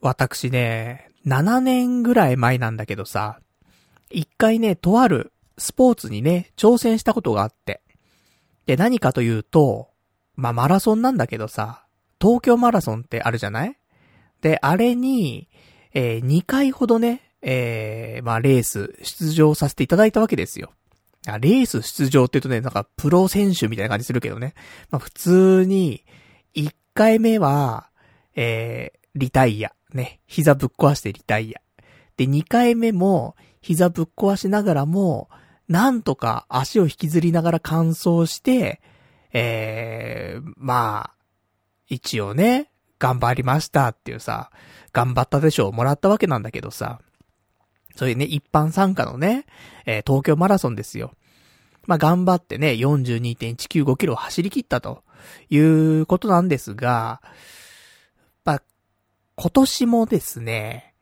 私ね、7年ぐらい前なんだけどさ、一回ね、とあるスポーツにね、挑戦したことがあって。で、何かというと、まあ、マラソンなんだけどさ、東京マラソンってあるじゃない？で、あれに、えー、2回ほどね、えー、まあ、レース出場させていただいたわけですよ。レース出場って言うとね、なんかプロ選手みたいな感じするけどね。まあ、普通に、1回目は、えー、リタイア。ね、膝ぶっ壊してリタイア。で、2回目も、膝ぶっ壊しながらも、なんとか足を引きずりながら乾燥して、えー、まあ、一応ね、頑張りましたっていうさ、頑張ったでしょうもらったわけなんだけどさ、そういうね、一般参加のね、えー、東京マラソンですよ。まあ、頑張ってね、42.195キロを走り切ったということなんですが、今年もですね、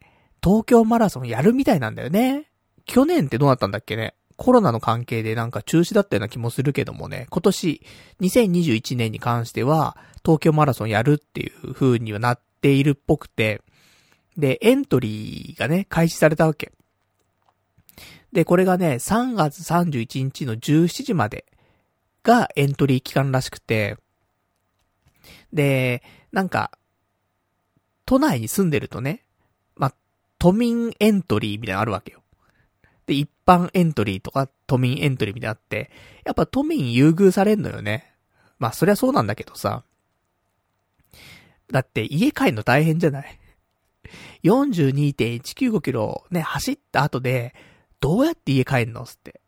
東京マラソンやるみたいなんだよね。去年ってどうなったんだっけねコロナの関係でなんか中止だったような気もするけどもね、今年、2021年に関しては、東京マラソンやるっていう風にはなっているっぽくて、で、エントリーがね、開始されたわけ。で、これがね、3月31日の17時までがエントリー期間らしくて、で、なんか、都内に住んでるとね、ま都民エントリーみたいなのあるわけよ。で、一般エントリーとか都民エントリーみたいなあって、やっぱ都民優遇されんのよね。まあ、そりゃそうなんだけどさ。だって家帰るの大変じゃない ?42.195 キロね、走った後で、どうやって家帰んのつって。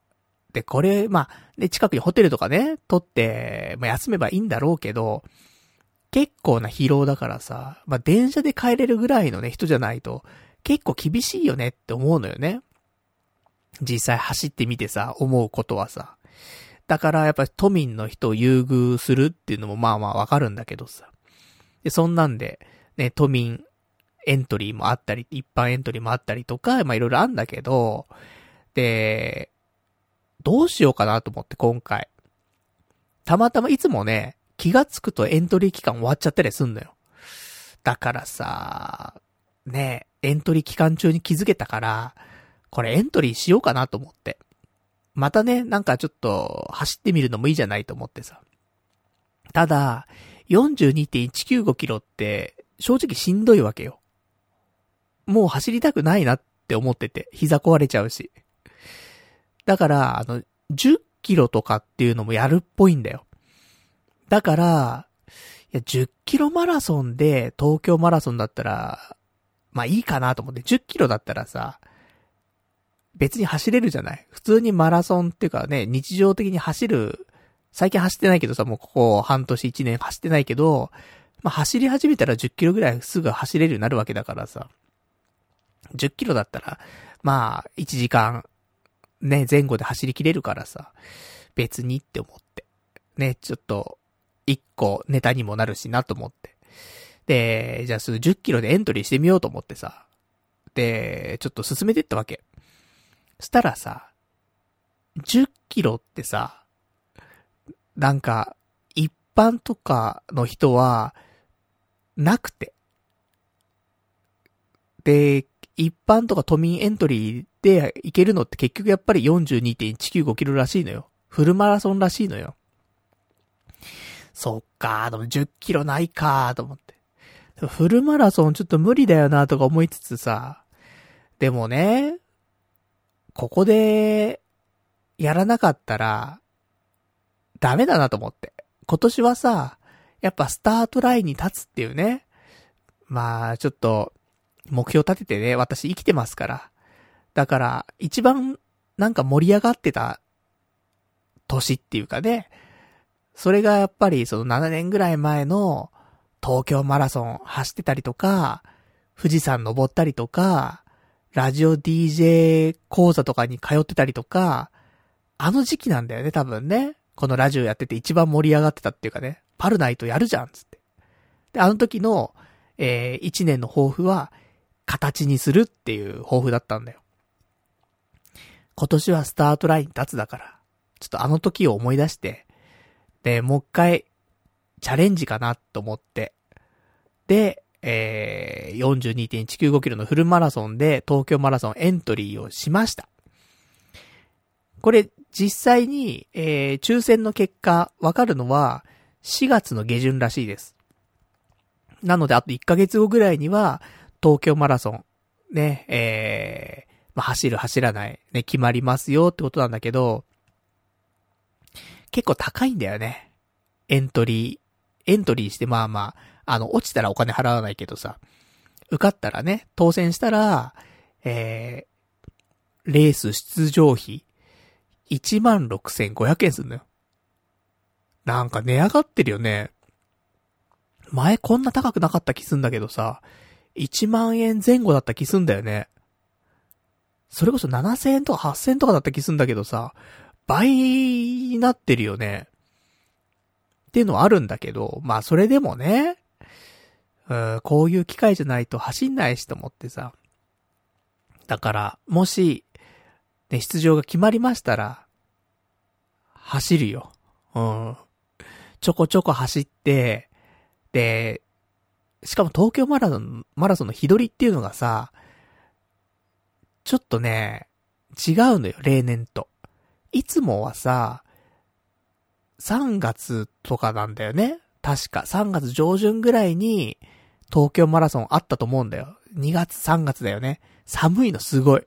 で、これ、まあ、ね、近くにホテルとかね、取って、まあ、休めばいいんだろうけど、結構な疲労だからさ、まあ、電車で帰れるぐらいのね、人じゃないと、結構厳しいよねって思うのよね。実際走ってみてさ、思うことはさ。だからやっぱり都民の人を優遇するっていうのもまあまあわかるんだけどさ。で、そんなんで、ね、都民エントリーもあったり、一般エントリーもあったりとか、まあいろいろあんだけど、で、どうしようかなと思って今回。たまたまいつもね、気がつくとエントリー期間終わっちゃったりすんのよ。だからさ、ね、エントリー期間中に気づけたから、これエントリーしようかなと思って。またね、なんかちょっと走ってみるのもいいじゃないと思ってさ。ただ、42.195キロって正直しんどいわけよ。もう走りたくないなって思ってて、膝壊れちゃうし。だから、あの、10キロとかっていうのもやるっぽいんだよ。だから、いや、10キロマラソンで東京マラソンだったら、まあいいかなと思って、10キロだったらさ、別に走れるじゃない？普通にマラソンっていうかね、日常的に走る、最近走ってないけどさ、もうここ半年1年走ってないけど、まあ、走り始めたら10キロぐらいすぐ走れるようになるわけだからさ。10キロだったら、まあ、1時間、ね、前後で走りきれるからさ、別にって思って。ね、ちょっと、1個ネタにもなるしなと思って。で、じゃあその10キロでエントリーしてみようと思ってさ。で、ちょっと進めてったわけ。したらさ、10キロってさ、なんか、一般とかの人は、なくて。で、一般とか都民エントリーで行けるのって結局やっぱり42.195キロらしいのよ。フルマラソンらしいのよ。そっかー、でも10キロないかーと思って。フルマラソンちょっと無理だよなとか思いつつさ。でもね、ここで、やらなかったら、ダメだなと思って。今年はさ、やっぱスタートラインに立つっていうね。まあ、ちょっと、目標立ててね、私生きてますから。だから、一番、なんか盛り上がってた、年っていうかね。それがやっぱり、その7年ぐらい前の、東京マラソン走ってたりとか、富士山登ったりとか、ラジオ DJ 講座とかに通ってたりとか、あの時期なんだよね、多分ね。このラジオやってて一番盛り上がってたっていうかね、パルナイトやるじゃん、つって。で、あの時の、えー、一年の抱負は、形にするっていう抱負だったんだよ。今年はスタートライン立つだから、ちょっとあの時を思い出して、で、もう一回、チャレンジかなと思って、で、えー、42.195キロのフルマラソンで東京マラソンエントリーをしました。これ、実際に、えー、抽選の結果、わかるのは、4月の下旬らしいです。なので、あと1ヶ月後ぐらいには、東京マラソン、ね、えー、ま、走る走らない、ね、決まりますよってことなんだけど、結構高いんだよね。エントリー、エントリーしてまあまあ、あの、落ちたらお金払わないけどさ、受かったらね、当選したら、えー、レース出場費、16,500円すんのよ。なんか値上がってるよね。前こんな高くなかった気すんだけどさ、1万円前後だった気すんだよね。それこそ7000円とか8000円とかだった気すんだけどさ、倍になってるよね。っていうのはあるんだけど、まあそれでもね、うん、こういう機会じゃないと走んないしと思ってさ。だから、もし、ね、出場が決まりましたら、走るよ。うん。ちょこちょこ走って、で、しかも東京マラソン、マラソンの日取りっていうのがさ、ちょっとね、違うのよ、例年と。いつもはさ、3月とかなんだよね。確か、3月上旬ぐらいに、東京マラソンあったと思うんだよ。2月、3月だよね。寒いのすごい。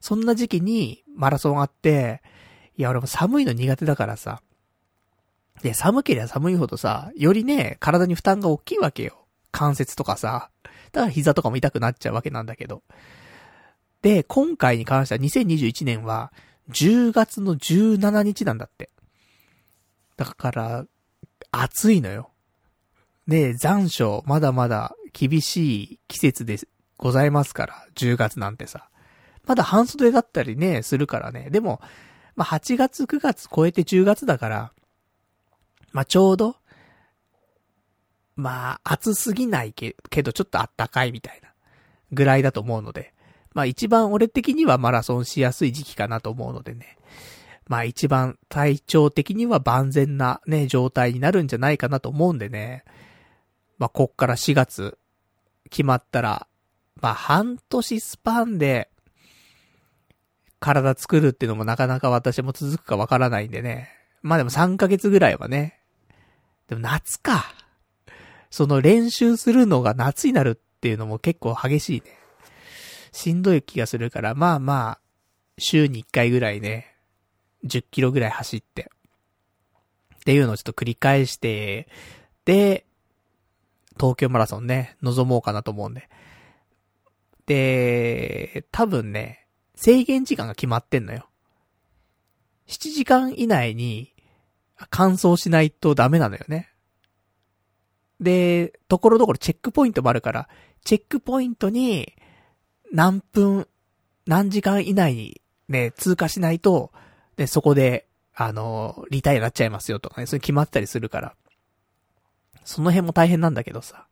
そんな時期にマラソンあって、いや、俺も寒いの苦手だからさ。で、寒ければ寒いほどさ、よりね、体に負担が大きいわけよ。関節とかさ。だから膝とかも痛くなっちゃうわけなんだけど。で、今回に関しては2021年は、10月の17日なんだって。だから、暑いのよ。で、残暑、まだまだ厳しい季節でございますから、10月なんてさ。まだ半袖だったりね、するからね。でも、まあ、8月9月超えて10月だから、まあ、ちょうど、まあ、暑すぎないけけど、ちょっとあったかいみたいな、ぐらいだと思うので、まあ一番俺的にはマラソンしやすい時期かなと思うのでね。まあ一番体調的には万全なね、状態になるんじゃないかなと思うんでね。まあこっから4月決まったら、まあ半年スパンで体作るっていうのもなかなか私も続くかわからないんでね。まあでも3ヶ月ぐらいはね。でも夏か。その練習するのが夏になるっていうのも結構激しいね。しんどい気がするから、まあまあ、週に1回ぐらいね、10キロぐらい走って、っていうのをちょっと繰り返して、で、東京マラソンね、望もうかなと思うんで。で、多分ね、制限時間が決まってんのよ。7時間以内に完走しないとダメなのよね。で、ところどころチェックポイントもあるから、チェックポイントに何分、何時間以内にね、通過しないと、で、そこで、あの、リタイアになっちゃいますよとかね、それ決まったりするから。その辺も大変なんだけどさ。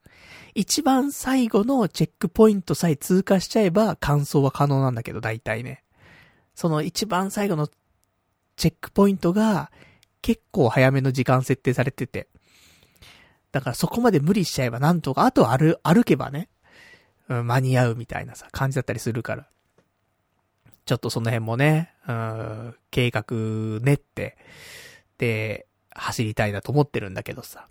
一番最後のチェックポイントさえ通過しちゃえば完走は可能なんだけど、大体ね。その一番最後のチェックポイントが結構早めの時間設定されてて。だからそこまで無理しちゃえばなんとか、あと歩、歩けばね、うん、間に合うみたいなさ、感じだったりするから。ちょっとその辺もね、うん、計画練って、で、走りたいなと思ってるんだけどさ。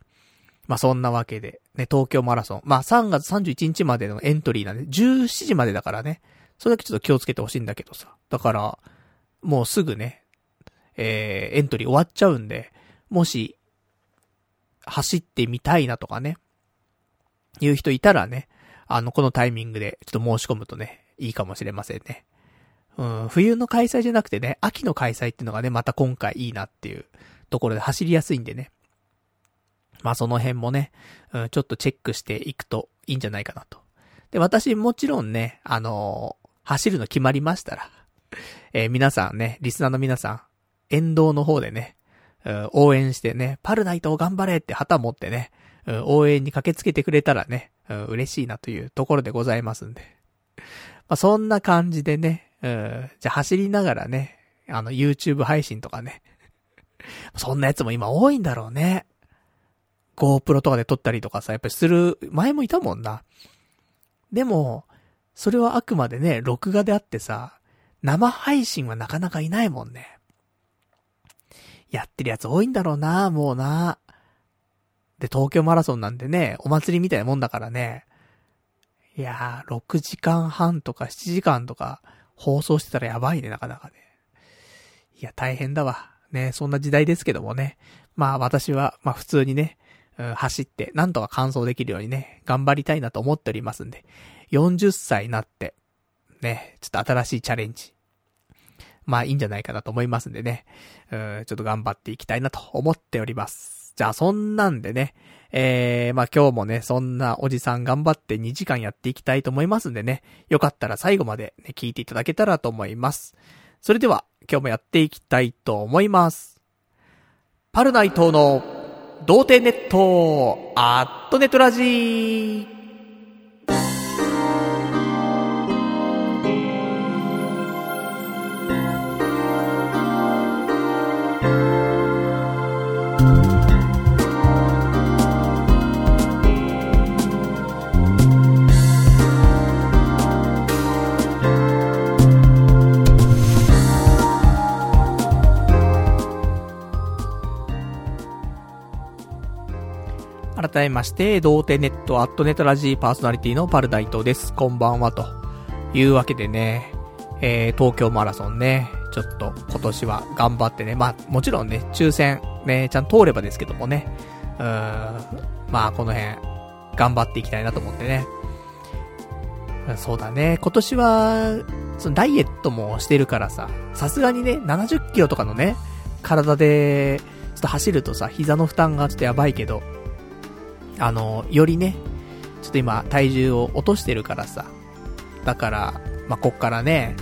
まあ、そんなわけで、ね、東京マラソン。まあ、3月31日までのエントリーなんで、17時までだからね、それだけちょっと気をつけてほしいんだけどさ。だから、もうすぐね、えー、エントリー終わっちゃうんで、もし、走ってみたいなとかね、いう人いたらね、あの、このタイミングでちょっと申し込むとね、いいかもしれませんね。うん、冬の開催じゃなくてね、秋の開催っていうのがね、また今回いいなっていうところで走りやすいんでね。まあその辺もね、うん、ちょっとチェックしていくといいんじゃないかなと。で、私もちろんね、あのー、走るの決まりましたら、えー、皆さんね、リスナーの皆さん、沿道の方でね、うん、応援してね、パルナイトを頑張れって旗持ってね、応援に駆けつけてくれたらね、嬉しいなというところでございますんで。まあ、そんな感じでね、うん、じゃあ走りながらね、あの、YouTube 配信とかね。そんなやつも今多いんだろうね。GoPro とかで撮ったりとかさ、やっぱりする、前もいたもんな。でも、それはあくまでね、録画であってさ、生配信はなかなかいないもんね。やってるやつ多いんだろうな、もうな。で、東京マラソンなんでね、お祭りみたいなもんだからね。いやー、6時間半とか7時間とか放送してたらやばいね、なかなかね。いや、大変だわ。ね、そんな時代ですけどもね。まあ私は、まあ普通にね、うん、走って、なんとか完走できるようにね、頑張りたいなと思っておりますんで。40歳になって、ね、ちょっと新しいチャレンジ。まあいいんじゃないかなと思いますんでね。うん、ちょっと頑張っていきたいなと思っております。じゃあそんなんでね、えー、まあ今日もね、そんなおじさん頑張って2時間やっていきたいと思いますんでね、よかったら最後までね、聞いていただけたらと思います。それでは、今日もやっていきたいと思います。パルナイトの、童貞ネット、アットネットラジー。改めまして、童貞ネットアットネトラジーパーソナリティのパルダイトです。こんばんは、というわけでね、えー、東京マラソンね、ちょっと今年は頑張ってね、まあ、もちろんね、抽選、ね、ちゃんと通ればですけどもね、うーん、まあ、この辺、頑張っていきたいなと思ってね。そうだね、今年は、そのダイエットもしてるからさ、さすがにね、70キロとかのね、体で、ちょっと走るとさ、膝の負担がちょっとやばいけど、あの、よりね、ちょっと今体重を落としてるからさ。だから、まあ、こっからね、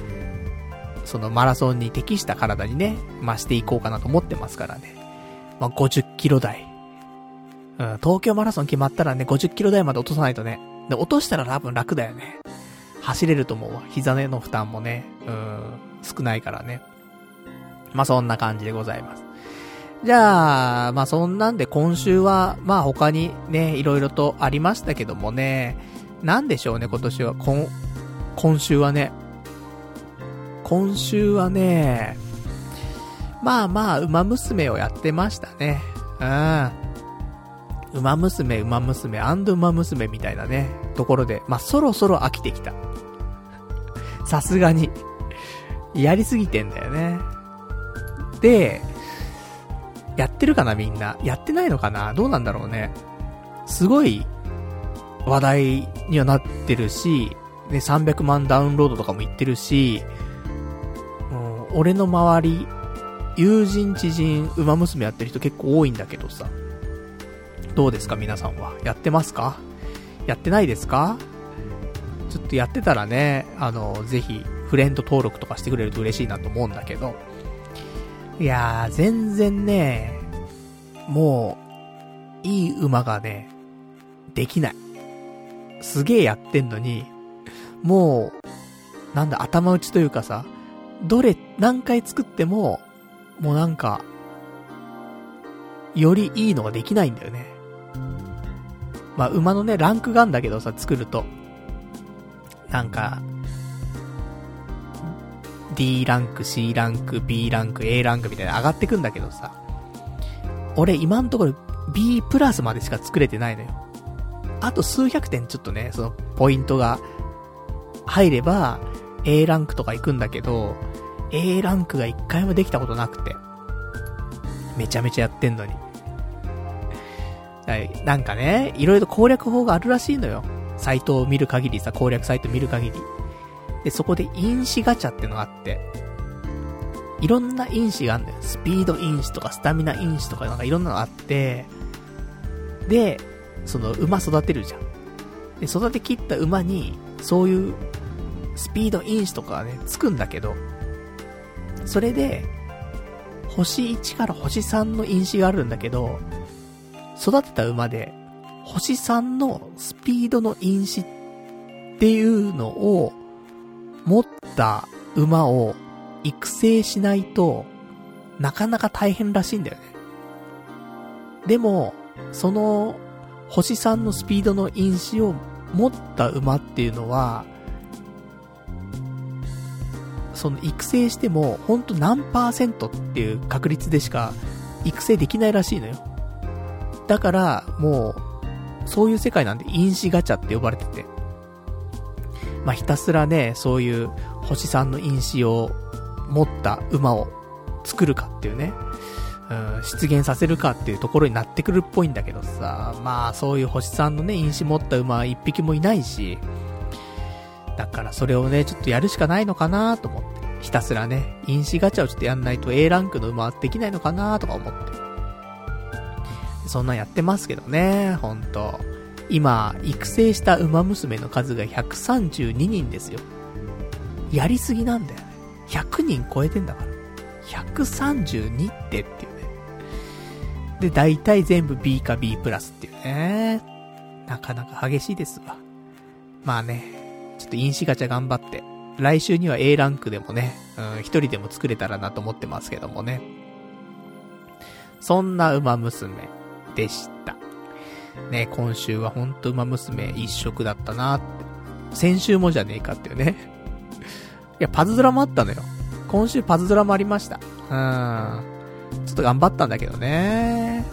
そのマラソンに適した体にね、まあ、していこうかなと思ってますからね。まあ、50キロ台。うん、東京マラソン決まったらね、50キロ台まで落とさないとね。で、落としたら多分楽だよね。走れると思うわ。膝の負担もね、うん、少ないからね。まあ、そんな感じでございます。じゃあ、まあそんなんで今週は、まあ他にね、いろいろとありましたけどもね、なんでしょうね、今年は。今、今週はね。今週はね、まあまあ、馬娘をやってましたね。うん。馬娘、馬娘、アンド馬娘みたいなね、ところで、まあそろそろ飽きてきた。さすがに。やりすぎてんだよね。で、やってるかなみんな。やってないのかな？どうなんだろうね。すごい話題にはなってるし、ね、300万ダウンロードとかも言ってるし、うん、俺の周り、友人知人、馬娘やってる人結構多いんだけどさ。どうですか？皆さんは。やってますか？やってないですか？ちょっとやってたらね、あの、ぜひ、フレンド登録とかしてくれると嬉しいなと思うんだけど。いやー、全然ね、もう、いい馬がね、できない。すげえやってんのに、もう、なんだ、頭打ちというかさ、どれ、何回作っても、もうなんか、よりいいのができないんだよね。まあ、馬のね、ランクがあんだけどさ、作ると。なんか、D ランク、C ランク、B ランク、A ランクみたいな上がってくんだけどさ。俺今んところ B プラスまでしか作れてないのよ。あと数百点ちょっとね、そのポイントが入れば A ランクとか行くんだけど、A ランクが一回もできたことなくて。めちゃめちゃやってんのに。なんかね、いろいろ攻略法があるらしいのよ。サイトを見る限りさ、攻略サイト見る限り。で、そこで因子ガチャってのがあって、いろんな因子があるんだよ。スピード因子とかスタミナ因子とかなんかいろんなのがあって、で、その馬育てるじゃん。で、育て切った馬に、そういうスピード因子とかがね、つくんだけど、それで、星1から星3の因子があるんだけど、育てた馬で、星3のスピードの因子っていうのを、持った馬を育成しないと、なかなか大変らしいんだよね。でも、その、星3のスピードの因子を持った馬っていうのは、その育成しても、ほんと何パーセントっていう確率でしか育成できないらしいのよ。だから、もう、そういう世界なんで因子ガチャって呼ばれてて。まあ、ひたすらね、そういう星さんの因子を持った馬を作るかっていうね、うん、出現させるかっていうところになってくるっぽいんだけどさ、まあそういう星さんのね、因子持った馬は一匹もいないし、だからそれをね、ちょっとやるしかないのかなと思って。ひたすらね、因子ガチャをちょっとやんないと A ランクの馬はできないのかなとか思って。そんなんやってますけどね、ほんと。今、育成した馬娘の数が132人ですよ。やりすぎなんだよね。100人超えてんだから。132ってっていうね。で、大体全部 B か B プラスっていうね。なかなか激しいですわ。まあね、ちょっと因子ガチャ頑張って、来週には A ランクでもね、うん、一人でも作れたらなと思ってますけどもね。そんな馬娘でした。ね、今週はほんと馬娘一色だったなって。先週もじゃねえかっていうね。いや、パズドラもあったのよ。今週パズドラもありました。うん。ちょっと頑張ったんだけどね。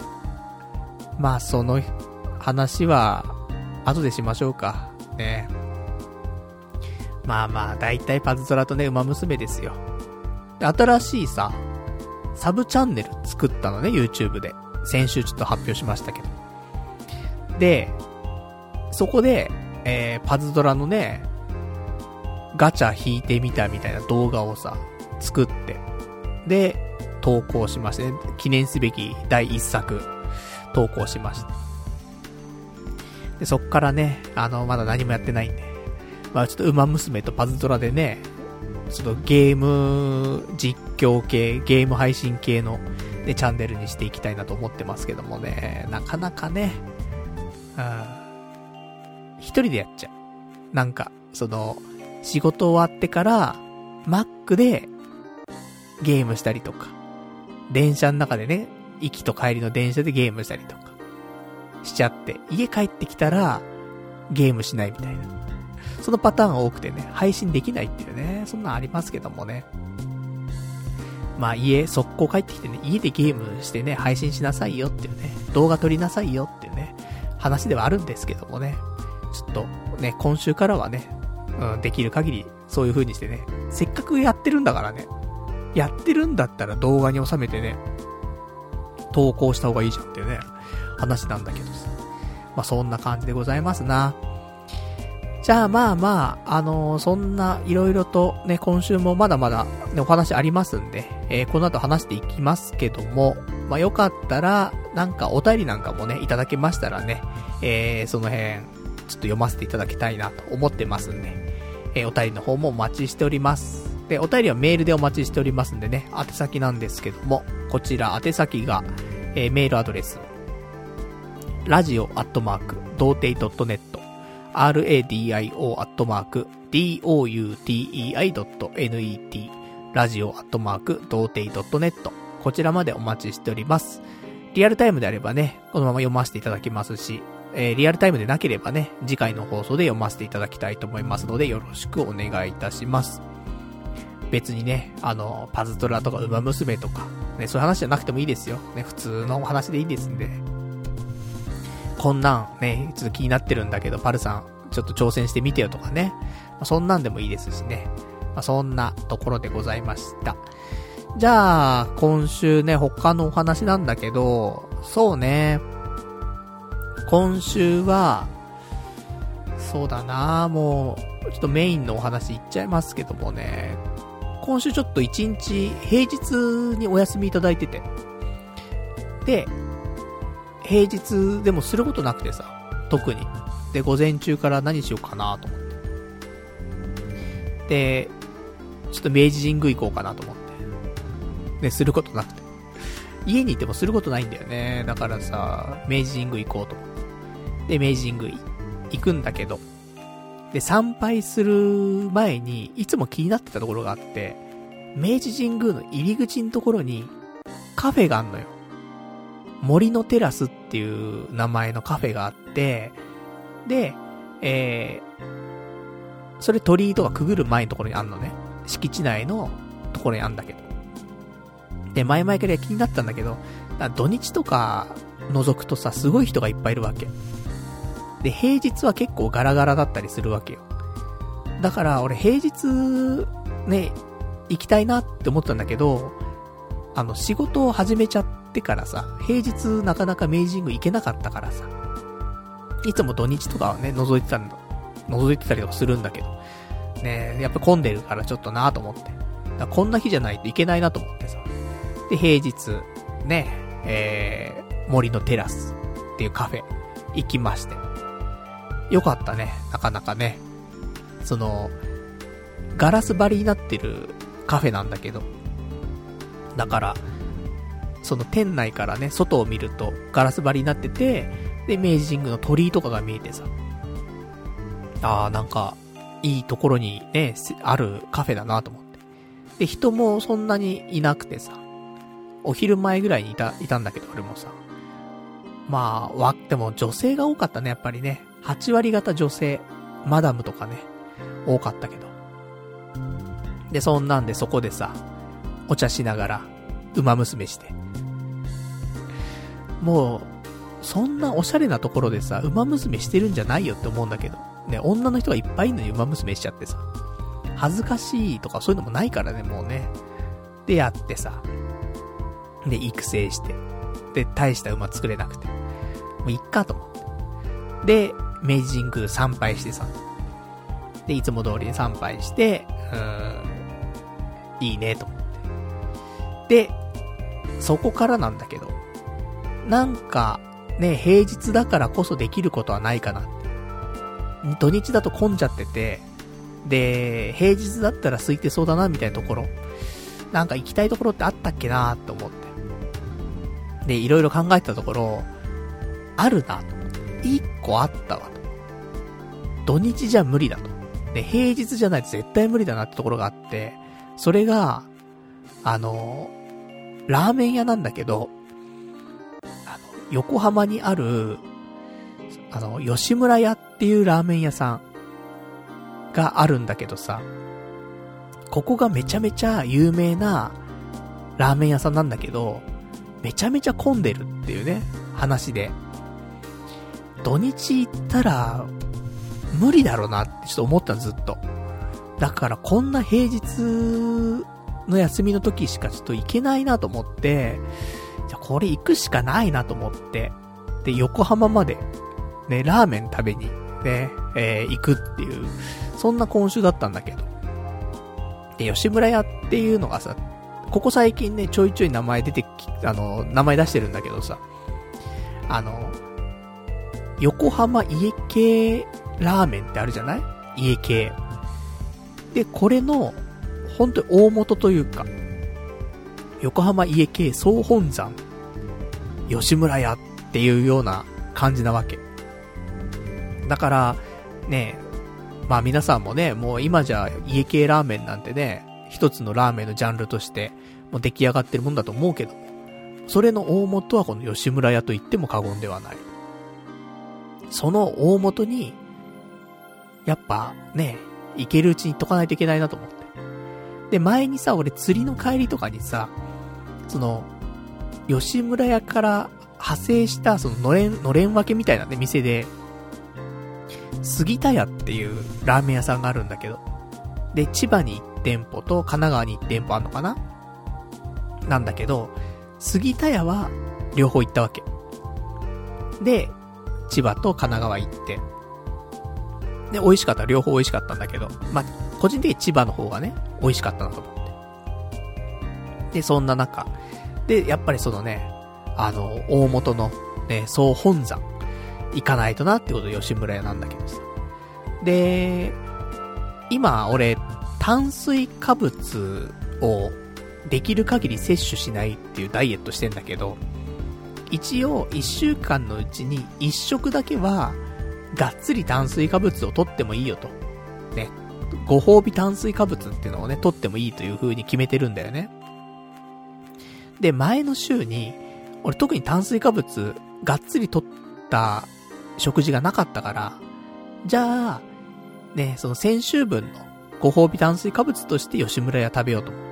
まあ、その話は、後でしましょうか。ね。まあまあ、だいたいパズドラとね、馬娘ですよ。新しいさ、サブチャンネル作ったのね、YouTube で。先週ちょっと発表しましたけど。で、そこで、えー、パズドラのね、ガチャ引いてみたみたいな動画をさ、作って、で、投稿しまして、ね、記念すべき第一作、投稿しました。で、そっからね、あの、まだ何もやってないんで、まあちょっと馬娘とパズドラでね、ちょっとゲーム実況系、ゲーム配信系の、ね、チャンネルにしていきたいなと思ってますけどもね、なかなかね、うん、一人でやっちゃう。なんか、その、仕事終わってから、Mac でゲームしたりとか、電車の中でね、行きと帰りの電車でゲームしたりとか、しちゃって、家帰ってきたら、ゲームしないみたいな。そのパターンが多くてね、配信できないっていうね、そんなんありますけどもね。まあ家、速攻帰ってきてね、家でゲームしてね、配信しなさいよっていうね、動画撮りなさいよって、話ではあるんですけどもね。ちょっと、ね、今週からはね、うん、できる限り、そういう風にしてね、せっかくやってるんだからね、やってるんだったら動画に収めてね、投稿した方がいいじゃんっていうね、話なんだけどさ。まあ、そんな感じでございますな。じゃあまあまあ、あのー、そんな色々とね、今週もまだまだ、ね、お話ありますんで、えー、この後話していきますけども、まあよかったら、なんかお便りなんかもね、いただけましたらね、えー、その辺、ちょっと読ませていただきたいなと思ってますんで、えー、お便りの方もお待ちしております。で、お便りはメールでお待ちしておりますんでね、宛先なんですけども、こちら宛先が、えー、メールアドレス、ラジオアットマーク、童貞 .net、radio アットマーク、doutei.net、ラジオアットマーク、童貞 .net、こちらまでお待ちしております。リアルタイムであればね、このまま読ませていただきますし、えー、リアルタイムでなければね、次回の放送で読ませていただきたいと思いますので、よろしくお願いいたします。別にね、あの、パズドラとか馬娘とか、ね、そういう話じゃなくてもいいですよ。ね、普通のお話でいいですんで。こんなんね、ちょっと気になってるんだけど、パルさん、ちょっと挑戦してみてよとかね。まあ、そんなんでもいいですしね。まあ、そんなところでございました。じゃあ、今週ね、他のお話なんだけど、そうね。今週は、そうだなもう、ちょっとメインのお話いっちゃいますけどもね。今週ちょっと一日、平日にお休みいただいてて。で、平日でもすることなくてさ、特に。で、午前中から何しようかなと思って。で、ちょっと明治神宮行こうかなと思って。ね、することなくて。家にいてもすることないんだよね。だからさ、明治神宮行こうと思って。で、明治神宮行くんだけど、で、参拝する前に、いつも気になってたところがあって、明治神宮の入り口のところに、カフェがあんのよ。森のテラスっていう名前のカフェがあって、で、えー、それ鳥居とかくぐる前のところにあんのね。敷地内のところにあんだけど。で、前々から気になったんだけど、土日とか覗くとさ、すごい人がいっぱいいるわけ。で、平日は結構ガラガラだったりするわけよ。だから、俺平日、ね、行きたいなって思ったんだけど、あの、仕事を始めちゃってからさ、平日なかなか明治神宮行けなかったからさ、いつも土日とかはね、覗いてたんだ、覗いてたりとかするんだけど、ね、やっぱ混んでるからちょっとなと思って。だこんな日じゃないといけないなと思ってさ。で、平日、ね、えー、森のテラスっていうカフェ行きまして。よかったね、なかなかね。その、ガラス張りになってるカフェなんだけど。だから、その店内からね、外を見るとガラス張りになってて、で、明治神宮の鳥居とかが見えてさ。あーなんか、いいところにね、あるカフェだなと思って。で、人もそんなにいなくてさ。お昼前ぐらいにいた、いたんだけど、俺もさ。まあ、わ、でも女性が多かったね、やっぱりね。8割方女性。マダムとかね、多かったけど。で、そんなんでそこでさ、お茶しながら、馬娘して。もう、そんなおしゃれなところでさ、馬娘してるんじゃないよって思うんだけど。ね、女の人がいっぱいいるのに馬娘しちゃってさ。恥ずかしいとかそういうのもないからね、もうね。で、やってさ。で、育成して。で、大した馬作れなくて。もういっかと思って。で、明治神宮参拝してさ。で、いつも通りに参拝して、うーん、いいねと思って。で、そこからなんだけど、なんか、ね、平日だからこそできることはないかなって。土日だと混んじゃってて、で、平日だったら空いてそうだな、みたいなところ。なんか行きたいところってあったっけなーと思って。で、いろいろ考えてたところ、あるなと思って。一個あったわと。土日じゃ無理だと。で、平日じゃないと絶対無理だなってところがあって、それが、あの、ラーメン屋なんだけど、あの、横浜にある、あの、吉村屋っていうラーメン屋さんがあるんだけどさ、ここがめちゃめちゃ有名なラーメン屋さんなんだけど、めちゃめちゃ混んでるっていうね、話で。土日行ったら、無理だろうなってちょっと思ったのずっと。だからこんな平日の休みの時しかちょっと行けないなと思って、じゃこれ行くしかないなと思って、で、横浜まで、ね、ラーメン食べに、ね、えー行くっていう、そんな今週だったんだけど。で、吉村屋っていうのがさ、ここ最近ね、ちょいちょい名前出てき、あの、名前出してるんだけどさ、あの、横浜家系ラーメンってあるじゃない？家系。で、これの、本当に大元というか、横浜家系総本山、吉村屋っていうような感じなわけ。だから、ね、まあ皆さんもね、もう今じゃ家系ラーメンなんてね、一つのラーメンのジャンルとして、もう出来上がってるもんだと思うけど、それの大元はこの吉村屋と言っても過言ではない。その大元に、やっぱね、行けるうちに行っとかないといけないなと思って。で、前にさ、俺釣りの帰りとかにさ、その、吉村屋から派生した、その、のれん、のれん分けみたいなね、店で、杉田屋っていうラーメン屋さんがあるんだけど、で、千葉に1店舗と神奈川に1店舗あんのかな？なんだけど、杉田屋は両方行ったわけ。で、千葉と神奈川行って。で、美味しかった。両方美味しかったんだけど、まあ、個人的に千葉の方がね、美味しかったなと思って。で、そんな中、で、やっぱりそのね、あの、大元の、ね、総本山、行かないとなってことで吉村屋なんだけどさ。で、今、俺、炭水化物をできる限り摂取しないっていうダイエットしてんだけど、一応、一週間のうちに一食だけは、がっつり炭水化物を取ってもいいよと。ね。ご褒美炭水化物っていうのをね、取ってもいいという風に決めてるんだよね。で、前の週に、俺特に炭水化物、がっつり取った食事がなかったから、じゃあ、ね、その先週分のご褒美炭水化物として吉村屋食べようと思っ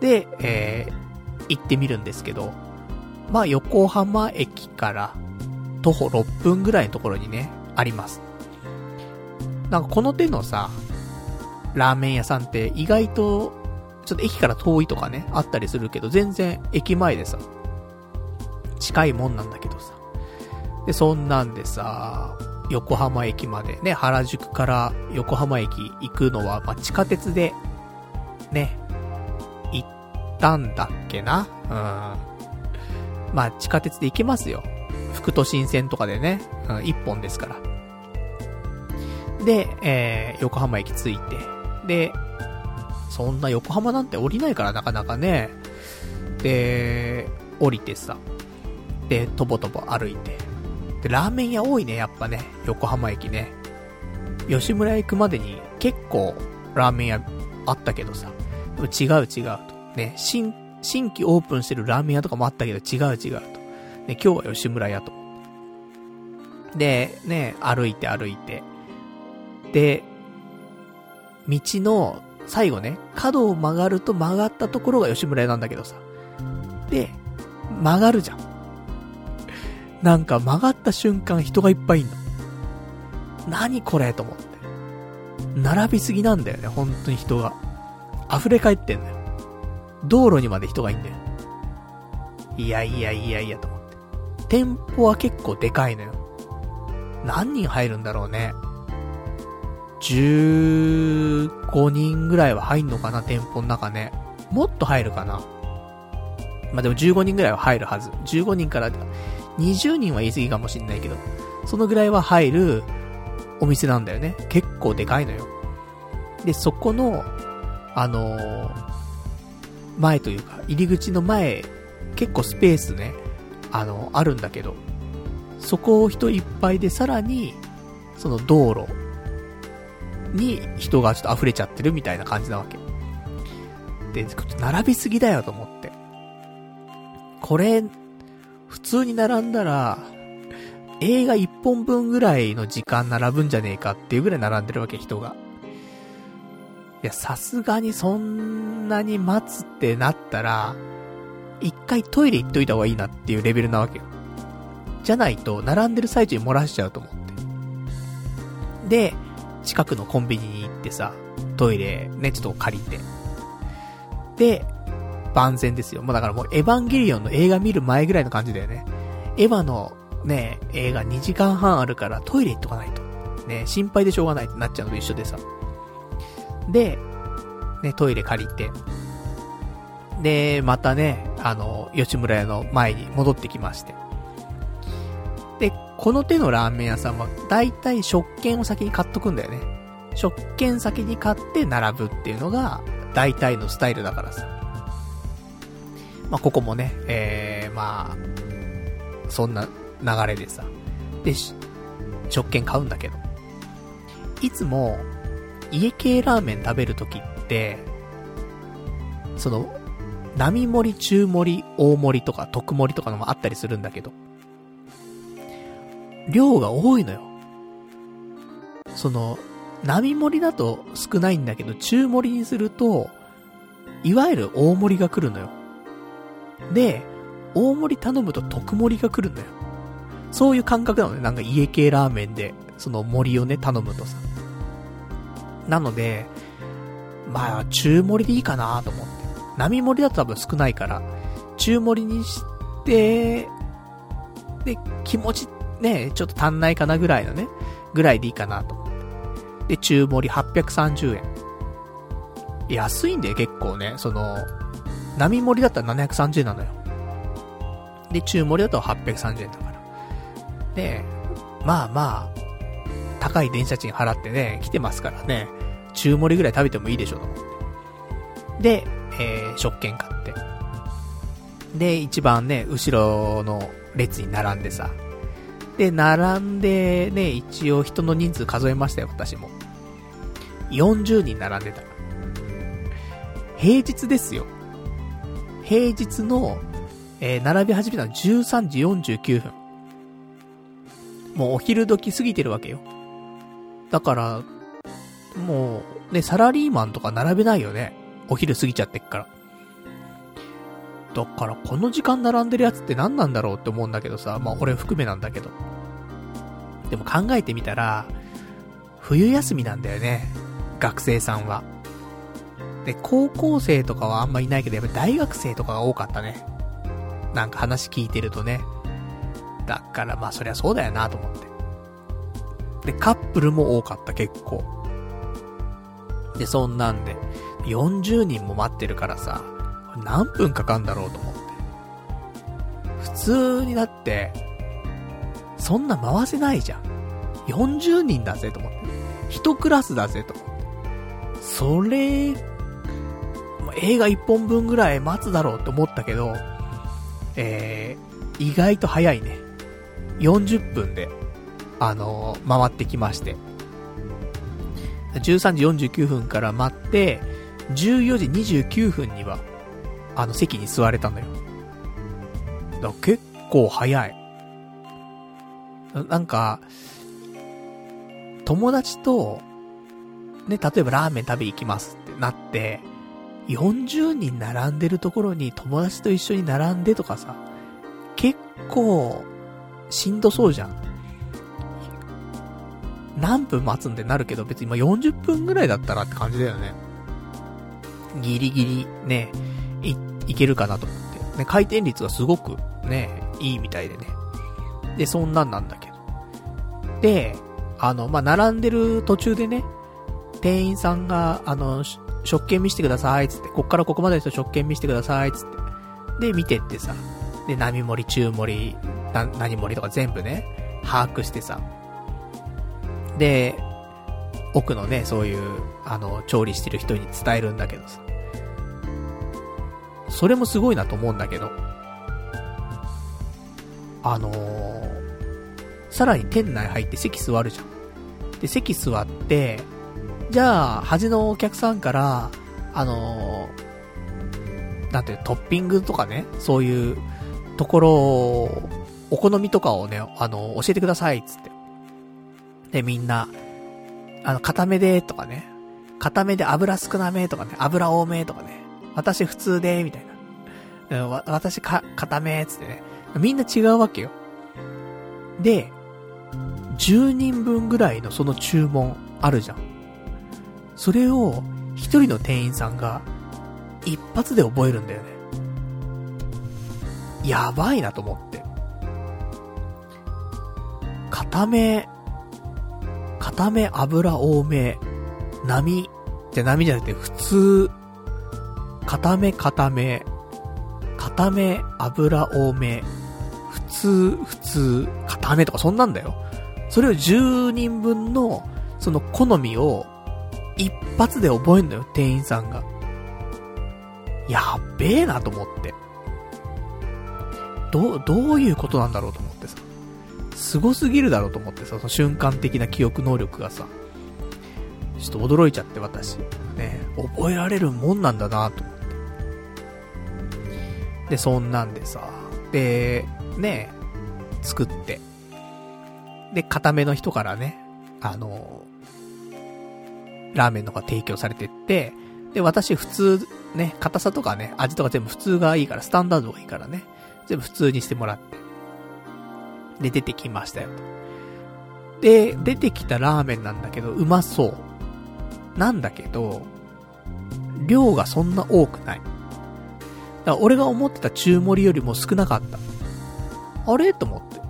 て。で、えー、行ってみるんですけど、まあ横浜駅から徒歩6分ぐらいのところにね、あります。なんかこの手のさ、ラーメン屋さんって意外と、ちょっと駅から遠いとかね、あったりするけど、全然駅前でさ、近いもんなんだけどさ。で、そんなんでさ、横浜駅まで。ね、原宿から横浜駅行くのは、まあ、地下鉄で、ね、行ったんだっけな？うん。まあ、地下鉄で行けますよ。副都心線とかでね、うん、一本ですから。で、えー、横浜駅着いて、で、そんな横浜なんて降りないからなかなかね、で、降りてさ、で、とぼとぼ歩いて、で、ラーメン屋多いね、やっぱね。横浜駅ね。吉村行くまでに結構ラーメン屋あったけどさ。でも違う違うと。ね、新、新規オープンしてるラーメン屋とかもあったけど違う違うと。ね、今日は吉村屋と。で、ね、歩いて歩いて。で、道の最後ね、角を曲がると曲がったところが吉村屋なんだけどさ。で、曲がるじゃん。なんか曲がった瞬間人がいっぱいいんの。何これと思って。並びすぎなんだよね、本当に人が。溢れ返ってんだよ。道路にまで人がいんだよ。いやいやいやいやと思って。店舗は結構でかいのよ。何人入るんだろうね。15人ぐらいは入んのかな、店舗の中ね。もっと入るかな。まあ、でも15人ぐらいは入るはず。15人から20人は言い過ぎかもしんないけど、そのぐらいは入るお店なんだよね。結構でかいのよ。で、そこの、あのー、前というか、入り口の前、結構スペースね、あのー、あるんだけど、そこを人いっぱいで、さらに、その道路に人がちょっと溢れちゃってるみたいな感じなわけ。で、並びすぎだよと思って。これ、普通に並んだら、映画1本分ぐらいの時間並ぶんじゃねえかっていうぐらい並んでるわけ、人が。いや、さすがにそんなに待つってなったら、一回トイレ行っといた方がいいなっていうレベルなわけよ。じゃないと、並んでる最中に漏らしちゃうと思って。で、近くのコンビニに行ってさ、トイレね、ちょっと借りて。で、万全ですよ。もうだからもうエヴァンゲリオンの映画見る前ぐらいの感じだよね。エヴァのね、映画2時間半あるからトイレ行っとかないと。ね、心配でしょうがないってなっちゃうのと一緒でさ。で、ね、トイレ借りて。で、またね、あの、吉村屋の前に戻ってきまして。で、この手のラーメン屋さんは、だいたい食券を先に買っとくんだよね。食券先に買って並ぶっていうのが、大体のスタイルだからさ。まあ、ここもね、えー、まあ、そんな流れでさ。で、食券買うんだけど。いつも、家系ラーメン食べるときって、その、並盛り、中盛り、大盛りとか特盛りとかのもあったりするんだけど、量が多いのよ。その、並盛りだと少ないんだけど、中盛りにすると、いわゆる大盛りが来るのよ。で、大盛り頼むと特盛りが来るんだよ。そういう感覚なのね。なんか家系ラーメンで、その盛りをね、頼むとさ。なので、まあ、中盛りでいいかなと思って。並盛りだと多分少ないから、中盛りにして、で、気持ちね、ちょっと足んないかなぐらいのね、ぐらいでいいかなと思って。で、中盛り830円。安いんだよ、結構ね。その、並盛りだったら730円なのよ。で、中盛りだと830円だから。で、まあまあ、高い電車賃払ってね、来てますからね、中盛りぐらい食べてもいいでしょ、と思って。で、えー、食券買って。で、一番ね、後ろの列に並んでさ。で、並んでね、一応人の人数数えましたよ、私も。40人並んでた。平日ですよ。平日の、えー、並び始めたの13時49分。もうお昼時過ぎてるわけよ。だから、もう、ね、サラリーマンとか並べないよね。お昼過ぎちゃってっから。だから、この時間並んでるやつって何なんだろうって思うんだけどさ。まあ、俺含めなんだけど。でも考えてみたら、冬休みなんだよね。学生さんは。で、高校生とかはあんまいないけど、やっぱ大学生とかが多かったね。なんか話聞いてるとね。だからまあそりゃそうだよなと思って。で、カップルも多かった結構。で、そんなんで、40人も待ってるからさ、何分かかんだろうと思って。普通にだって、そんな回せないじゃん。40人だぜと思って。一クラスだぜと思って。それ映画1本分ぐらい待つだろうって思ったけど、えー、意外と早いね。40分で、あのー、回ってきまして。13時49分から待って、14時29分には、あの席に座れたのよ。だ結構早い。なんか、友達と、ね、例えばラーメン食べ行きますってなって、40人並んでるところに友達と一緒に並んでとかさ、結構、しんどそうじゃん。何分待つんでなるけど、別に今40分ぐらいだったらって感じだよね。ギリギリね、い、いけるかなと思って。ね、回転率がすごくね、いいみたいでね。で、そんなんなんだけど。で、あの、まあ、並んでる途中でね、店員さんが、あの、食券見してください、つって。こっからここまでの人食券見してください、つって。で、見てってさ。で、並盛り、中盛り、な、何盛りとか全部ね、把握してさ。で、奥のね、そういう、あの、調理してる人に伝えるんだけどさ。それもすごいなと思うんだけど。あのー、さらに店内入って席座るじゃん。で、席座って、じゃあ、端のお客さんから、あのー、なんていう、トッピングとかね、そういうところを、お好みとかをね、あのー、教えてください、つって。で、みんな、あの、固めで、とかね。固めで油少なめとかね、油多めとかね。私普通で、みたいな。私か、固め、つってね。みんな違うわけよ。で、10人分ぐらいのその注文あるじゃん。それを、一人の店員さんが、一発で覚えるんだよね。やばいなと思って。固め、固め油多め、波、じゃ波じゃなくて普通、固め固め、固め油多め、普通、普通、固めとかそんなんだよ。それを10人分の、その好みを一発で覚えんのよ、店員さんが。やっべえなと思って。ど、どういうことなんだろうと思ってさ。凄すぎるだろうと思ってさ、その瞬間的な記憶能力がさ。ちょっと驚いちゃって私。ね、覚えられるもんなんだなと思って。で、そんなんでさ。で、ね、作って。で、固めの人からね、あの、ラーメンのが提供されてって、で、私普通、ね、硬さとかね、味とか全部普通がいいから、スタンダードがいいからね、全部普通にしてもらって。で、出てきましたよ。で、出てきたラーメンなんだけど、うまそう。なんだけど、量がそんな多くない。だから俺が思ってた中盛りよりも少なかった。あれ？と思って。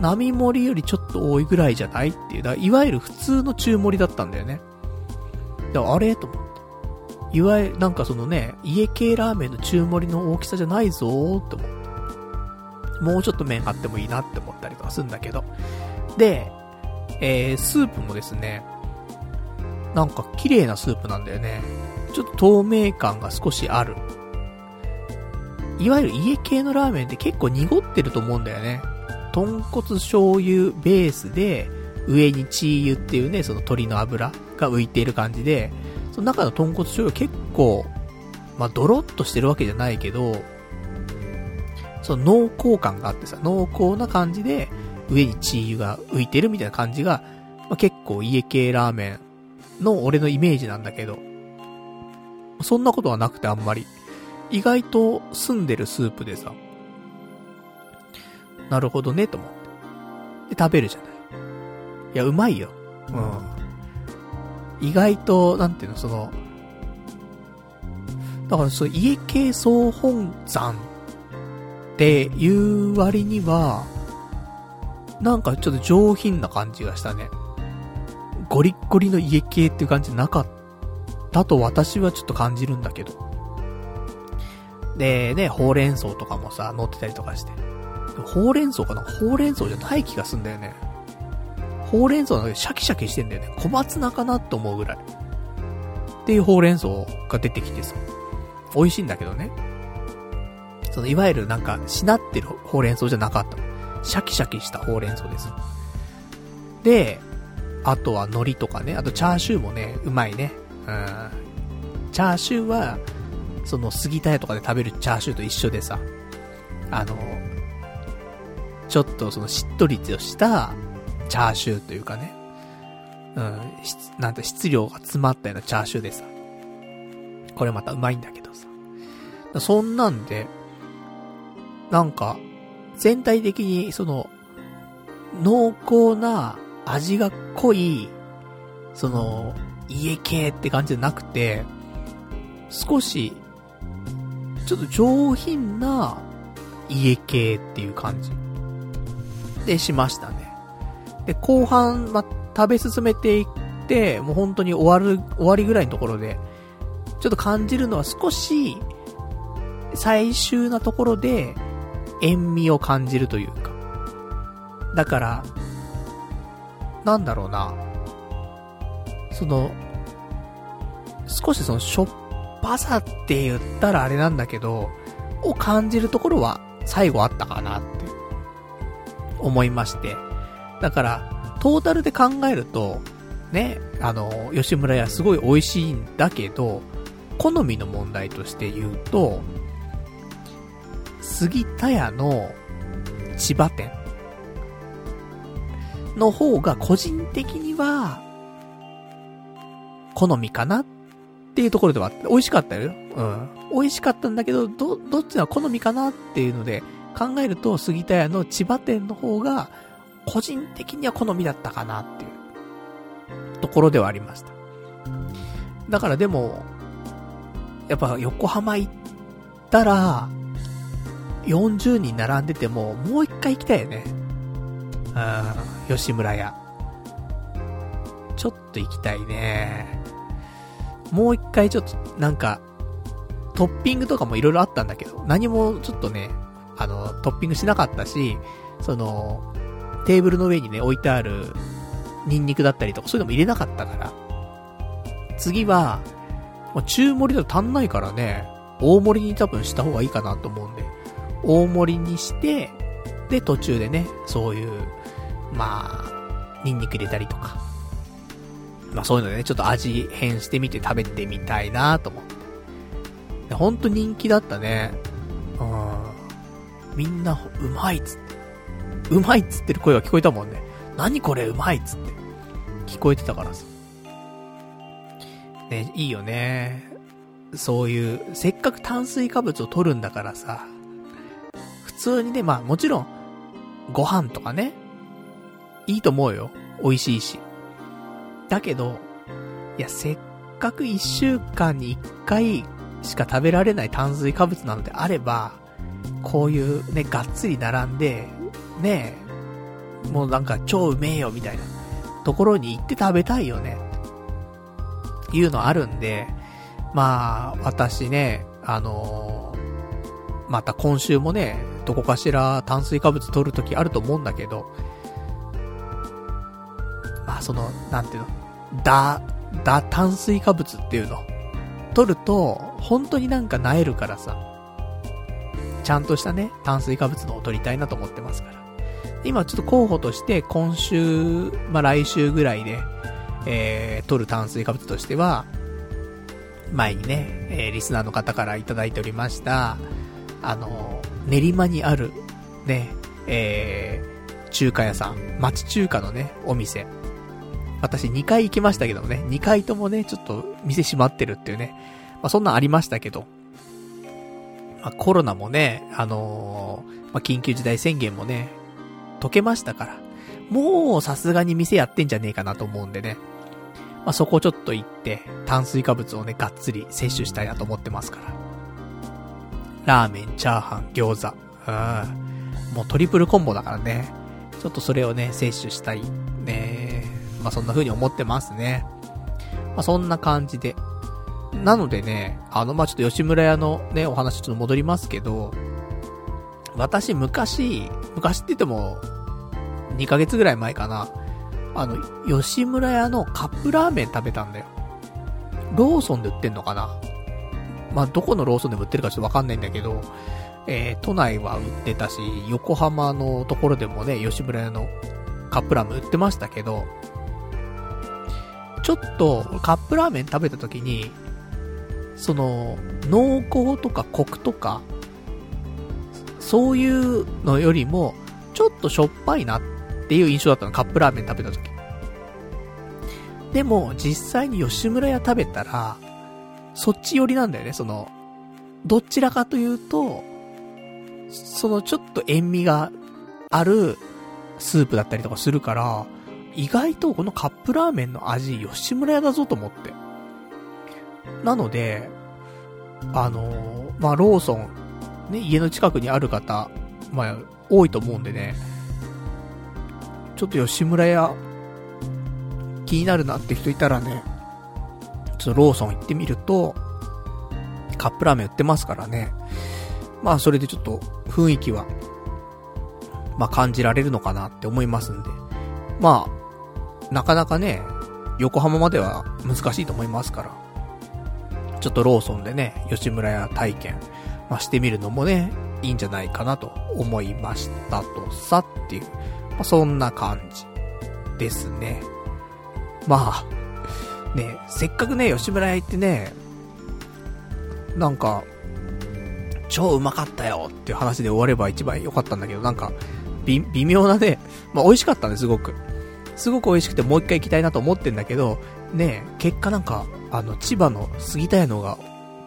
並盛りよりちょっと多いぐらいじゃない？っていう。だいわゆる普通の中盛りだったんだよね。あれと思って。いわゆる、なんかそのね、家系ラーメンの中盛りの大きさじゃないぞーって思って。もうちょっと麺あってもいいなって思ったりとかするんだけど。で、えー、スープもですね、なんか綺麗なスープなんだよね。ちょっと透明感が少しある。いわゆる家系のラーメンって結構濁ってると思うんだよね。豚骨醤油ベースで、上にチー油っていうね、その鶏の油が浮いている感じで、その中の豚骨醤油結構、まあ、ドロッとしてるわけじゃないけど、その濃厚感があってさ、濃厚な感じで、上にチー油が浮いてるみたいな感じが、まあ、結構家系ラーメンの俺のイメージなんだけど、そんなことはなくてあんまり。意外と澄んでるスープでさ、なるほどね、と思って。で、食べるじゃない。いや、うまいよ。うん。意外と、なんていうの、その、だからそう、家系総本山っていう割には、なんかちょっと上品な感じがしたね。ゴリッゴリの家系っていう感じなかったと私はちょっと感じるんだけど。で、ね、ほうれん草とかもさ、乗ってたりとかして。ほうれん草かな？ほうれん草じゃない気がすんだよね。ほうれん草のシャキシャキしてんだよね。小松菜かなって思うぐらい。っていうほうれん草が出てきてさ。美味しいんだけどね。その、いわゆるなんか、しなってるほうれん草じゃなかった。シャキシャキしたほうれん草です。で、あとは海苔とかね、あとチャーシューもね、うまいね。うん。チャーシューは、その杉田屋とかで食べるチャーシューと一緒でさ、あの、ちょっとそのしっとりとしたチャーシューというかね、うん、なんて質量が詰まったようなチャーシューでさ、これまたうまいんだけどさ。そんなんで、なんか、全体的にその、濃厚な味が濃い、その、家系って感じじゃなくて、少しちょっと上品な家系っていう感じでしましたね。で、後半、ま、食べ進めていって、もう本当に終わる、終わりぐらいのところで、ちょっと感じるのは少し、最終なところで、塩味を感じるというか。だから、なんだろうな。その、少しそのしょっぱさって言ったらあれなんだけど、を感じるところは最後あったかなって思いまして。だから、トータルで考えると、ね、あの、吉村屋すごい美味しいんだけど、好みの問題として言うと、杉田屋の千葉店の方が個人的には、好みかなっていうところではあって、美味しかったよ。うん。美味しかったんだけど、ど、どっちが好みかなっていうので、考えると、杉田屋の千葉店の方が、個人的には好みだったかなっていう、ところではありました。だからでも、やっぱ横浜行ったら、40人並んでても、もう一回行きたいよね。うん、吉村屋。ちょっと行きたいね。もう一回ちょっと、なんか、トッピングとかもいろいろあったんだけど、何もちょっとね、あの、トッピングしなかったし、その、テーブルの上にね、置いてある、ニンニクだったりとか、そういうのも入れなかったから。次は、中盛りだと足んないからね、大盛りに多分した方がいいかなと思うんで、大盛りにして、で、途中でね、そういう、まあ、ニンニク入れたりとか、まあそういうのでね、ちょっと味変してみて食べてみたいなと思って。ほんと人気だったね。うん。みんな、うまいっつって。うまいっつってる声が聞こえたもんね。何これうまいっつって。聞こえてたからさ。ね、いいよね。そういう、せっかく炭水化物を取るんだからさ。普通にね、まあもちろん、ご飯とかね。いいと思うよ。美味しいし。だけど、いや、せっかく一週間に一回しか食べられない炭水化物なのであれば、こういうね、がっつり並んで、ねえもうなんか超うめえよみたいなところに行って食べたいよね。いうのあるんで、まあ、私ね、あのー、また今週もね、どこかしら炭水化物取るときあると思うんだけど、まあその、なんていうの、だ、だ炭水化物っていうの。取ると、本当になんか萎えるからさ。ちゃんとしたね、炭水化物のを取りたいなと思ってますから。今ちょっと候補として今週、まあ、来週ぐらいで、えー、取る炭水化物としては、前にね、えー、リスナーの方からいただいておりました、あの、練馬にある、ね、えー、中華屋さん、町中華のね、お店。私2回行きましたけどね、2回ともね、ちょっと店閉まってるっていうね、まあそんなんありましたけど、まあコロナもね、あのー、まあ緊急事態宣言もね、解けましたから、もうさすがに店やってんじゃねえかなと思うんでね、まあそこちょっと行って、炭水化物をね、がっつり摂取したいなと思ってますから。ラーメン、チャーハン、餃子。うん。もうトリプルコンボだからね。ちょっとそれをね、摂取したい。ねまあそんな風に思ってますね。まあそんな感じで。なのでね、あの、まあちょっと吉村屋のね、お話ちょっと戻りますけど、私昔、昔って言っても、2ヶ月ぐらい前かな。あの、吉村屋のカップラーメン食べたんだよ。ローソンで売ってんのかなまあ、どこのローソンでも売ってるかちょっとわかんないんだけど、えー、都内は売ってたし、横浜のところでもね、吉村屋のカップラーメン売ってましたけど、ちょっとカップラーメン食べた時に、その、濃厚とかコクとか、そういうのよりも、ちょっとしょっぱいなっていう印象だったの、カップラーメン食べた時。でも、実際に吉村屋食べたら、そっち寄りなんだよね、その、どちらかというと、そのちょっと塩味があるスープだったりとかするから、意外とこのカップラーメンの味、吉村屋だぞと思って。なので、あのー、まあ、ローソン、ね、家の近くにある方、まあ、多いと思うんでね、ちょっと吉村屋、気になるなって人いたらね、ちょっとローソン行ってみると、カップラーメン売ってますからね。まあそれでちょっと雰囲気は、まあ感じられるのかなって思いますんで。まあ、なかなかね、横浜までは難しいと思いますから。ちょっとローソンでね、吉村屋体験、まあしてみるのもね、いいんじゃないかなと思いましたとさっていう、まあそんな感じですね。まあ、ね、せっかくね、吉村屋行ってね、なんか、超うまかったよっていう話で終われば一番良かったんだけど、なんか、微、妙なね、まあ美味しかったね、すごく。すごく美味しくてもう一回行きたいなと思ってんだけど、ね、結果なんか、あの、千葉の杉田屋のが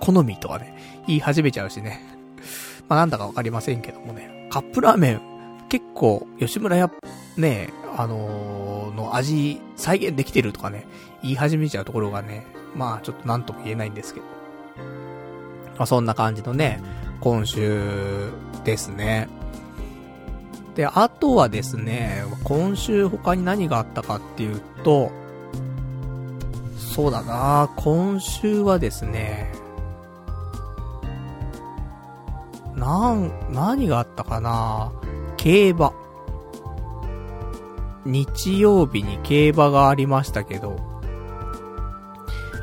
好みとかね、言い始めちゃうしね。まあなんだかわかりませんけどもね、カップラーメン、結構、吉村屋、ね、あのー、の味、再現できてるとかね、言い始めちゃうところがね、まあちょっとなんとも言えないんですけど。まあそんな感じのね、今週ですね。で、あとはですね、今週他に何があったかっていうと、そうだな今週はですね、なん、何があったかな？競馬。日曜日に競馬がありましたけど、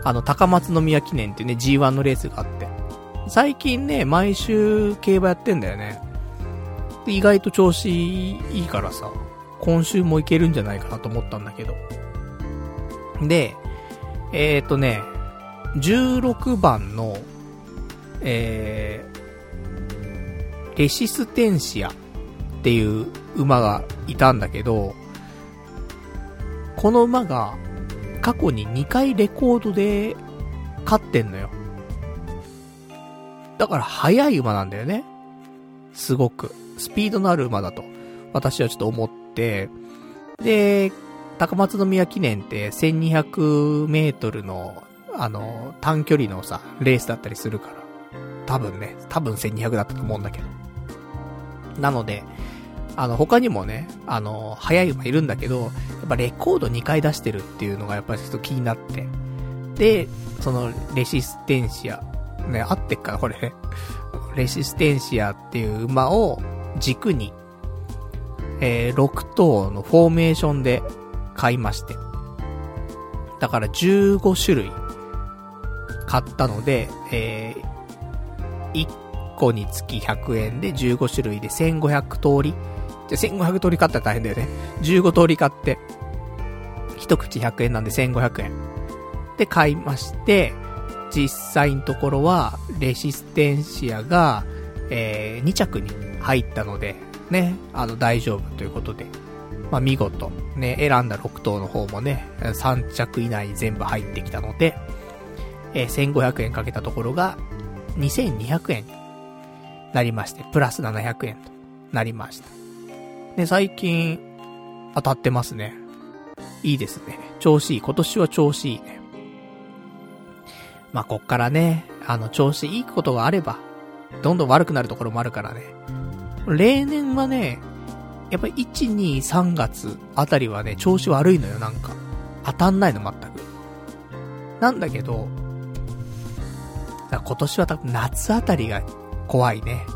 あの、高松宮記念っていうね、G1 のレースがあって。最近ね、毎週競馬やってんだよね。意外と調子いいからさ、今週もいけるんじゃないかなと思ったんだけど。で、えっ、ー、とね、16番の、えー、レシステンシアっていう馬がいたんだけど、この馬が過去に2回レコードで勝ってんのよ。だから速い馬なんだよね。すごく。スピードのある馬だと。私はちょっと思って、で、高松宮記念って1200メートルの、あの、短距離のさ、レースだったりするから。多分ね、多分1200だったと思うんだけど。なので、あの、他にもね、あの、速い馬いるんだけど、やっぱレコード2回出してるっていうのがやっぱりちょっと気になって。で、その、レシステンシア。ね、合ってっかな、これね。レシステンシアっていう馬を軸に、えー、6頭のフォーメーションで買いまして。だから15種類買ったので、えー、1 1個につき100円で15種類で1500通りじゃ1500通り買ったら大変だよね。15通り買って、一口100円なんで1500円。で、買いまして、実際のところは、レシステンシアが、えー、2着に入ったので、ね、あの、大丈夫ということで、まあ、見事、ね、選んだ6頭の方もね、3着以内に全部入ってきたので、えー、1500円かけたところが、2200円なりまして、プラス700円となりました。で、最近、当たってますね。いいですね。調子いい。今年は調子いいね。まあ、こっからね、あの、調子いいことがあれば、どんどん悪くなるところもあるからね。例年はね、やっぱり1、2、3月あたりはね、調子悪いのよ、なんか。当たんないの、全く。なんだけど、今年は多分夏あたりが怖いね。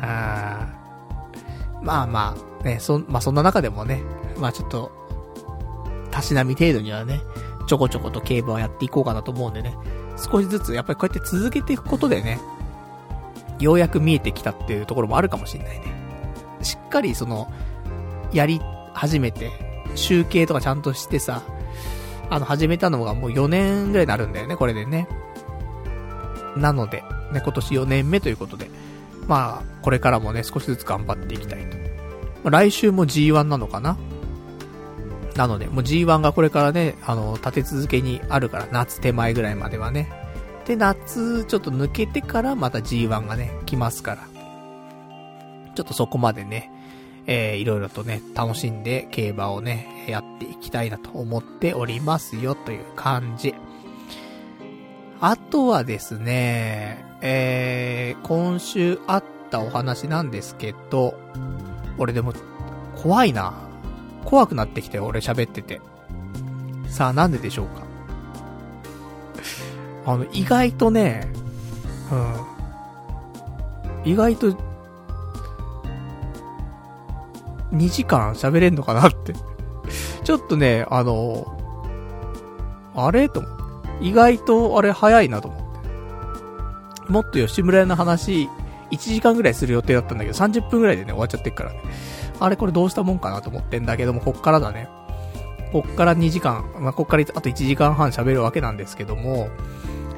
あまあまあ、ね、そ、まあそんな中でもね、まあちょっと、たしなみ程度にはね、ちょこちょこと競馬をやっていこうかなと思うんでね、少しずつやっぱりこうやって続けていくことでね、ようやく見えてきたっていうところもあるかもしんないね。しっかりその、やり始めて、集計とかちゃんとしてさ、あの、始めたのがもう4年ぐらいになるんだよね、これでね。なので、ね、今年4年目ということで、まあ、これからもね、少しずつ頑張っていきたいと。まあ、来週も G1 なのかな？なので、もう G1 がこれからね、あの、立て続けにあるから、夏手前ぐらいまではね。で、夏ちょっと抜けてからまた G1 がね、来ますから。ちょっとそこまでね、えー、いろいろとね、楽しんで競馬をね、やっていきたいなと思っておりますよという感じ。あとはですね、えー、今週あったお話なんですけど、俺でも、怖いな。怖くなってきて、俺喋ってて。さあ、なんででしょうか。あの、意外とね、うん。意外と、2時間喋れんのかなってちょっとね、あの、あれと思って。意外と、あれ早いなと思って。もっと吉村屋の話、1時間ぐらいする予定だったんだけど、30分ぐらいでね、終わっちゃってっからね。あれこれどうしたもんかなと思ってんだけども、こっからだね。こっから2時間、まあ、こっからあと1時間半喋るわけなんですけども、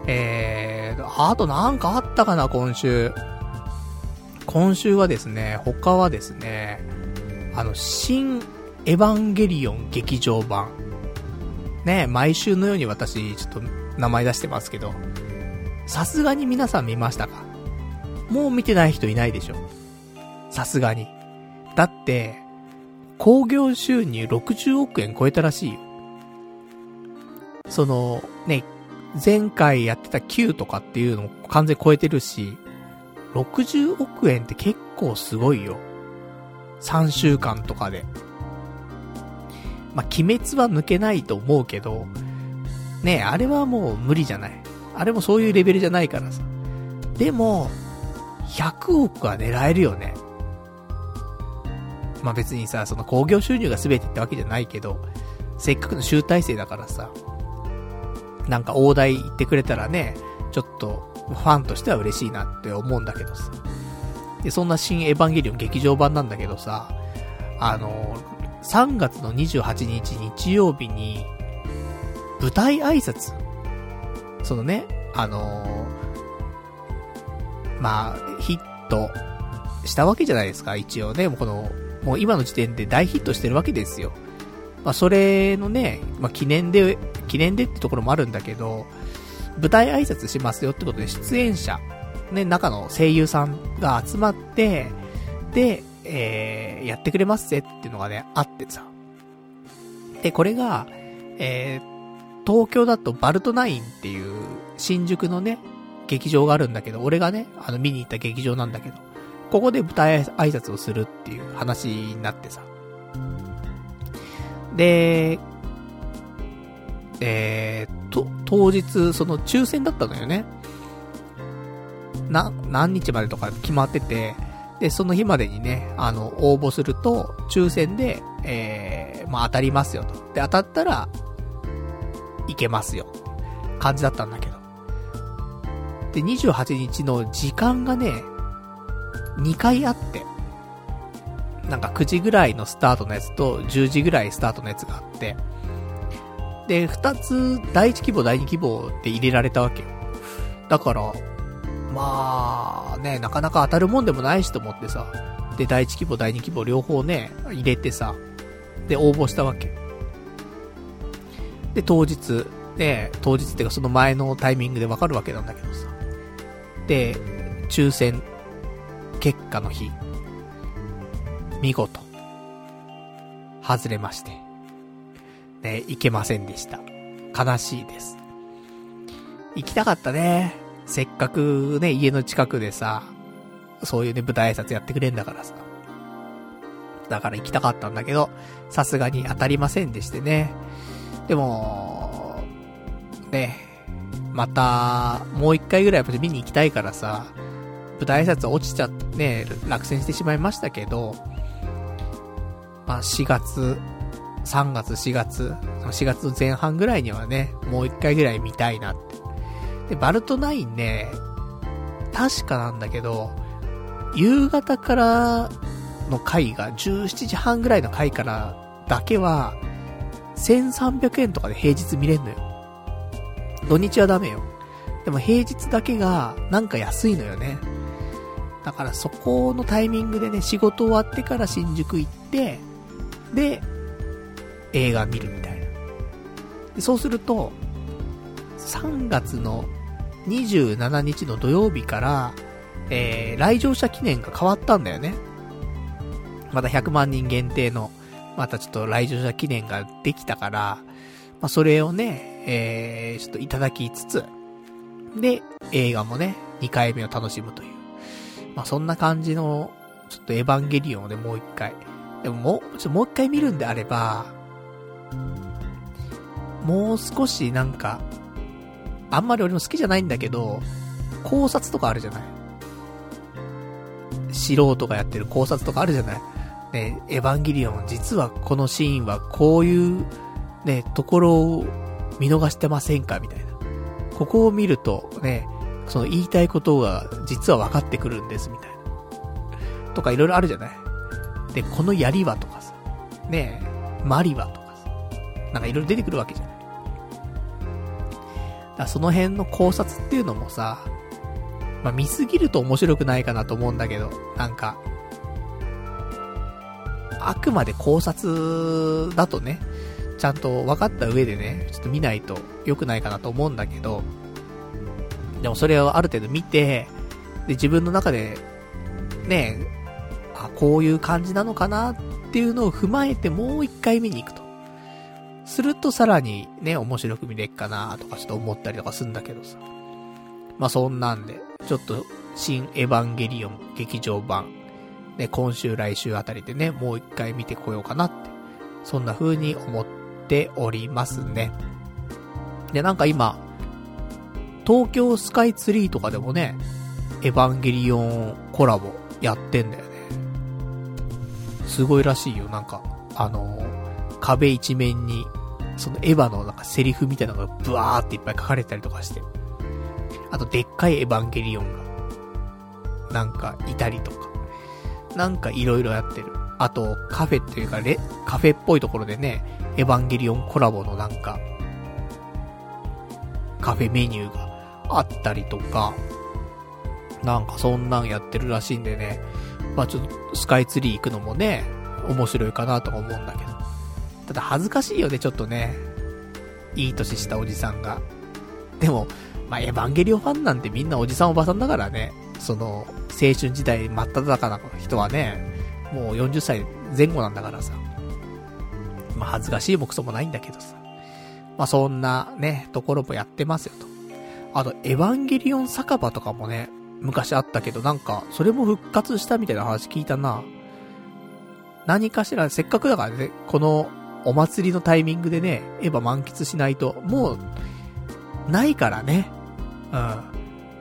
えー、あとなんかあったかな、今週。今週はですね、他はですね、あの、新エヴァンゲリオン劇場版。ね、毎週のように私、ちょっと名前出してますけど、さすがに皆さん見ましたか？もう見てない人いないでしょ。さすがに。だって、興行収入60億円超えたらしいよ。その、ね、前回やってた Q とかっていうのも完全超えてるし、60億円って結構すごいよ。3週間とかで。まあ、鬼滅は抜けないと思うけど、ねあれはもう無理じゃない？あれもそういうレベルじゃないからさ。でも、100億は狙えるよね。まあ、別にさ、その興行収入が全てってわけじゃないけど、せっかくの集大成だからさ、なんか大台言ってくれたらね、ちょっとファンとしては嬉しいなって思うんだけどさ。で、そんな新エヴァンゲリオン劇場版なんだけどさ、あの、3月の28日日曜日に、舞台挨拶。そのね、あのー、まあ、ヒットしたわけじゃないですか、一応ね。もうこの、もう今の時点で大ヒットしてるわけですよ。まあ、それのね、まあ、記念で、記念でってところもあるんだけど、舞台挨拶しますよってことで出演者、ね、中の声優さんが集まって、で、えー、やってくれますぜっていうのがね、あってさ。で、これが、えー、東京だとバルトナインっていう新宿のね、劇場があるんだけど、俺がね、あの見に行った劇場なんだけど、ここで舞台挨拶をするっていう話になってさ。で、えー、と、当日、その抽選だったのよね。な、何日までとか決まってて、で、その日までにね、あの、応募すると、抽選で、えー、まあ、当たりますよと。で、当たったら、いけますよ。感じだったんだけど。で、28日の時間がね、2回あって、なんか9時ぐらいのスタートのやつと、10時ぐらいスタートのやつがあって、で、2つ、第1希望、第2希望って入れられたわけよ。だから、まあ、ね、なかなか当たるもんでもないしと思ってさ、で、第一規模、第二規模両方ね、入れてさ、で、応募したわけ。で、当日、ね、当日っていうかその前のタイミングでわかるわけなんだけどさ。で、抽選、結果の日、見事、外れまして。ね、行けませんでした。悲しいです。行きたかったね。せっかくね、家の近くでさ、そういうね、舞台挨拶やってくれんだからさ。だから行きたかったんだけど、さすがに当たりませんでしてね。でも、ね、また、もう一回ぐらいやっぱり見に行きたいからさ、舞台挨拶落ちちゃってね、落選してしまいましたけど、まあ4月、3月、4月、4月の前半ぐらいにはね、もう一回ぐらい見たいなって。で、バルト9ね、確かなんだけど、夕方からの回が、17時半ぐらいの回からだけは、1300円とかで平日見れんのよ。土日はダメよ。でも平日だけが、なんか安いのよね。だからそこのタイミングでね、仕事終わってから新宿行って、で、映画見るみたいな。でそうすると、3月の27日の土曜日から、えー、来場者記念が変わったんだよね。また100万人限定の、またちょっと来場者記念ができたから、まあ、それをね、えー、ちょっといただきつつ、で、映画もね、2回目を楽しむという。まあ、そんな感じの、ちょっとエヴァンゲリオンをね、もう一回。でももう、ちょっともう一回見るんであれば、もう少しなんか、あんまり俺も好きじゃないんだけど、考察とかあるじゃない？素人がやってる考察とかあるじゃない？ね、エヴァンゲリオン、実はこのシーンはこういう、ね、ところを見逃してませんか？みたいな。ここを見ると、ね、その言いたいことが実は分かってくるんです、みたいな。とかいろいろあるじゃない？で、この槍はとかさ、ねマリはとかさ、なんかいろいろ出てくるわけじゃないだその辺の考察っていうのもさ、まあ、見すぎると面白くないかなと思うんだけど、なんか、あくまで考察だとね、ちゃんと分かった上でね、ちょっと見ないと良くないかなと思うんだけど、でもそれをある程度見て、で、自分の中で、ね、あ、こういう感じなのかなっていうのを踏まえてもう一回見に行くと。するとさらにね、面白く見れっかなとかちょっと思ったりとかするんだけどさ。まあそんなんで、ちょっと、新エヴァンゲリオン劇場版、ね、今週来週あたりでね、もう一回見てこようかなって、そんな風に思っておりますね。で、なんか今、東京スカイツリーとかでもね、エヴァンゲリオンコラボやってんだよね。すごいらしいよ、なんか、あの壁一面に、そのエヴァのなんかセリフみたいなのがブワーっていっぱい書かれたりとかして。あと、でっかいエヴァンゲリオンが、なんか、いたりとか。なんかいろいろやってる。あと、カフェっていうか、レ、カフェっぽいところでね、エヴァンゲリオンコラボのなんか、カフェメニューがあったりとか、なんかそんなんやってるらしいんでね、まあちょっとスカイツリー行くのもね、面白いかなとか思うんだけど。ただ恥ずかしいよね、ちょっとね。いい年したおじさんが。でも、まあ、エヴァンゲリオンファンなんてみんなおじさんおばさんだからね。その、青春時代真っ只中の人はね、もう40歳前後なんだからさ。まあ、恥ずかしいもクソもないんだけどさ。まあ、そんなね、ところもやってますよと。あと、エヴァンゲリオン酒場とかもね、昔あったけど、なんか、それも復活したみたいな話聞いたな。何かしら、せっかくだからね、このお祭りのタイミングでね、エヴァ満喫しないと、もう、ないからね。うん。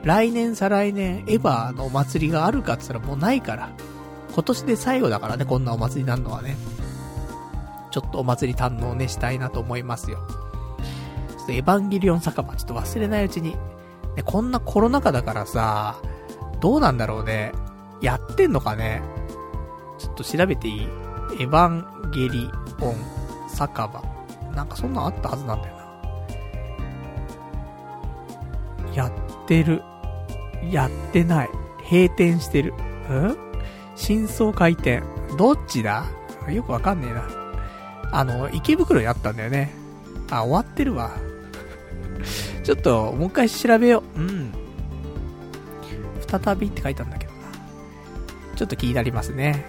来年、再来年、エヴァのお祭りがあるかって言ったらもうないから。今年で最後だからね、こんなお祭りなるのはね。ちょっとお祭り堪能ね、したいなと思いますよ。ちょっとエヴァンゲリオン酒場、ちょっと忘れないうちに。ね、こんなコロナ禍だからさ、どうなんだろうね。やってんのかね。ちょっと調べていい？エヴァンゲリオン酒場。なんかそんなんあったはずなんだよな。やってる。やってない。閉店してる。うん？真相回転。どっちだ？よくわかんねえな。あの、池袋にあったんだよね。あ、終わってるわ。ちょっと、もう一回調べよう。うん。再びって書いたんだけどな。ちょっと気になりますね。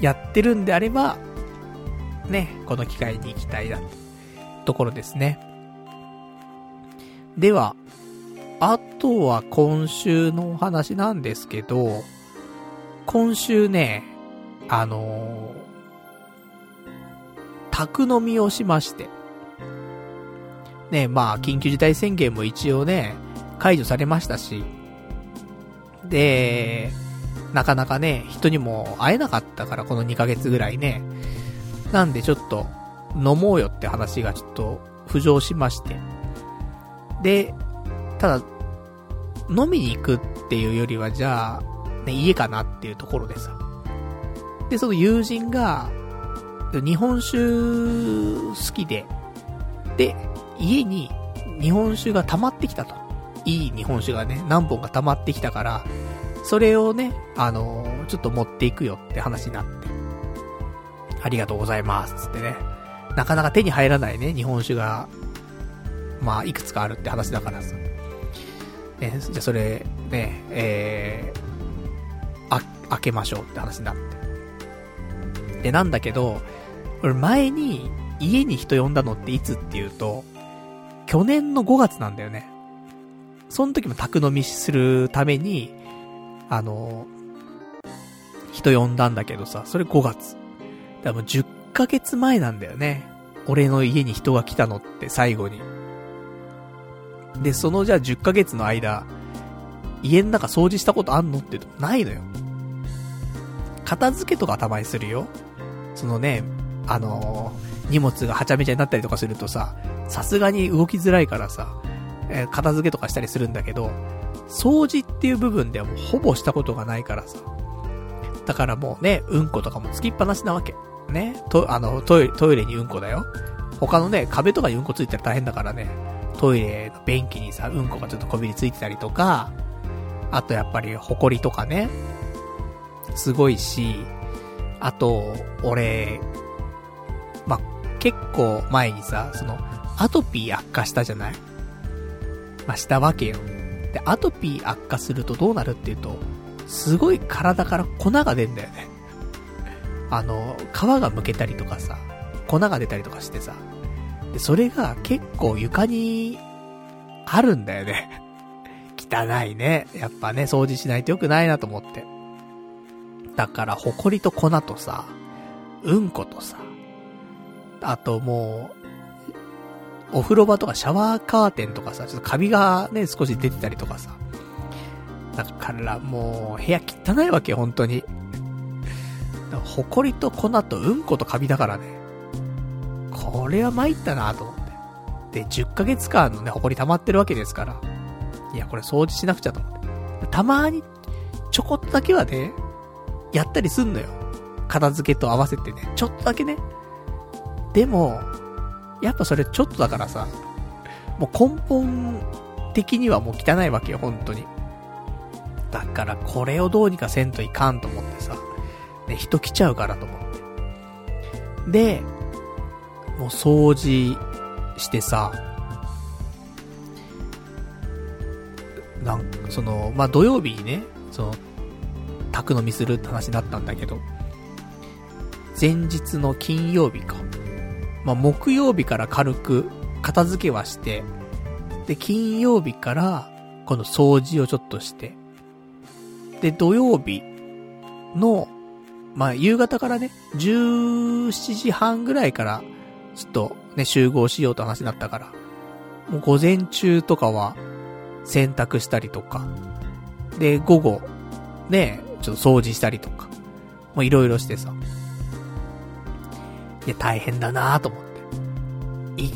やってるんであれば、ね、この機会に行きたいな、ところですね。では、あとは今週のお話なんですけど、今週ね、あのー、宅飲みをしまして。ね、まあ、緊急事態宣言も一応ね、解除されましたし、で、なかなかね、人にも会えなかったから、この2ヶ月ぐらいね。なんでちょっと、飲もうよって話がちょっと浮上しまして。で、ただ、飲みに行くっていうよりは、じゃあ、ね、家かなっていうところでさ。で、その友人が、日本酒好きで、で、家に日本酒が溜まってきたと。いい日本酒がね、何本か溜まってきたから、それをね、あのー、ちょっと持っていくよって話になって。ありがとうございます、つってね。なかなか手に入らないね、日本酒が、まあ、いくつかあるって話だからさ。ね、じゃあそれ、ね、えー、あ、開けましょうって話になって。で、なんだけど、俺前に家に人呼んだのっていつっていうと、去年の5月なんだよね。その時も宅飲みするために、あの、人呼んだんだけどさ、それ5月。だからもう10ヶ月前なんだよね。俺の家に人が来たのって最後に。で、そのじゃあ10ヶ月の間、家の中掃除したことあんの？って、ないのよ。片付けとかたまにするよ。そのね、あのー、荷物がはちゃめちゃになったりとかするとさ、さすがに動きづらいからさ、えー、片付けとかしたりするんだけど、掃除っていう部分ではもうほぼしたことがないからさ。だからもうね、うんことかもつきっぱなしなわけ。ね、と、あの、トイレ、トイレにうんこだよ。他のね、壁とかにうんこついたら大変だからね、トイレの便器にさ、うんこがちょっとこびりついてたりとか、あとやっぱり、ほこりとかね、すごいし、あと、俺、ま、結構前にさ、その、アトピー悪化したじゃない？ま、したわけよ。で、アトピー悪化するとどうなるっていうと、すごい体から粉が出んだよね。あの、皮がむけたりとかさ、粉が出たりとかしてさ。で、それが結構床にあるんだよね。汚いね。やっぱね、掃除しないとよくないなと思って。だから、ほこりと粉とさ、うんことさ、あともう、お風呂場とかシャワーカーテンとかさ、ちょっとカビがね、少し出てたりとかさ。だからもう、部屋汚いわけ、本当に。ほこりと粉とうんことカビだからね。これは参ったなと思って。で、10ヶ月間のね、ほこり溜まってるわけですから。いや、これ掃除しなくちゃと思って。たまに、ちょこっとだけはね、やったりすんのよ。片付けと合わせてね。ちょっとだけね。でも、やっぱそれちょっとだからさ、もう根本的にはもう汚いわけよ、本当に。だからこれをどうにかせんといかんと思ってさ、ね、人来ちゃうからと思って。で、もう掃除してさ、なん、その、まあ、土曜日にね、その、宅飲みするって話になったんだけど、前日の金曜日か。まあ、木曜日から軽く片付けはして、で、金曜日から、この掃除をちょっとして、で、土曜日の、まあ、夕方からね、17時半ぐらいから、ちょっとね、集合しようと話になったから、もう午前中とかは、洗濯したりとか、で、午後、ね、ちょっと掃除したりとか、もういろいろしてさ、いや、大変だなと思って。い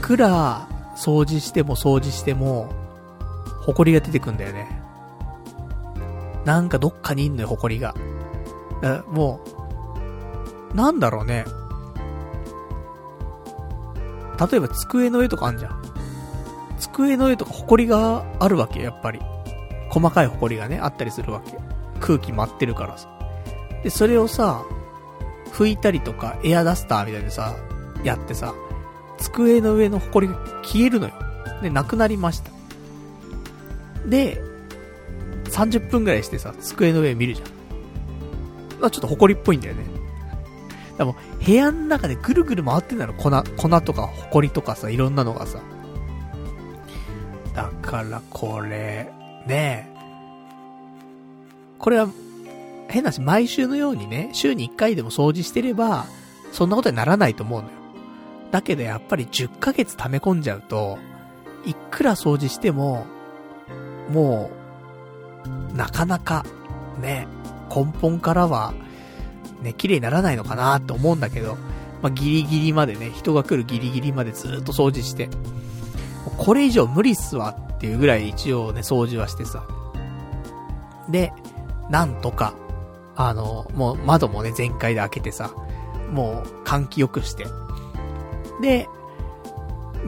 くら、掃除しても掃除しても、埃が出てくんだよね。なんかどっかにいんのよ、埃が。もう、なんだろうね。例えば机の上とかあんじゃん。机の上とか埃があるわけやっぱり。細かい埃がね、あったりするわけ。空気舞ってるからさ。で、それをさ、拭いたりとか、エアダスターみたいにさ、やってさ、机の上の埃が消えるのよ。で、なくなりました。で、30分くらいしてさ、机の上見るじゃん。あ、ちょっと埃っぽいんだよね。でも、部屋の中でぐるぐる回ってんだろ、粉、粉とか埃とかさ、いろんなのがさ。だからこれ、ねえ。これは、変なし、毎週のようにね、週に1回でも掃除してれば、そんなことにならないと思うのよ。だけどやっぱり10ヶ月溜め込んじゃうと、いくら掃除しても、もう、なかなか、ね、根本からは、ね、綺麗にならないのかなって思うんだけど、まあ、ギリギリまでね、人が来るギリギリまでずっと掃除して、これ以上無理っすわっていうぐらい一応ね、掃除はしてさ。で、なんとか、あの、もう窓もね、全開で開けてさ、もう換気よくして。で、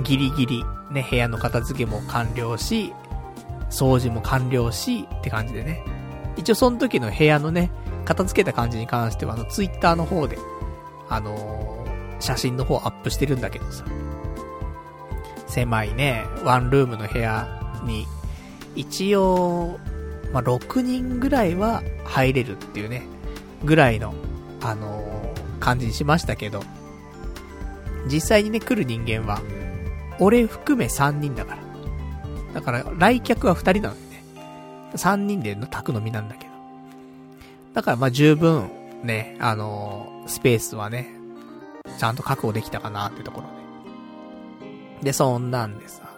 ギリギリ、ね、部屋の片付けも完了し、掃除も完了し、って感じでね。一応その時の部屋のね、片付けた感じに関しては、あの、ツイッターの方で、あのー、写真の方アップしてるんだけどさ。狭いね、ワンルームの部屋に、一応、まあ、6人ぐらいは入れるっていうね、ぐらいの、あのー、感じにしましたけど、実際にね、来る人間は、俺含め3人だから。だから、来客は2人なのにね。3人での宅飲みなんだけど。だからまあ十分、ね、あのー、スペースはね、ちゃんと確保できたかなってところで。で、そんなんでさ。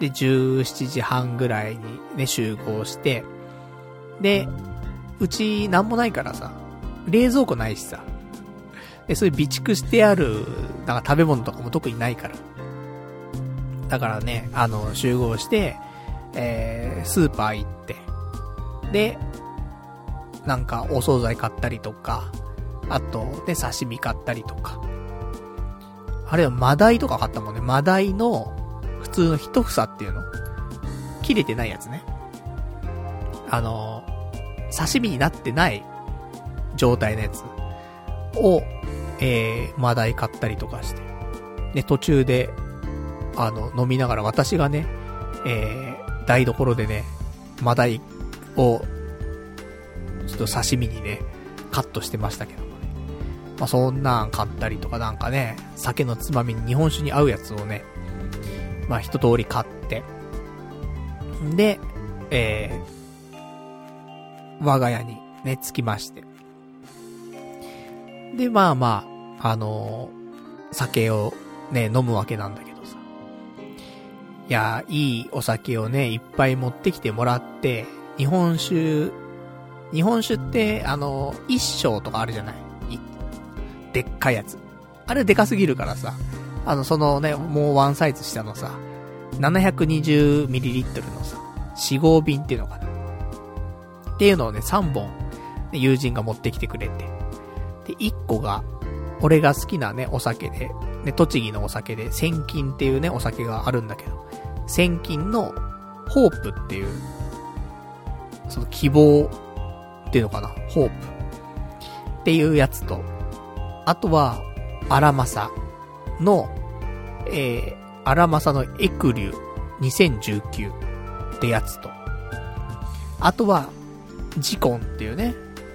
で、17時半ぐらいにね、集合して、で、うちなんもないからさ、冷蔵庫ないしさ、で、そういう備蓄してある、なんか食べ物とかも特にないから。だからね、あの、集合して、えー、スーパー行って、で、なんかお惣菜買ったりとか、あと、ね、刺身買ったりとか。あれはマダイとか買ったもんね。マダイの、普通の一房っていうの切れてないやつね。あの、刺身になってない状態のやつを、えー、マダイ買ったりとかして。で、途中で、あの、飲みながら私がね、えー、台所でね、マダイを、ちょっと刺身にね、カットしてましたけどもね。まあ、そんなん買ったりとかなんかね、酒のつまみに日本酒に合うやつをね、まあ、一通り買って、で、えー、我が家にね、着きまして。で、まあまあ、あのー、酒をね、飲むわけなんだけどさ。いや、いいお酒をね、いっぱい持ってきてもらって、日本酒、日本酒って、あの、一升とかあるじゃない？でっかいやつ。あれでかすぎるからさ、あの、そのね、もうワンサイズ下のさ、720ml のさ、4号瓶っていうのかな。っていうのをね、3本、友人が持ってきてくれて。で、1個が、俺が好きなね、お酒で、ね、栃木のお酒で、千金っていうね、お酒があるんだけど、千金の、ホープっていう、その希望っていうのかな、ホープ。っていうやつと、あとは、アラマサの、えー、アラマサのエクリュー2019ってやつと、あとは、ジコンっていうね、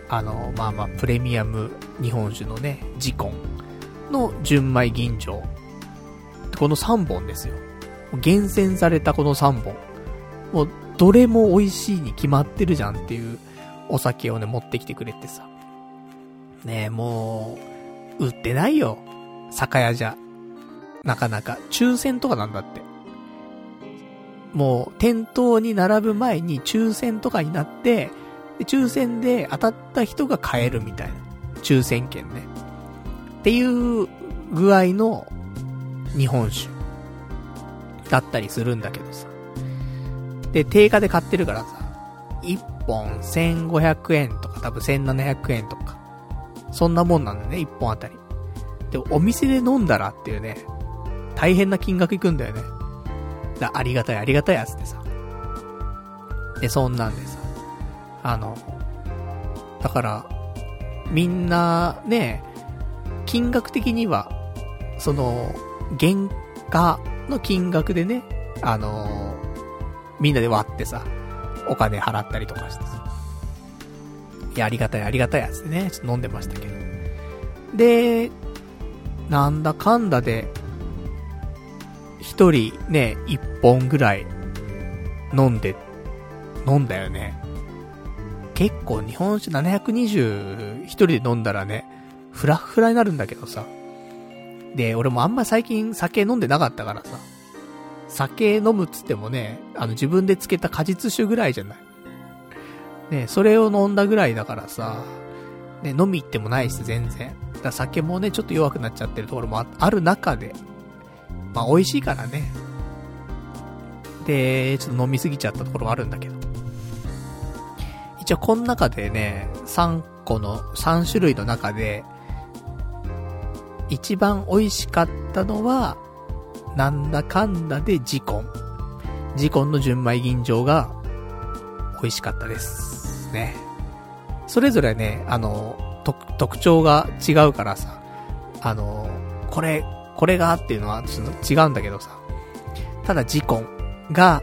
あの、まあまあ、プレミアム日本酒のね、ジコンの純米吟醸。この3本ですよ。厳選されたこの3本。もう、どれも美味しいに決まってるじゃんっていうお酒をね、持ってきてくれてさ。ねえ、もう、売ってないよ。酒屋じゃ。なかなか。抽選とかなんだって。もう、店頭に並ぶ前に抽選とかになって、抽選で当たった人が買えるみたいな。抽選券ね。っていう具合の日本酒だったりするんだけどさ。で、定価で買ってるからさ、1本1500円とか多分1700円とか、そんなもんなんだね、1本あたり。で、お店で飲んだらっていうね、大変な金額いくんだよね。だありがたいありがたいやつってさ。で、そんなんでさ、あの、だから、みんな、ね、金額的には、その、原価の金額でね、あのみんなで割ってさ、お金払ったりとかしてさ。いや、ありがたいありがたいやつでね、ちょっと飲んでましたけど。で、なんだかんだで、一人ね、一本ぐらい飲んで、飲んだよね。結構日本酒720一人で飲んだらね、フラフラになるんだけどさ。で、俺もあんま最近酒飲んでなかったからさ。酒飲むっつってもね、あの自分で漬けた果実酒ぐらいじゃない。ね、それを飲んだぐらいだからさ、ね、飲み行ってもないし全然。だ酒もね、ちょっと弱くなっちゃってるところもあある中で、まあ美味しいからね。で、ちょっと飲みすぎちゃったところもあるんだけど。一応この中でね、3個の、3種類の中で、一番美味しかったのは、なんだかんだでジコン。ジコンの純米吟醸が美味しかったです。ね。それぞれね、あの、特徴が違うからさ、あの、これ、これがっていうのはちょっと違うんだけどさ。ただジコンが、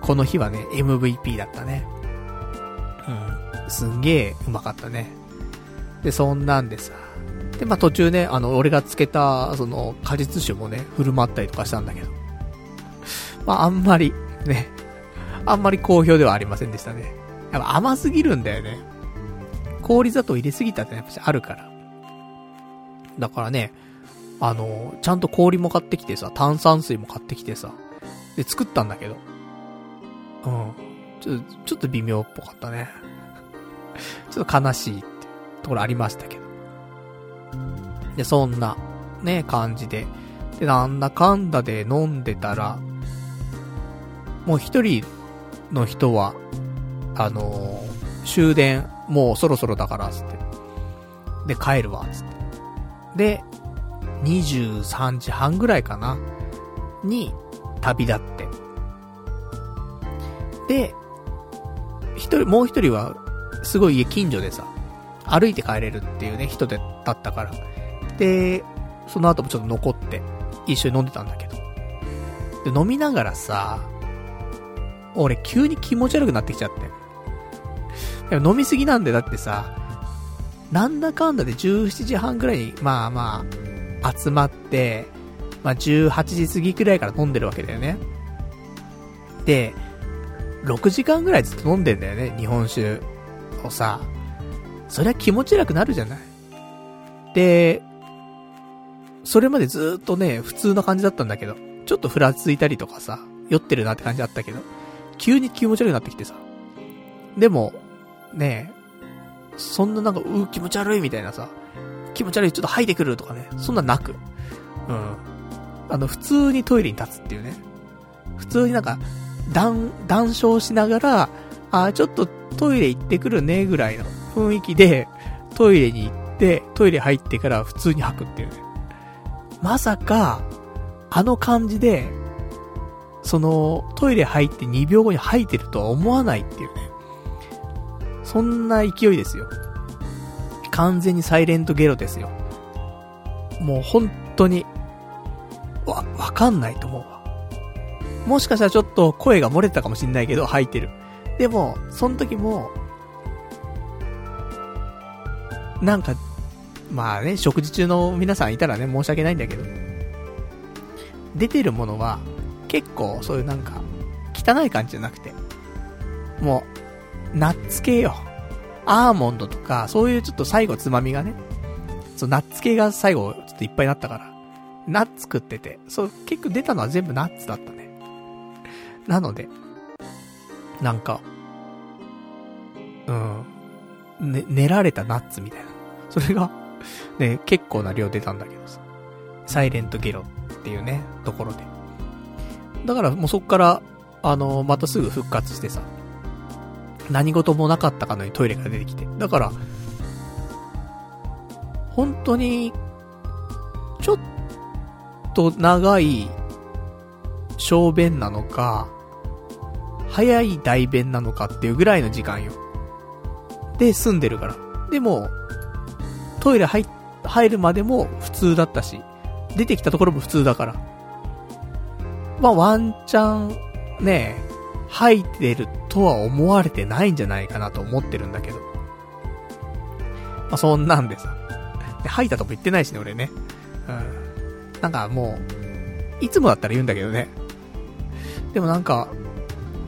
この日はね、MVP だったね。うん。すんげえうまかったね。で、そんなんでさ。で、まあ、途中ね、あの、俺がつけた、その、果実酒もね、振る舞ったりとかしたんだけど。まあ、あんまり、ね、あんまり好評ではありませんでしたね。やっぱ甘すぎるんだよね。氷砂糖入れすぎたってやっぱあるから。だからね、あの、ちゃんと氷も買ってきてさ、炭酸水も買ってきてさ、で、作ったんだけど。うん。ちょっと、ちょっと微妙っぽかったね。ちょっと悲しいってところありましたけど。で、そんな、ね、感じで。で、なんだかんだで飲んでたら、もう一人の人は、あのー、終電、もうそろそろだから、つって。で、帰るわ、つって。で、23時半ぐらいかな。に、旅立って。で、一人、もう一人は、すごい家近所でさ、歩いて帰れるっていうね、人で、だったから。で、その後もちょっと残って、一緒に飲んでたんだけど。で、飲みながらさ、俺急に気持ち悪くなってきちゃって。でも飲みすぎなんで、だってさ、なんだかんだで17時半ぐらいに、まあまあ、集まって、まあ18時過ぎくらいから飲んでるわけだよね。で、6時間ぐらいずっと飲んでんだよね、日本酒をさ。そりゃ気持ち悪くなるじゃない。で、それまでずっとね、普通な感じだったんだけど、ちょっとふらついたりとかさ、酔ってるなって感じだったけど、急に気持ち悪くなってきてさ。でも、ねえ、そんななんか、うー気持ち悪いみたいなさ、気持ち悪いちょっと吐いてくるとかね、そんななく。うん。あの、普通にトイレに立つっていうね。普通になんか、談、談笑しながら、あ、ちょっとトイレ行ってくるね、ぐらいの雰囲気で、トイレに行って、トイレ入ってから普通に吐くっていうね。まさか、あの感じで、その、トイレ入って2秒後に吐いてるとは思わないっていうね。そんな勢いですよ。完全にサイレントゲロですよ。もう本当に、わ、わかんないと思うわ。もしかしたらちょっと声が漏れたかもしんないけど、吐いてる。でも、その時も、なんか、まあね、食事中の皆さんいたらね、申し訳ないんだけど、出てるものは、結構そういうなんか、汚い感じじゃなくて、もう、ナッツ系よ。アーモンドとか、そういうちょっと最後つまみがね、そう、ナッツ系が最後ちょっといっぱいになったから、ナッツ食ってて、そう、結構出たのは全部ナッツだったね。なので、なんか、うん、ね、練られたナッツみたいな。それが、ね、結構な量出たんだけどさ。サイレントゲロっていうね、ところで。だからもうそっから、あのまたすぐ復活してさ。何事もなかったかのようにトイレから出てきて。だから、本当に、ちょっと長い小便なのか、早い代弁なのかっていうぐらいの時間よ。で、住んでるから。でも、トイレ入、入るまでも普通だったし、出てきたところも普通だから。まあ、ワンチャン、ね、入ってるとは思われてないんじゃないかなと思ってるんだけど。まあ、そんなんでさ。で吐いたとも言ってないしね、俺ね。うん。なんかもう、いつもだったら言うんだけどね。でもなんか、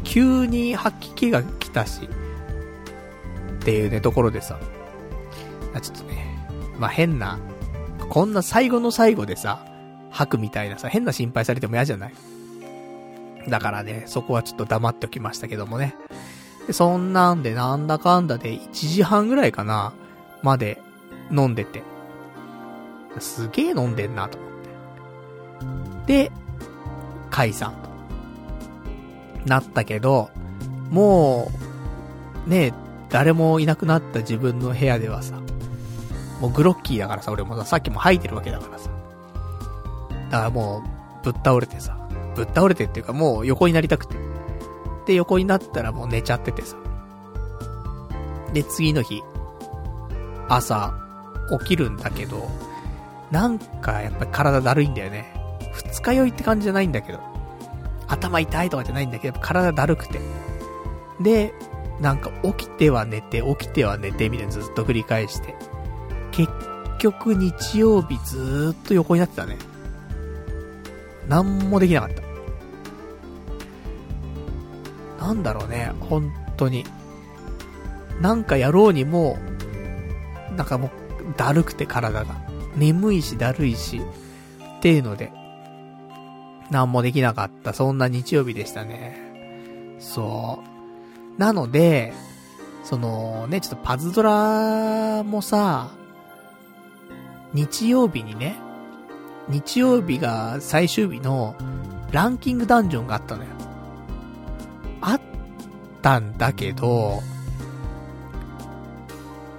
急に吐き気が来たし、っていうね、ところでさ。あちょっとね、まあ、変な、こんな最後の最後でさ、吐くみたいなさ、変な心配されても嫌じゃない？だからね、そこはちょっと黙っておきましたけどもね。で、そんなんでなんだかんだで1時半ぐらいかな、まで飲んでて。すげえ飲んでんなと思って。で、解散と。なったけど、もう、ね誰もいなくなった自分の部屋ではさ、もうグロッキーだからさ、俺もさ、さっきも吐いてるわけだからさ。だからもう、ぶっ倒れてさ、ぶっ倒れてっていうかもう横になりたくて。で、横になったらもう寝ちゃっててさ。で、次の日、朝、起きるんだけど、なんかやっぱり体だるいんだよね。二日酔いって感じじゃないんだけど。頭痛いとかじゃないんだけど、体だるくて。で、なんか起きては寝て、起きては寝てみたいなずっと繰り返して。結局日曜日ずーっと横になってたね。なんもできなかった。なんだろうね、本当に。なんかやろうにも、なんかもう、だるくて体が。眠いし、だるいし、っていうので、なんもできなかった、そんな日曜日でしたね。そう。なので、そのね、ちょっとパズドラもさ、日曜日にね、日曜日が最終日のランキングダンジョンがあったのよ。あったんだけど、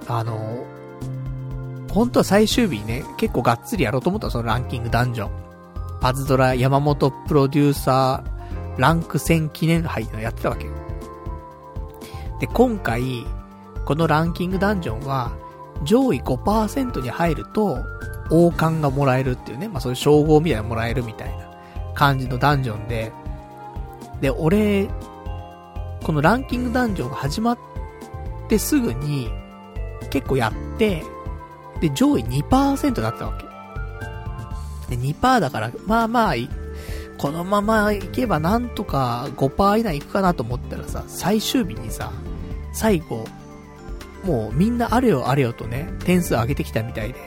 あの、本当は最終日にね、結構がっつりやろうと思ったそのランキングダンジョン。パズドラ山本プロデューサーランク戦記念杯のやってたわけよ。で、今回、このランキングダンジョンは、上位5%に入ると、王冠がもらえるっていうね、まあそういう称号みたいなもらえるみたいな感じのダンジョンで、で、俺、このランキングダンジョンが始まってすぐに、結構やって、で、上位2%だったわけ。で、2%だから、まあまあ、このままいけばなんとか5%以内いくかなと思ったらさ、最終日にさ、最後、もうみんなあれよあれよとね、点数上げてきたみたいで、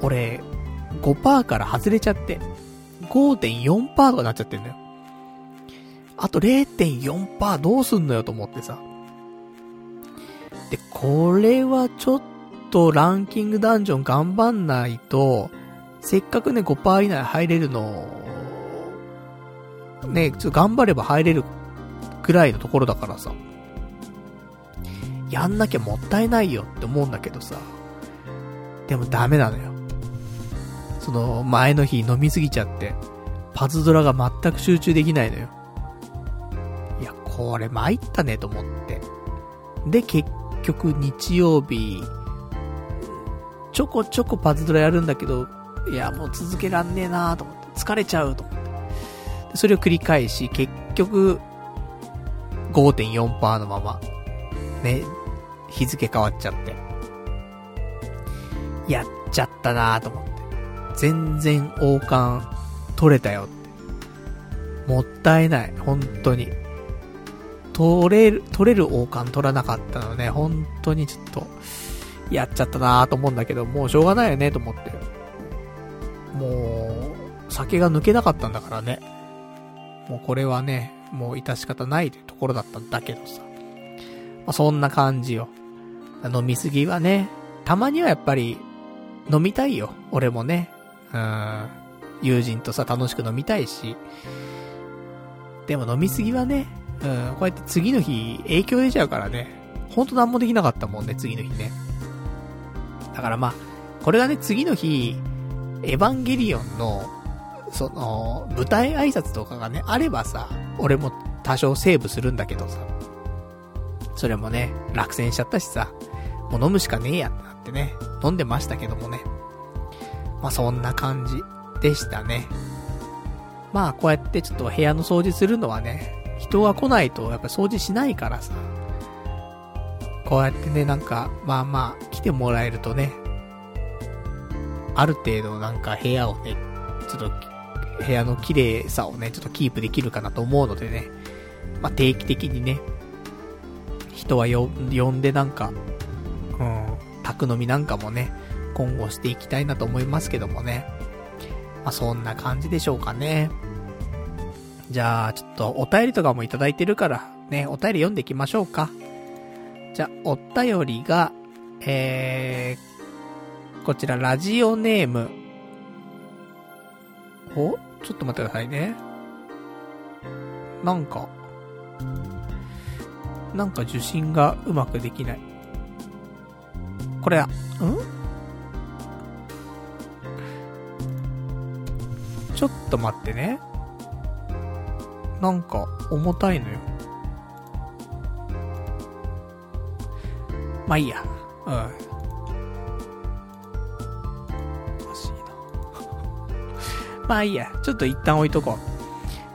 俺、5%から外れちゃって、5.4%とかなっちゃってんだよ。あと0.4%どうすんのよと思ってさ。で、これはちょっとランキングダンジョン頑張んないと、せっかくね、5%以内入れるの、ね、ちょっと頑張れば入れるくらいのところだからさ。やんなきゃもったいないよって思うんだけどさ。でもダメなのよ。その、前の日飲みすぎちゃって、パズドラが全く集中できないのよ。いや、これ参ったねと思って。で、結局日曜日、ちょこちょこパズドラやるんだけど、いや、もう続けらんねえなーと思って、疲れちゃうと思って。それを繰り返し、結局、5.4%のまま、ね、日付変わっちゃって。やっちゃったなーと思って。全然王冠取れたよって。もったいない、本当に。取れる、取れる王冠取らなかったのね、本当にちょっと、やっちゃったなーと思うんだけど、もうしょうがないよね、と思って。もう、酒が抜けなかったんだからね。もうこれはね、もう致し方ないというところだったんだけどさ。まあ、そんな感じよ。飲みすぎはね、たまにはやっぱり、飲みたいよ。俺もね。うん。友人とさ、楽しく飲みたいし。でも飲みすぎはね、うん、こうやって次の日影響出ちゃうからね。ほんと何もできなかったもんね、次の日ね。だからまあ、これがね、次の日、エヴァンゲリオンのその、舞台挨拶とかがね、あればさ、俺も多少セーブするんだけどさ、それもね、落選しちゃったしさ、もう飲むしかねえやってなってね、飲んでましたけどもね。まあそんな感じでしたね。まあこうやってちょっと部屋の掃除するのはね、人が来ないとやっぱ掃除しないからさ、こうやってね、なんか、まあまあ、来てもらえるとね、ある程度なんか部屋をね、ちょっと、部屋の綺麗さをね、ちょっとキープできるかなと思うのでね、まあ定期的にね、人は呼んでなんか、うん、宅飲みなんかもね、今後していきたいなと思いますけどもね。まあ、そんな感じでしょうかね。じゃあ、ちょっとお便りとかもいただいてるから、ね、お便り読んでいきましょうか。じゃあ、お便りが、えー、こちら、ラジオネーム。お？ちょっと待ってくださいね。なんか、なんか受信がうまくできない。これ、ん？ちょっと待ってね。なんか、重たいのよ。まあいいや。うん。おかしいな。まあいいや。ちょっと一旦置いとこ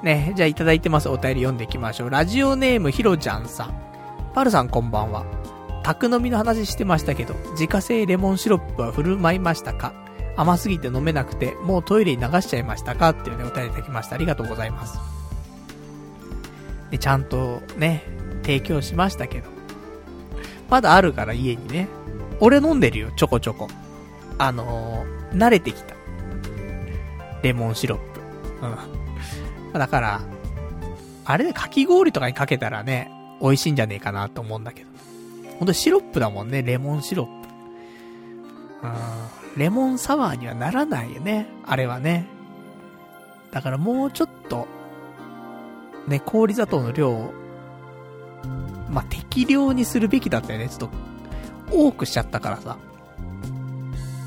う。ね、じゃあいただいてます。お便り読んでいきましょう。ラジオネームひろちゃんさん。パルさんこんばんは。宅飲みの話してましたけど、自家製レモンシロップは振る舞いましたか？甘すぎて飲めなくて、もうトイレに流しちゃいましたか？っていうね、お便りいただきました。ありがとうございます。で、ちゃんとね、提供しましたけど。まだあるから家にね。俺飲んでるよ、ちょこちょこ。あのー、慣れてきた。レモンシロップ。うん。だから、あれでかき氷とかにかけたらね、美味しいんじゃねえかなと思うんだけど。ほんとシロップだもんね、レモンシロップ。うん。レモンサワーにはならないよね、あれはね。だからもうちょっと、ね、氷砂糖の量を、まあ、適量にするべきだったよね。ちょっと、多くしちゃったからさ。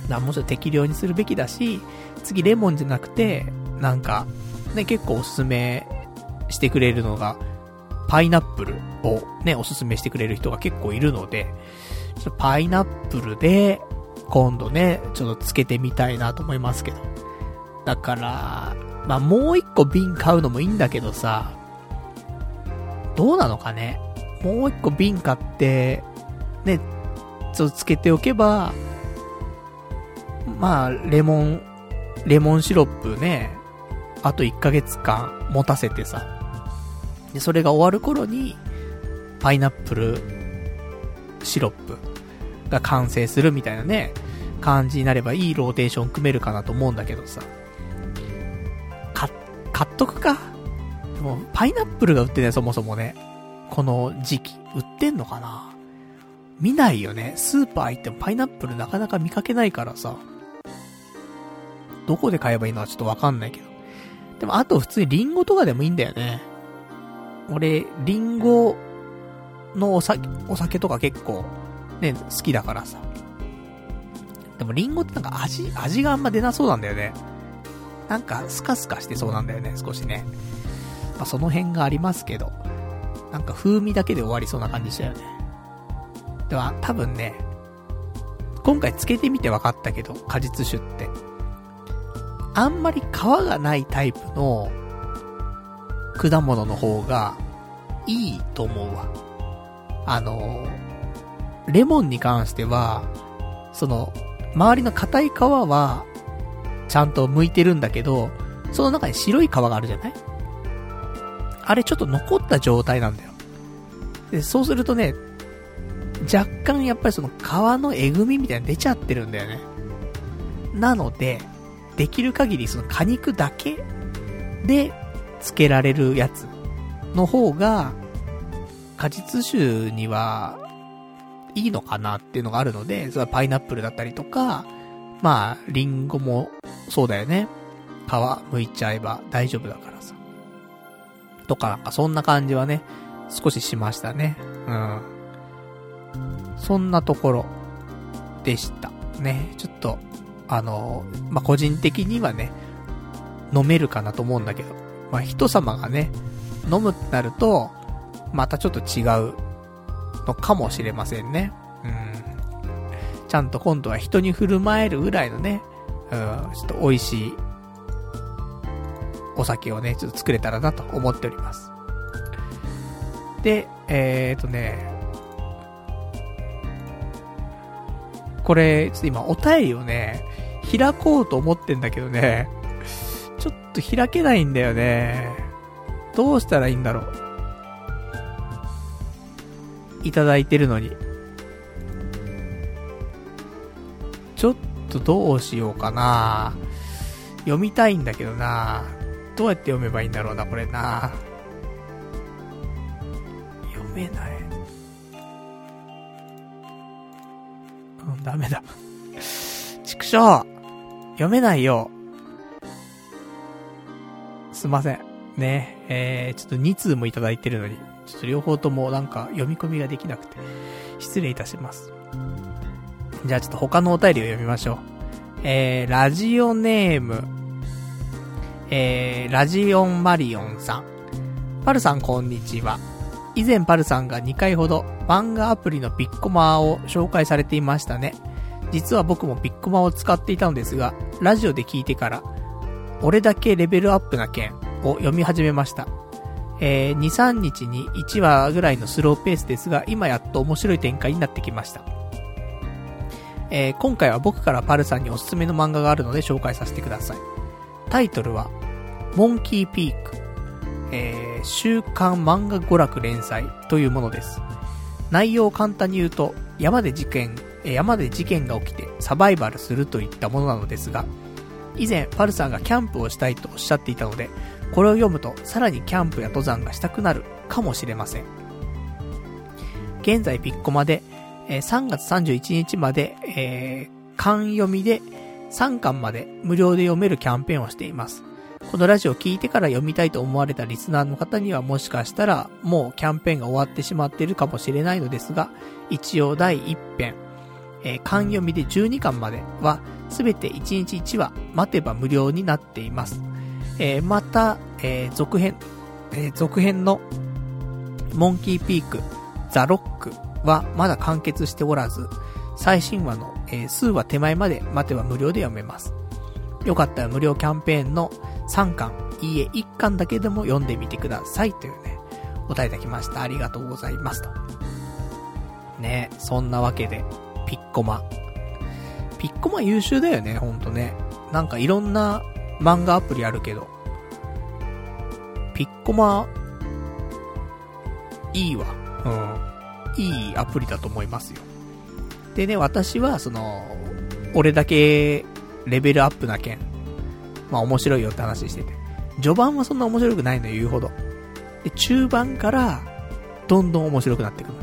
だもうちょっと適量にするべきだし、次レモンじゃなくて、なんか、ね、結構おすすめしてくれるのが、パイナップルをね、おすすめしてくれる人が結構いるので、ちょっとパイナップルで、今度ね、ちょっとつけてみたいなと思いますけど。だから、まあ、もう一個瓶買うのもいいんだけどさ、どうなのかね？もう一個瓶買って、ね、ちょっとつけておけば、まあ、レモン、レモンシロップね、あと1ヶ月間持たせてさ、で、それが終わる頃に、パイナップルシロップが完成するみたいなね、感じになればいいローテーション組めるかなと思うんだけどさ。か、買っとくか？でも、パイナップルが売ってね、そもそもね。この時期、売ってんのかな？見ないよね。スーパー行ってもパイナップルなかなか見かけないからさ。どこで買えばいいのかちょっとわかんないけど。でも、あと普通にリンゴとかでもいいんだよね。俺、リンゴのお酒、お酒とか結構、ね、好きだからさ。でもリンゴってなんか味、味があんま出なそうなんだよね。なんかスカスカしてそうなんだよね、少しね。まあ、その辺がありますけど。なんか風味だけで終わりそうな感じしたよね。では、多分ね、今回つけてみて分かったけど、果実酒って。あんまり皮がないタイプの果物の方がいいと思うわ。あの、レモンに関しては、その、周りの硬い皮は、ちゃんと剥いてるんだけど、その中に白い皮があるじゃない？あれちょっと残った状態なんだよ。で、そうするとね、若干やっぱりその皮のえぐみみたいな出ちゃってるんだよね。なので、できる限りその果肉だけでつけられるやつの方が、果実酒にはいいのかなっていうのがあるので、それはパイナップルだったりとか、まあ、リンゴもそうだよね。皮剥いちゃえば大丈夫だからさ。とかなんかそんな感じはね、少ししましたね。うん。そんなところでした。ね。ちょっと、あの、まあ、個人的にはね、飲めるかなと思うんだけど。まあ、人様がね、飲むってなると、またちょっと違うのかもしれませんね。うん。ちゃんと今度は人に振る舞えるぐらいのね、うん、ちょっと美味しいお酒をね、ちょっと作れたらなと思っております。で、えーとね、これ、ちょっと今お便りをね、開こうと思ってんだけどね、と開けないんだよね。どうしたらいいんだろう。いただいてるのに。ちょっとどうしようかな読みたいんだけどなどうやって読めばいいんだろうな、これな読めない。うん、ダメだ。畜生読めないよ。すいません。ね、えー、ちょっと2通もいただいてるのに、ちょっと両方ともなんか読み込みができなくて、失礼いたします。じゃあちょっと他のお便りを読みましょう。えー、ラジオネーム、えー、ラジオンマリオンさん。パルさんこんにちは。以前パルさんが2回ほど漫画アプリのピッコマを紹介されていましたね。実は僕もピッコマを使っていたのですが、ラジオで聞いてから、俺だけレベルアップな件を読み始めました。えー、2、3日に1話ぐらいのスローペースですが、今やっと面白い展開になってきました。えー、今回は僕からパルさんにおすすめの漫画があるので紹介させてください。タイトルは、モンキーピーク、えー、週刊漫画娯楽連載というものです。内容を簡単に言うと、山で事件、山で事件が起きてサバイバルするといったものなのですが、以前、パルさんがキャンプをしたいとおっしゃっていたので、これを読むとさらにキャンプや登山がしたくなるかもしれません。現在ピッコマで、えー、3月31日まで、えー、缶読みで3巻まで無料で読めるキャンペーンをしています。このラジオを聞いてから読みたいと思われたリスナーの方にはもしかしたらもうキャンペーンが終わってしまっているかもしれないのですが、一応第1編、えー、缶読みで12巻まではすべて1日1話待てば無料になっています。えー、また、えー、続編、えー、続編のモンキーピーク、ザ・ロックはまだ完結しておらず、最新話の、え、数話手前まで待てば無料で読めます。よかったら無料キャンペーンの3巻、いいえ1巻だけでも読んでみてくださいというね、お答えいただきました。ありがとうございますと。ね、そんなわけで、ピッコマ。ピッコマ優秀だよね、ほんとね。なんかいろんな漫画アプリあるけど、ピッコマ、いいわ。うん。いいアプリだと思いますよ。でね、私は、その、俺だけレベルアップな件、まあ面白いよって話してて。序盤はそんな面白くないのよ、言うほど。で、中盤から、どんどん面白くなってくる。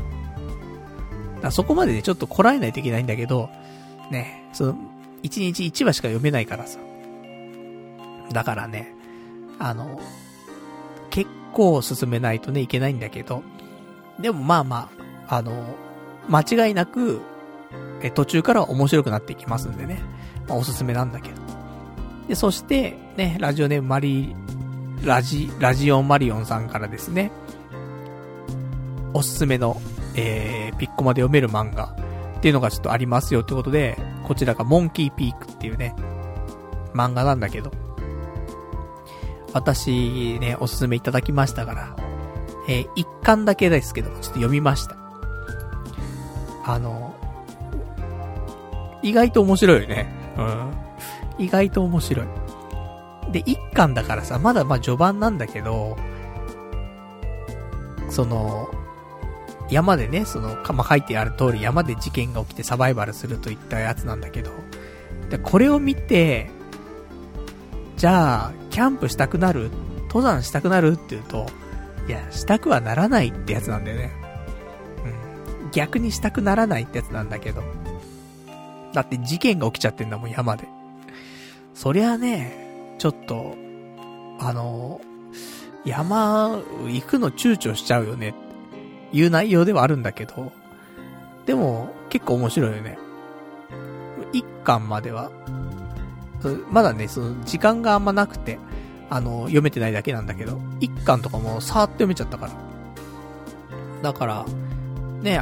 だそこまでね、ちょっとこらえないといけないんだけど、ね、その、1日1話しか読めないからさ。だからね、あの、結構進めないとね、いけないんだけど、でもまあまあ、あの、間違いなく、え、途中から面白くなっていきますんでね、まあ、おすすめなんだけど。で、そして、ね、ラジオネームマリ、ラジ、ラジオンマリオンさんからですね、おすすめの、えー、ピッコマで読める漫画っていうのがちょっとありますよってことで、こちらがモンキーピークっていうね、漫画なんだけど、私ね、おすすめいただきましたから、えー、一巻だけですけど、ちょっと読みました。あの、意外と面白いよね。うん。意外と面白い。で、一巻だからさ、まだまあ序盤なんだけど、その、山でね、その、まあ、書いてある通り山で事件が起きてサバイバルするといったやつなんだけど、で、これを見て、じゃあ、キャンプしたくなる？登山したくなる？って言うと、いや、したくはならないってやつなんだよね。うん。逆にしたくならないってやつなんだけど。だって事件が起きちゃってんだもん、山で。そりゃね、ちょっと、あの、山、行くの躊躇しちゃうよね、いう内容ではあるんだけど、でも、結構面白いよね。一巻までは、まだね、その、時間があんまなくて、あの、読めてないだけなんだけど、一巻とかもさーっと読めちゃったから。だから、ね、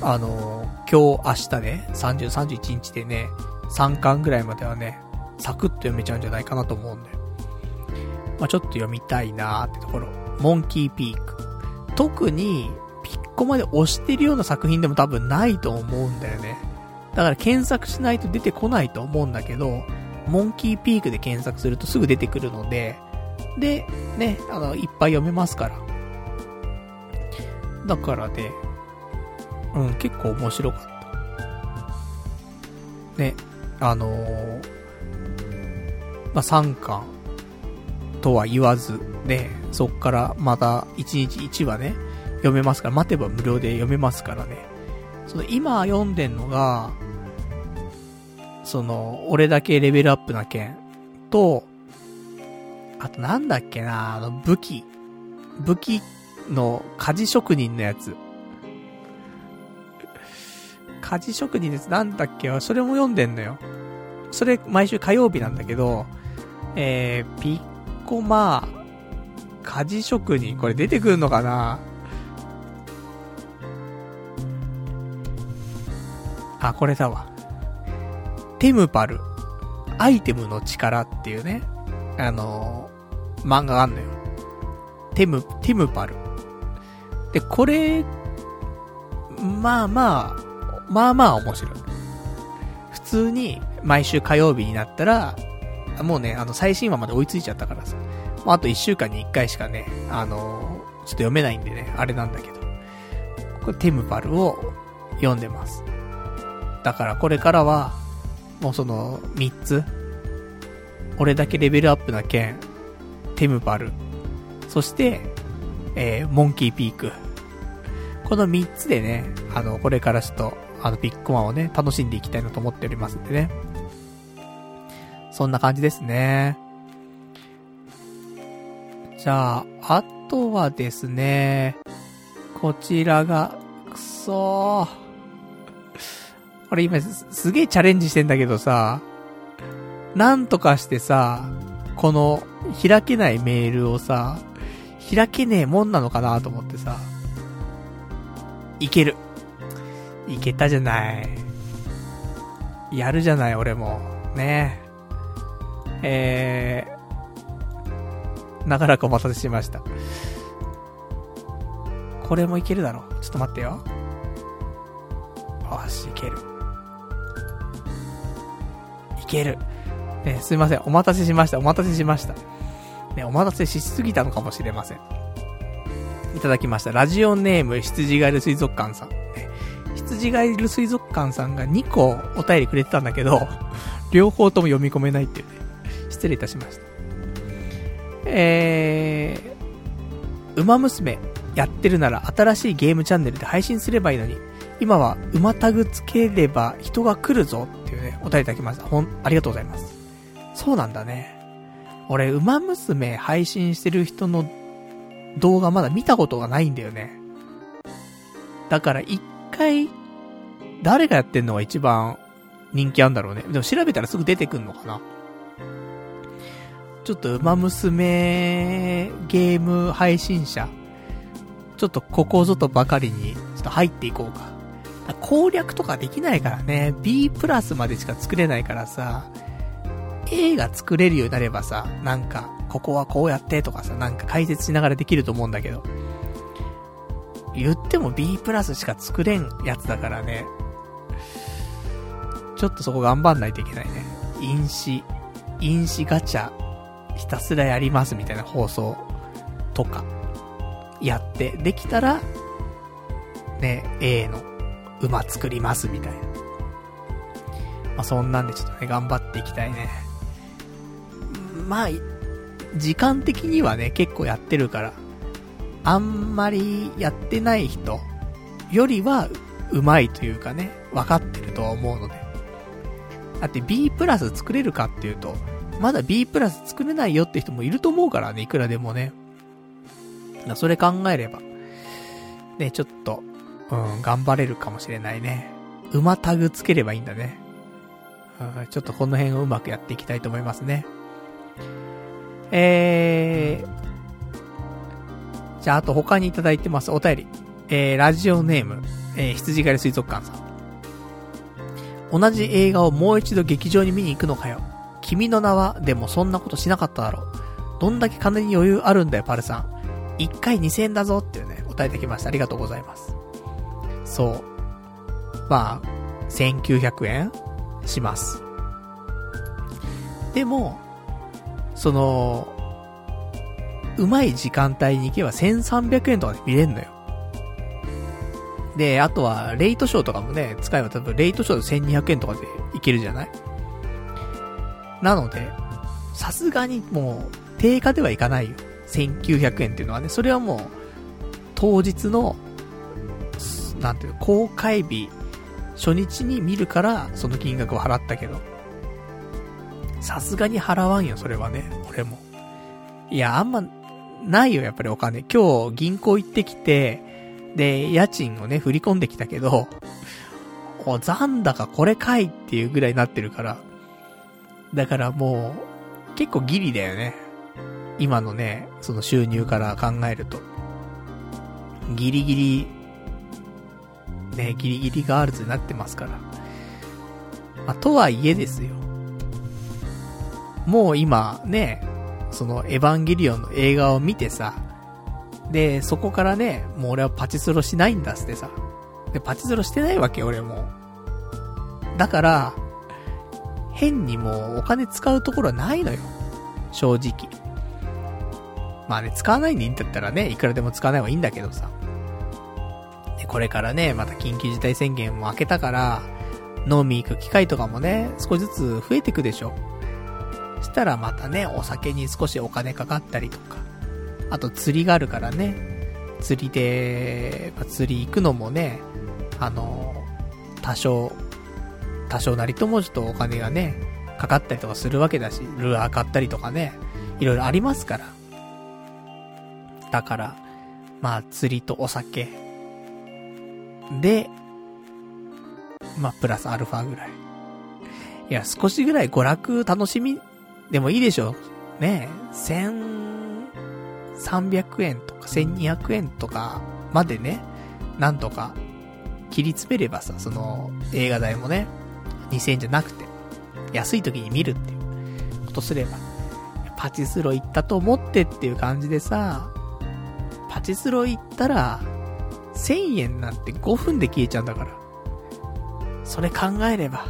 あの、今日、明日ね、30、31日でね、3巻ぐらいまではね、サクッと読めちゃうんじゃないかなと思うんで。まあ、ちょっと読みたいなーってところ。モンキーピーク。特に、ピッコまで押してるような作品でも多分ないと思うんだよね。だから検索しないと出てこないと思うんだけど、モンキーピークで検索するとすぐ出てくるので、で、ね、あの、いっぱい読めますから。だからね、うん、結構面白かった。ね、あのー、まあ、3巻とは言わず、ね、そっからまた1日1話ね、読めますから、待てば無料で読めますからね。その今読んでんのが、その、俺だけレベルアップな件と、あとなんだっけな、あの武器、武器の鍛冶職人のやつ。鍛冶職人です。なんだっけ？それも読んでんのよ。それ毎週火曜日なんだけど、えー、ピッコマ、鍛冶職人、これ出てくるのかな？あ、これだわ。テムパル、アイテムの力っていうね、あのー、漫画があんのよ。テム、テムパル。で、これ、まあまあ、まあまあ面白い。普通に、毎週火曜日になったら、もうね、あの、最新話まで追いついちゃったからさ。まあ、あと1週間に1回しかね、あのー、ちょっと読めないんでね、あれなんだけど。これ、テムパルを読んでます。だからこれからは、もうその、3つ。俺だけレベルアップな剣、テムパル、そして、えー、モンキーピーク。この3つでね、あの、これからちょっと、あの、ピックマンをね、楽しんでいきたいなと思っておりますんでね。そんな感じですね。じゃあ、あとはですね、こちらが、くそー。俺今す、すげえチャレンジしてんだけどさ、なんとかしてさ、この、開けないメールをさ、開けねえもんなのかなと思ってさ、いける。いけたじゃない。やるじゃない、俺も。ねえ。ー、長らくお待たせしました。これもいけるだろ。ちょっと待ってよ。よし、いける。ける。ね、すいません。お待たせしました。お待たせしました。ね、お待たせしすぎたのかもしれません。いただきました。ラジオネーム、羊ガエル水族館さん。ね、羊ガエル水族館さんが2個お便りくれてたんだけど、両方とも読み込めないっていうね。失礼いたしました。えー、馬娘やってるなら新しいゲームチャンネルで配信すればいいのに、今は馬タグつければ人が来るぞっていうね、お便りいただきました。ほん、ありがとうございます。そうなんだね。俺、馬娘配信してる人の動画まだ見たことがないんだよね。だから一回、誰がやってんのが一番人気あんだろうね。でも調べたらすぐ出てくんのかな。ちょっと馬娘ゲーム配信者、ちょっとここぞとばかりに、ちょっと入っていこうか。攻略とかできないからね。B プラスまでしか作れないからさ、A が作れるようになればさ、なんか、ここはこうやってとかさ、なんか解説しながらできると思うんだけど。言っても B プラスしか作れんやつだからね。ちょっとそこ頑張んないといけないね。飲酒、飲酒ガチャ、ひたすらやりますみたいな放送とか、やって、できたら、ね、A の馬作りますみたいな。まあ、そんなんでちょっとね、頑張っていきたいね。まあ、時間的にはね、結構やってるから、あんまりやってない人よりは、うまいというかね、分かってるとは思うので。だって B プラス作れるかっていうと、まだ B プラス作れないよって人もいると思うからね、いくらでもね。それ考えれば、ね、ちょっと、うん、頑張れるかもしれないね。馬タグつければいいんだね。うん、ちょっとこの辺をうまくやっていきたいと思いますね。えー、じゃあ、あと他にいただいてます。お便り。えー、ラジオネーム、えー、羊狩り水族館さん。同じ映画をもう一度劇場に見に行くのかよ。君の名は、でもそんなことしなかっただろう。どんだけ金に余裕あるんだよ、パルさん。一回2000円だぞっていうね、答えてきました。ありがとうございます。そう。まあ、1900円します。でも、その、うまい時間帯に行けば1300円とかで見れんのよ。で、あとは、レイトショーとかもね、使えば多分、レイトショーで1200円とかでいけるじゃない？なので、さすがにもう、定価ではいかないよ。1900円っていうのはね、それはもう、当日の、なんていう、公開日、初日に見るから、その金額を払ったけど、さすがに払わんよ、それはね、俺も。いや、あんま、ないよ、やっぱりお金。今日、銀行行ってきて、で、家賃をね、振り込んできたけど、お、残高これかいっていうぐらいになってるから。だからもう、結構ギリだよね。今のね、その収入から考えると。ギリギリ、ね、ギリギリガールズになってますから。まあ、とはいえですよ。もう今、ね、そのエヴァンゲリオンの映画を見てさ、で、そこからね、もう俺はパチスロしないんだってさ。で、パチスロしてないわけ、俺も。だから、変にもうお金使うところはないのよ。正直。まあね、使わないんでいいんだったらね、いくらでも使わない方がいいんだけどさ。で、これからね、また緊急事態宣言も明けたから、飲み行く機会とかもね、少しずつ増えていくでしょ。したらまたね、お酒に少しお金かかったりとか。あと釣りがあるからね、釣りで、ま、釣り行くのもね、あの、多少、多少なりともちょっとお金がね、かかったりとかするわけだし、ルアー買ったりとかね、いろいろありますから。だから、まあ釣りとお酒。で、まあプラスアルファぐらい。いや、少しぐらい娯楽楽しみでもいいでしょ。ねえ、千、300円とか1200円とかまでね、なんとか切り詰めればさ、その映画代もね、2000円じゃなくて、安い時に見るっていうことすれば、パチスロ行ったと思ってっていう感じでさ、パチスロ行ったら、1000円なんて5分で消えちゃうんだから。それ考えれば、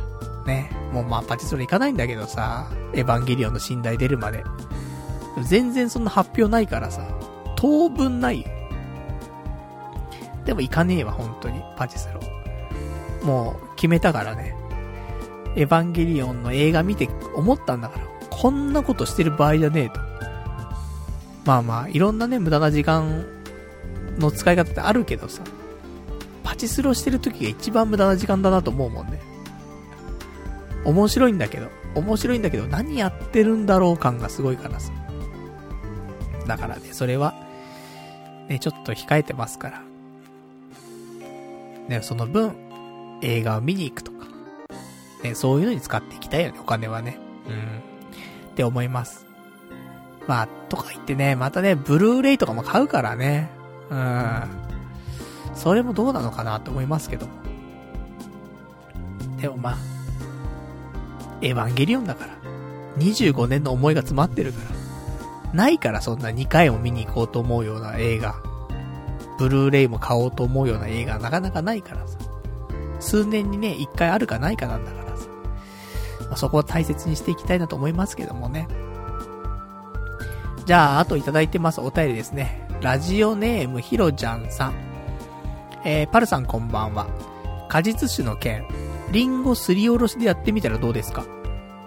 ね、もうまあパチスロ行かないんだけどさ、エヴァンゲリオンの寝台出るまで。全然そんな発表ないからさ、当分ないよ。でも行かねえわ、本当に、パチスロ。もう、決めたからね。エヴァンゲリオンの映画見て思ったんだから、こんなことしてる場合じゃねえと。まあまあ、いろんなね、無駄な時間の使い方ってあるけどさ、パチスロしてる時が一番無駄な時間だなと思うもんね。面白いんだけど、面白いんだけど、何やってるんだろう感がすごいからさ。だからね、それは、ね、ちょっと控えてますから。ね、その分、映画を見に行くとか、ね、そういうのに使っていきたいよね、お金はね。うん。って思います。まあ、とか言ってね、またね、ブルーレイとかも買うからね。うん。それもどうなのかなと思いますけども。でもまあ、エヴァンゲリオンだから。25年の思いが詰まってるから。ないからそんな2回も見に行こうと思うような映画。ブルーレイも買おうと思うような映画なかなかないからさ。数年にね、1回あるかないかなんだからさ。まあ、そこを大切にしていきたいなと思いますけどもね。じゃあ、あといただいてますお便りですね。ラジオネームひろちゃんさん。えー、パルさんこんばんは。果実酒の件、リンゴすりおろしでやってみたらどうですか？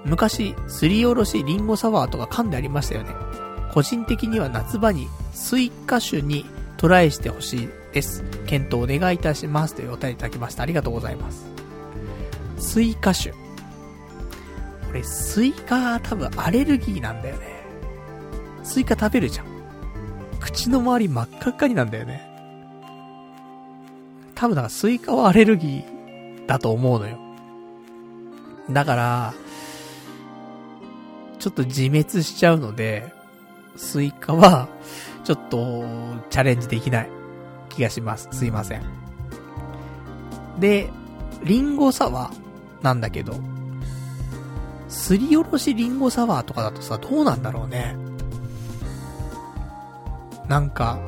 昔、すりおろしリンゴサワーとか噛んでありましたよね。個人的には夏場にスイカ酒にトライしてほしいです。検討お願いいたします。というお便りいただきました。ありがとうございます。スイカ酒。俺、スイカ多分アレルギーなんだよね。スイカ食べるじゃん。口の周り真っ赤っかになんだよね。多分だからスイカはアレルギーだと思うのよ。だから、ちょっと自滅しちゃうので、スイカは、ちょっと、チャレンジできない気がします。すいません。で、リンゴサワーなんだけど、すりおろしリンゴサワーとかだとさ、どうなんだろうね。なんか、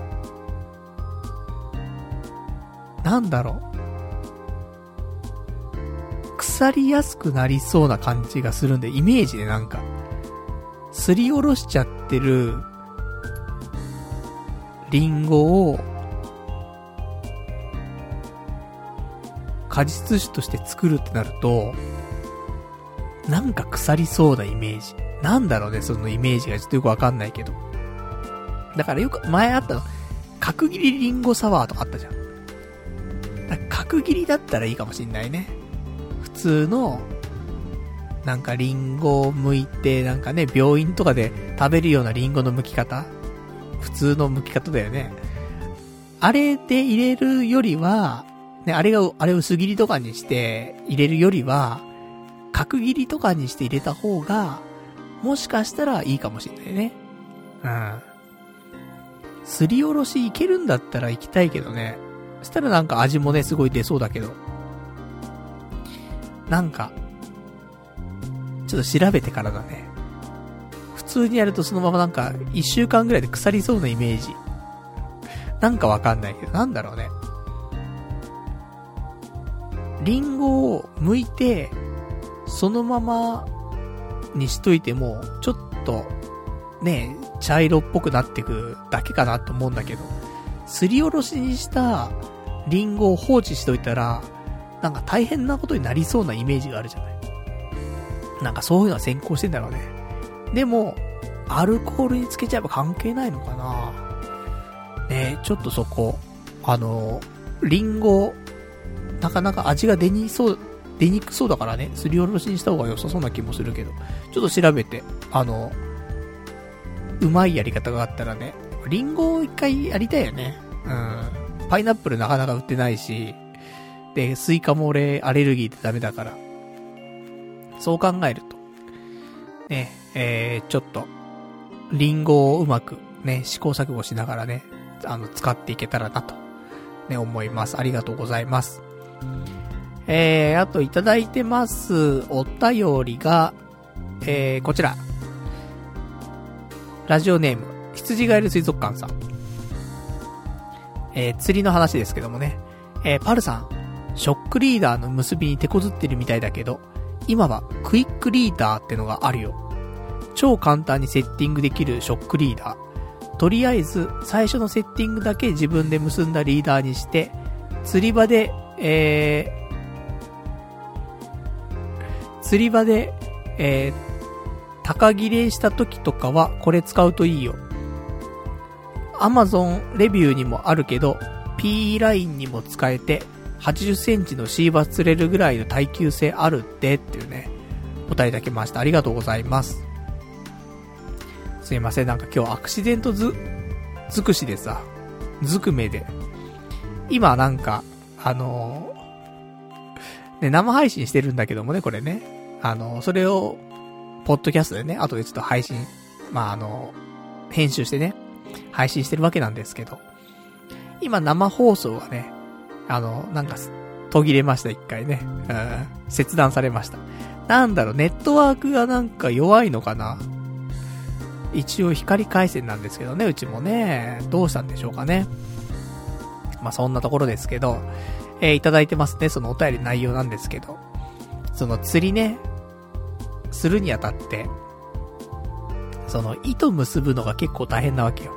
なんだろう。腐りやすくなりそうな感じがするんで、イメージでなんか、すりおろしちゃってる、リンゴを、果実酒として作るってなると、なんか腐りそうなイメージ。なんだろうね、そのイメージがちょっとよくわかんないけど。だからよく、前あったの、角切りリンゴサワーとかあったじゃん。だ角切りだったらいいかもしんないね。普通の、なんかリンゴを剥いて、なんかね、病院とかで食べるようなリンゴの剥き方普通の剥き方だよね。あれで入れるよりは、ね、あれが、あれ薄切りとかにして入れるよりは、角切りとかにして入れた方が、もしかしたらいいかもしんないね。うん。すりおろしいけるんだったら行きたいけどね。そしたらなんか味もね、すごい出そうだけど。なんか、ちょっと調べてからだね。普通にやるとそのままなんか、一週間ぐらいで腐りそうなイメージ。なんかわかんないけど、なんだろうね。リンゴを剥いて、そのままにしといても、ちょっと、ね、茶色っぽくなってくだけかなと思うんだけど、すりおろしにしたリンゴを放置しといたら、なんか大変なことになりそうなイメージがあるじゃない。なんかそういうのは先行してんだろうね。でも、アルコールにつけちゃえば関係ないのかなねちょっとそこ、あの、リンゴ、なかなか味が出にそう、出にくそうだからね、すりおろしにした方が良さそうな気もするけど、ちょっと調べて、あの、うまいやり方があったらね、リンゴを一回やりたいよね。うん。パイナップルなかなか売ってないし、で、スイカも俺アレルギーでダメだから。そう考えると、ね、えー、ちょっと、リンゴをうまくね、試行錯誤しながらね、あの、使っていけたらなと、ね、思います。ありがとうございます。えー、あといただいてます、お便りが、えー、こちら。ラジオネーム、羊ガエル水族館さん。えー、釣りの話ですけどもね。えー、パルさん、ショックリーダーの結びに手こずってるみたいだけど、今はクイックリーダーってのがあるよ。超簡単にセッティングできるショックリーダー。とりあえず、最初のセッティングだけ自分で結んだリーダーにして、釣り場で、えー、釣り場で、えー、高切れした時とかはこれ使うといいよ。アマゾンレビューにもあるけど、P ラインにも使えて、80センチのシーバー釣れるぐらいの耐久性あるってっていうね、答えいただきました。ありがとうございます。すいません、なんか今日アクシデントず、尽くしでさ、ずくめで。今なんか、あのー、ね、生配信してるんだけどもね、これね。あのー、それをポッドキャストでね、後でちょっと配信、まあ、あの、編集してね、配信してるわけなんですけど、今生放送はね、あの、なんか、途切れました、一回ね。うん、切断されました。なんだろう、ネットワークがなんか弱いのかな？一応光回線なんですけどね、うちもね、どうしたんでしょうかね。まあ、そんなところですけど、えー、いただいてますね、そのお便り内容なんですけど。その釣りね、するにあたって、その糸結ぶのが結構大変なわけよ。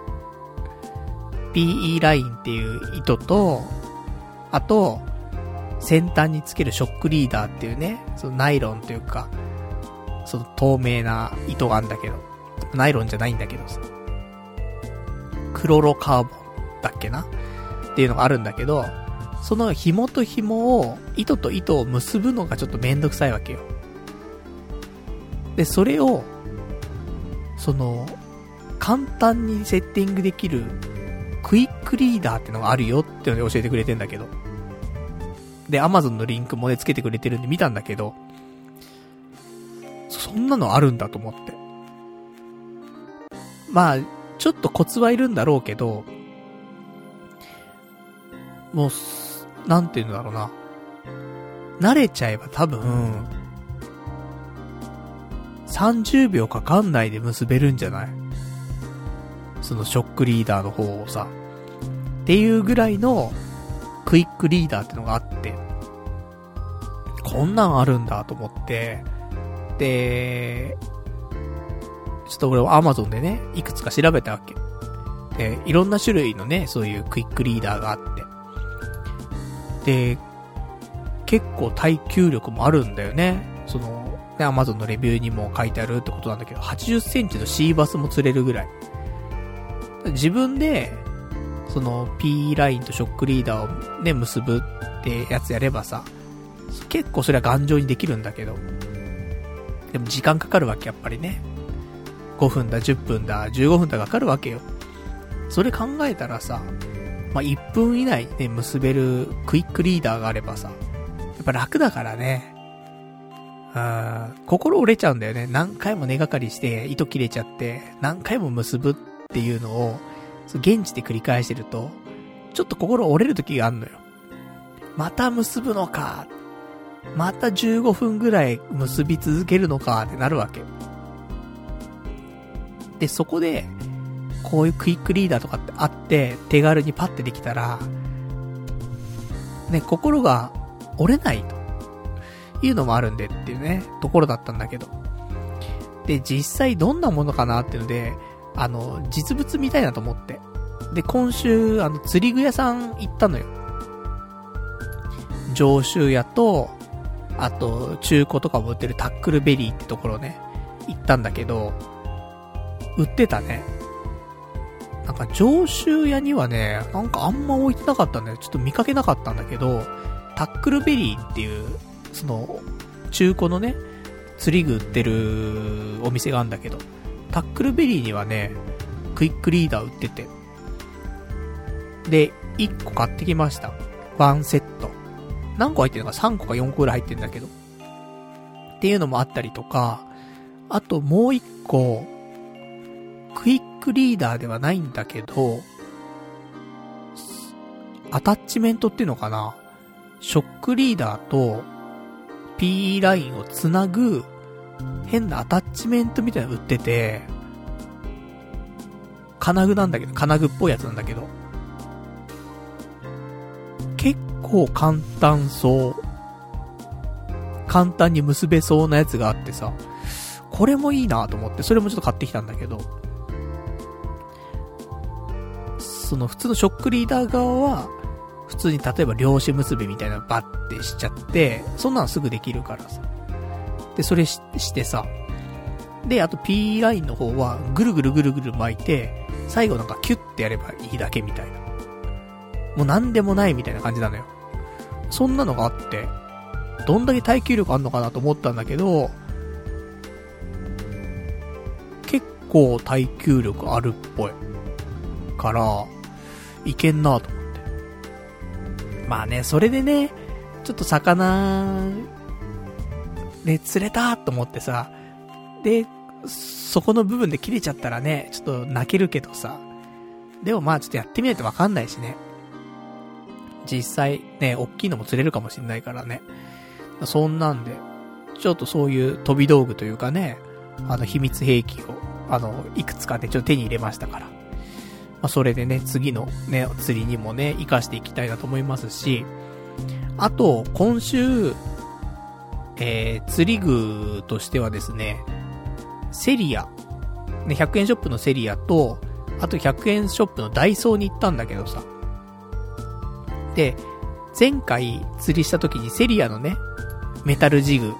PE ラインっていう糸と、あと、先端につけるショックリーダーっていうね、そのナイロンというか、その透明な糸があるんだけど、ナイロンじゃないんだけどさ、クロロカーボンだっけな？っていうのがあるんだけど、その紐と紐を、糸と糸を結ぶのがちょっとめんどくさいわけよ。で、それを、その、簡単にセッティングできる、クイックリーダーってのがあるよってので教えてくれてんだけど。で、Amazon のリンクもね、つけてくれてるんで見たんだけど、そんなのあるんだと思って。まあ、ちょっとコツはいるんだろうけど、もう、なんていうんだろうな。慣れちゃえば多分、30秒かかんないで結べるんじゃない？そのショックリーダーの方をさ。っていうぐらいのクイックリーダーってのがあって、こんなんあるんだと思って、で、ちょっと俺は Amazon でね、いくつか調べたわけ。で、いろんな種類のね、そういうクイックリーダーがあって。で、結構耐久力もあるんだよね。その、ね、Amazon のレビューにも書いてあるってことなんだけど、80センチの C バスも釣れるぐらい。自分で、その P ラインとショックリーダーをね、結ぶってやつやればさ、結構それは頑丈にできるんだけど、でも時間かかるわけ、やっぱりね。5分だ、10分だ、15分だかかるわけよ。それ考えたらさ、まあ、1分以内で結べるクイックリーダーがあればさ、やっぱ楽だからね。あ心折れちゃうんだよね。何回も根がかりして、糸切れちゃって、何回も結ぶっていうのを、現地で繰り返してると、ちょっと心折れる時があんのよ。また結ぶのか。また15分ぐらい結び続けるのかってなるわけ。で、そこで、こういうクイックリーダーとかってあって、手軽にパッてできたら、ね、心が折れないと。いうのもあるんでっていうね、ところだったんだけど。で、実際どんなものかなっていうので、あの、実物見たいなと思って。で、今週、あの、釣り具屋さん行ったのよ。上州屋と、あと、中古とかも売ってるタックルベリーってところね、行ったんだけど、売ってたね。なんか上州屋にはね、なんかあんま置いてなかったんだよ。ちょっと見かけなかったんだけど、タックルベリーっていう、その、中古のね、釣り具売ってるお店があるんだけど、タックルベリーにはね、クイックリーダー売ってて。で、1個買ってきました。ワンセット。何個入ってるのか3個か4個ぐらい入ってるんだけど。っていうのもあったりとか、あともう1個、クイックリーダーではないんだけど、アタッチメントっていうのかなショックリーダーと P ラインをつなぐ変なアタッチメントみたいなの売ってて、金具なんだけど、金具っぽいやつなんだけど、結構簡単そう。簡単に結べそうなやつがあってさ、これもいいなと思って、それもちょっと買ってきたんだけど、その普通のショックリーダー側は、普通に例えば漁師結びみたいなのバッてしちゃって、そんなのすぐできるからさ。で、それししてさ、で、あと P ラインの方は、ぐるぐるぐるぐる巻いて、最後なんかキュッてやればいいだけみたいな。もうなんでもないみたいな感じなのよ。そんなのがあって、どんだけ耐久力あんのかなと思ったんだけど、結構耐久力あるっぽい。から、いけんなと思って。まあね、それでね、ちょっと魚、ね、釣れたと思ってさ、で、そこの部分で切れちゃったらね、ちょっと泣けるけどさ、でもまあちょっとやってみないとわかんないしね。実際ね、大きいのも釣れるかもしんないからね。そんなんで、ちょっとそういう飛び道具というかね、あの秘密兵器を、あの、いくつかね、ちょっと手に入れましたから。まあ、それでね、次のね、釣りにもね、活かしていきたいなと思いますし、あと、今週、えー、釣り具としてはですね、セリア、ね、100円ショップのセリアと、あと100円ショップのダイソーに行ったんだけどさ。で、前回釣りした時にセリアのね、メタルジグ、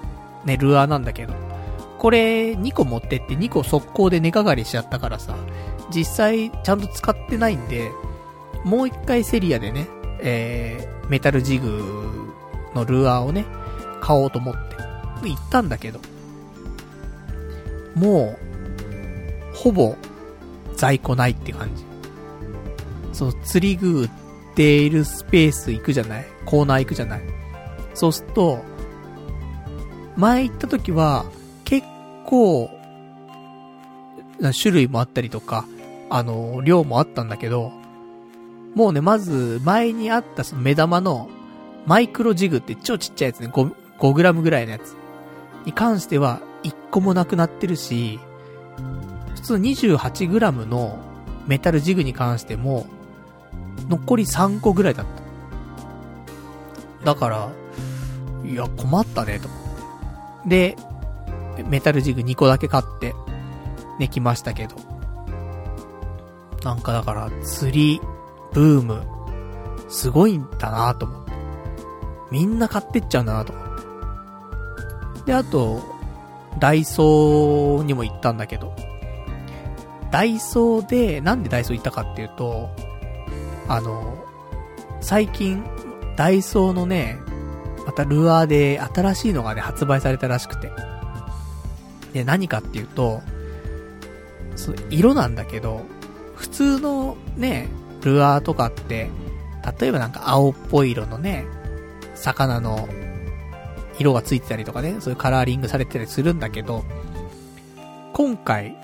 ね、ルアーなんだけど、これ2個持ってって2個速攻で根がかりしちゃったからさ、実際ちゃんと使ってないんで、もう一回セリアでね、えー、メタルジグのルアーをね、買おうと思って、行ったんだけど、もう、ほぼ、在庫ないって感じ。その釣り具売っているスペース行くじゃない？コーナー行くじゃない？そうすると、前行った時は、結構、種類もあったりとか、あの、量もあったんだけど、もうね、まず、前にあったその目玉の、マイクロジグって超ちっちゃいやつね、5、5グラムぐらいのやつ。に関しては、1個もなくなってるし、普通28グラムのメタルジグに関しても、残り3個ぐらいだった。だから、いや、困ったね、と。で、メタルジグ2個だけ買って、ね、来ましたけど。なんかだから、釣り、ブーム、すごいんだなと思って。みんな買ってっちゃうんだなと思って。で、あと、ダイソーにも行ったんだけど、ダイソーで、なんでダイソー行ったかっていうと、あの、最近、ダイソーのね、またルアーで新しいのがね、発売されたらしくて。で、何かっていうと、その色なんだけど、普通のね、ルアーとかって、例えばなんか青っぽい色のね、魚の色がついてたりとかね、そういうカラーリングされてたりするんだけど、今回、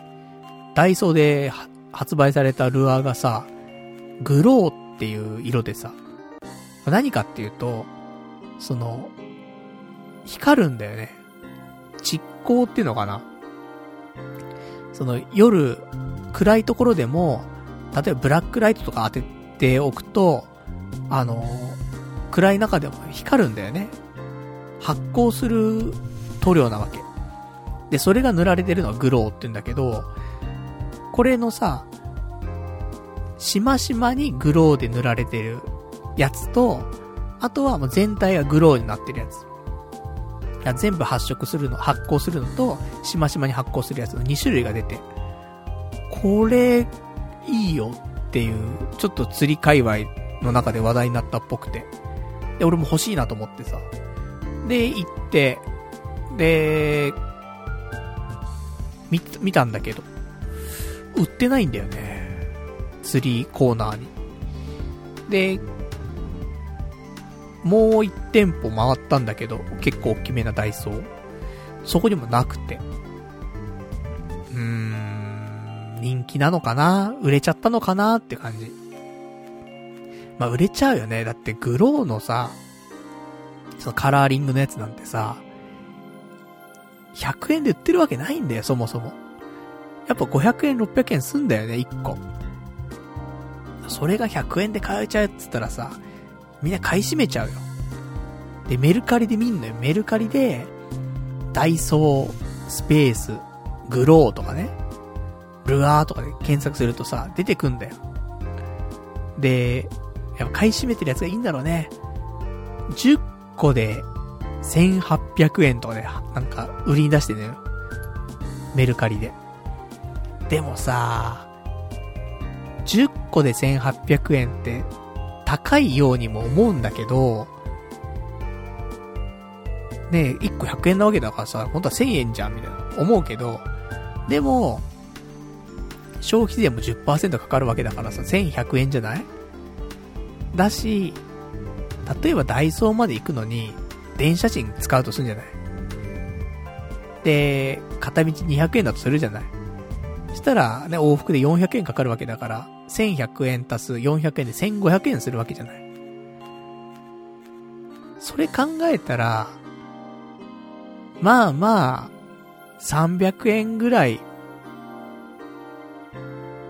ダイソーで発売されたルアーがさ、グローっていう色でさ、何かっていうと、その、光るんだよね。蓄光っていうのかなその夜、暗いところでも、例えばブラックライトとか当てておくと、あの、暗い中でも光るんだよね。発光する塗料なわけ。で、それが塗られてるのはグローって言うんだけど、これのさ、しましまにグローで塗られてるやつと、あとはもう全体がグローになってるやつ。全部発色するの、発光するのと、しましまに発光するやつの2種類が出て、これ、いいよっていう、ちょっと釣り界隈の中で話題になったっぽくて。で、俺も欲しいなと思ってさ。で、行って、で、見、見たんだけど、売ってないんだよね。釣りコーナーに。で、もう一店舗回ったんだけど、結構大きめなダイソー。そこにもなくて。うーん、人気なのかな？売れちゃったのかな？って感じ。まあ、売れちゃうよね。だってグローのさ、そのカラーリングのやつなんてさ、100円で売ってるわけないんだよ、そもそも。やっぱ500円、600円すんだよね、1個。それが100円で買えちゃうっつったらさ、みんな買い占めちゃうよ。で、メルカリで見んのよ。メルカリで、ダイソー、スペース、グローとかね、ルアーとかで検索するとさ、出てくんだよ。で、やっぱ買い占めてるやつがいいんだろうね。10個で1800円とかで、なんか売りに出してね。メルカリで。でもさ、10個で1800円って高いようにも思うんだけど、ねえ、1個100円なわけだからさ、本当は1000円じゃん、みたいな。思うけど、でも、消費税も10%かかるわけだからさ、1100円じゃない？だし、例えばダイソーまで行くのに、電車賃使うとするんじゃない？で、片道200円だとするじゃない？したら、ね、往復で400円かかるわけだから、1100円足す400円で1500円するわけじゃない？それ考えたら、まあまあ、300円ぐらい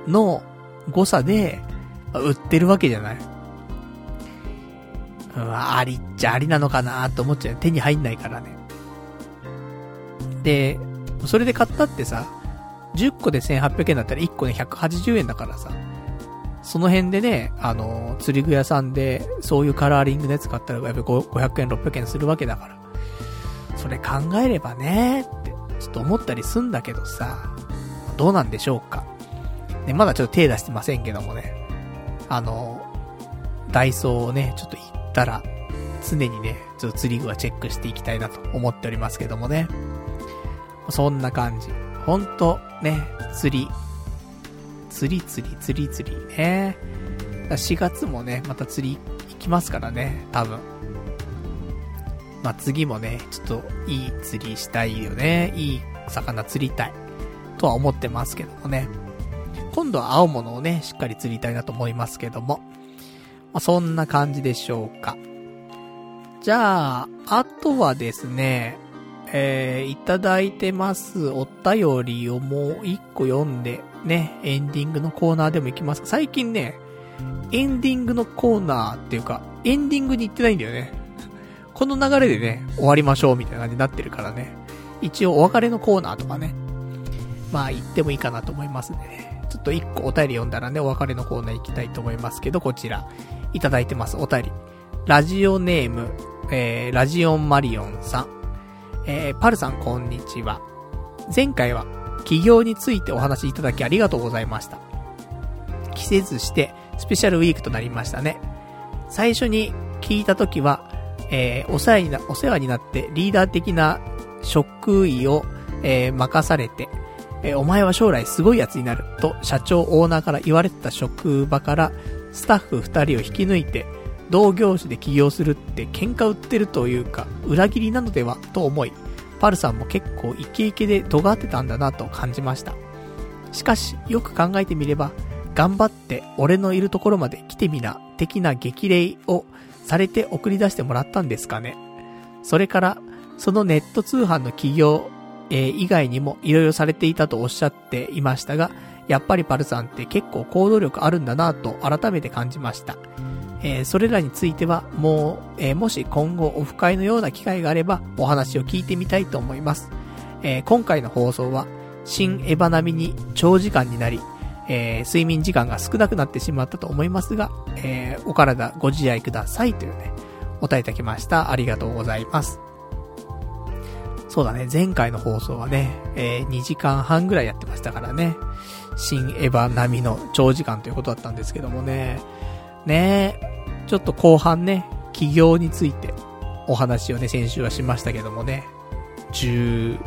の誤差で売ってるわけじゃない。うん、ありっちゃありなのかなと思っちゃう。手に入んないからね。で、それで買ったってさ、10個で1800円だったら1個で180円だからさ、その辺でね、あの、釣り具屋さんで、そういうカラーリングのやつ買ったら、やっぱ500円、600円するわけだから。それ考えればね、って、ちょっと思ったりすんだけどさ、どうなんでしょうか。ね、まだちょっと手出してませんけどもね、あの、ダイソーをね、ちょっと行ったら、常にね、ちょっと釣り具はチェックしていきたいなと思っておりますけどもね。そんな感じ。ほんと、ね、釣り。釣り釣り釣り釣りね。4月もね、また釣り行きますからね、多分。まあ、次もね、ちょっといい釣りしたいよね。いい魚釣りたい。とは思ってますけどもね。今度は青物をね、しっかり釣りたいなと思いますけども。まあ、そんな感じでしょうか。じゃあ、あとはですね、えー、いただいてますお便りをもう一個読んで、ね、エンディングのコーナーでも行きます最近ね、エンディングのコーナーっていうか、エンディングに行ってないんだよね。この流れでね、終わりましょうみたいな感じになってるからね。一応お別れのコーナーとかね。まあ言ってもいいかなと思いますね。ちょっと一個お便り読んだらね、お別れのコーナー行きたいと思いますけど、こちら、いただいてます。お便り。ラジオネーム、えー、ラジオンマリオンさん。えー、パルさんこんにちは。前回は、起業についてお話いただきありがとうございました。季節して、スペシャルウィークとなりましたね。最初に聞いたときは、えー、お世話にな、お世話になってリーダー的な職位を、えー、任されて、え、お前は将来すごい奴になる。と社長オーナーから言われてた職場からスタッフ二人を引き抜いて同業種で起業するって喧嘩売ってるというか裏切りなのでは？と思いパルさんも結構イケイケで尖ってたんだなと感じました。しかしよく考えてみれば頑張って俺のいるところまで来てみな的な激励をされて送り出してもらったんですかね。それからそのネット通販の企業えー、以外にも色々されていたとおっしゃっていましたが、やっぱりパルさんって結構行動力あるんだなと改めて感じました。えー、それらについてはもう、えー、もし今後オフ会のような機会があればお話を聞いてみたいと思います。えー、今回の放送は新エヴァ並みに長時間になり、え睡眠時間が少なくなってしまったと思いますが、えお体ご自愛くださいというね、お答えいただきました。ありがとうございます。そうだね、前回の放送はね、えー、2時間半ぐらいやってましたからね。新エヴァ並みの長時間ということだったんですけどもね。ねちょっと後半ね、起業についてお話をね、先週はしましたけどもね。15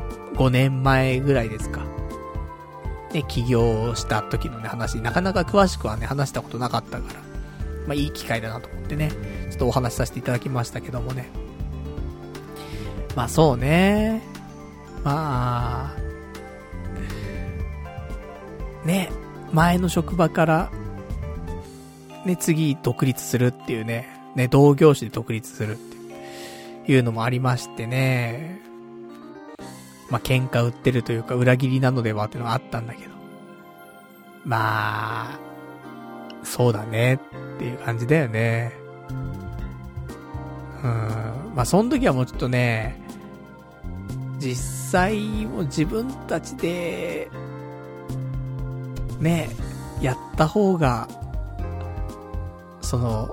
年前ぐらいですか。ね、起業した時のね、話、なかなか詳しくはね、話したことなかったから。まあ、いい機会だなと思ってね、ちょっとお話しさせていただきましたけどもね。まあそうね。まあ、ね、前の職場から、ね、次独立するっていうね、ね、同業種で独立するっていうのもありましてね、まあ喧嘩売ってるというか裏切りなのではっていうのがあったんだけど。まあ、そうだねっていう感じだよね。うん。まあその時はもうちょっとね、実際も自分たちで、ね、やった方が、その、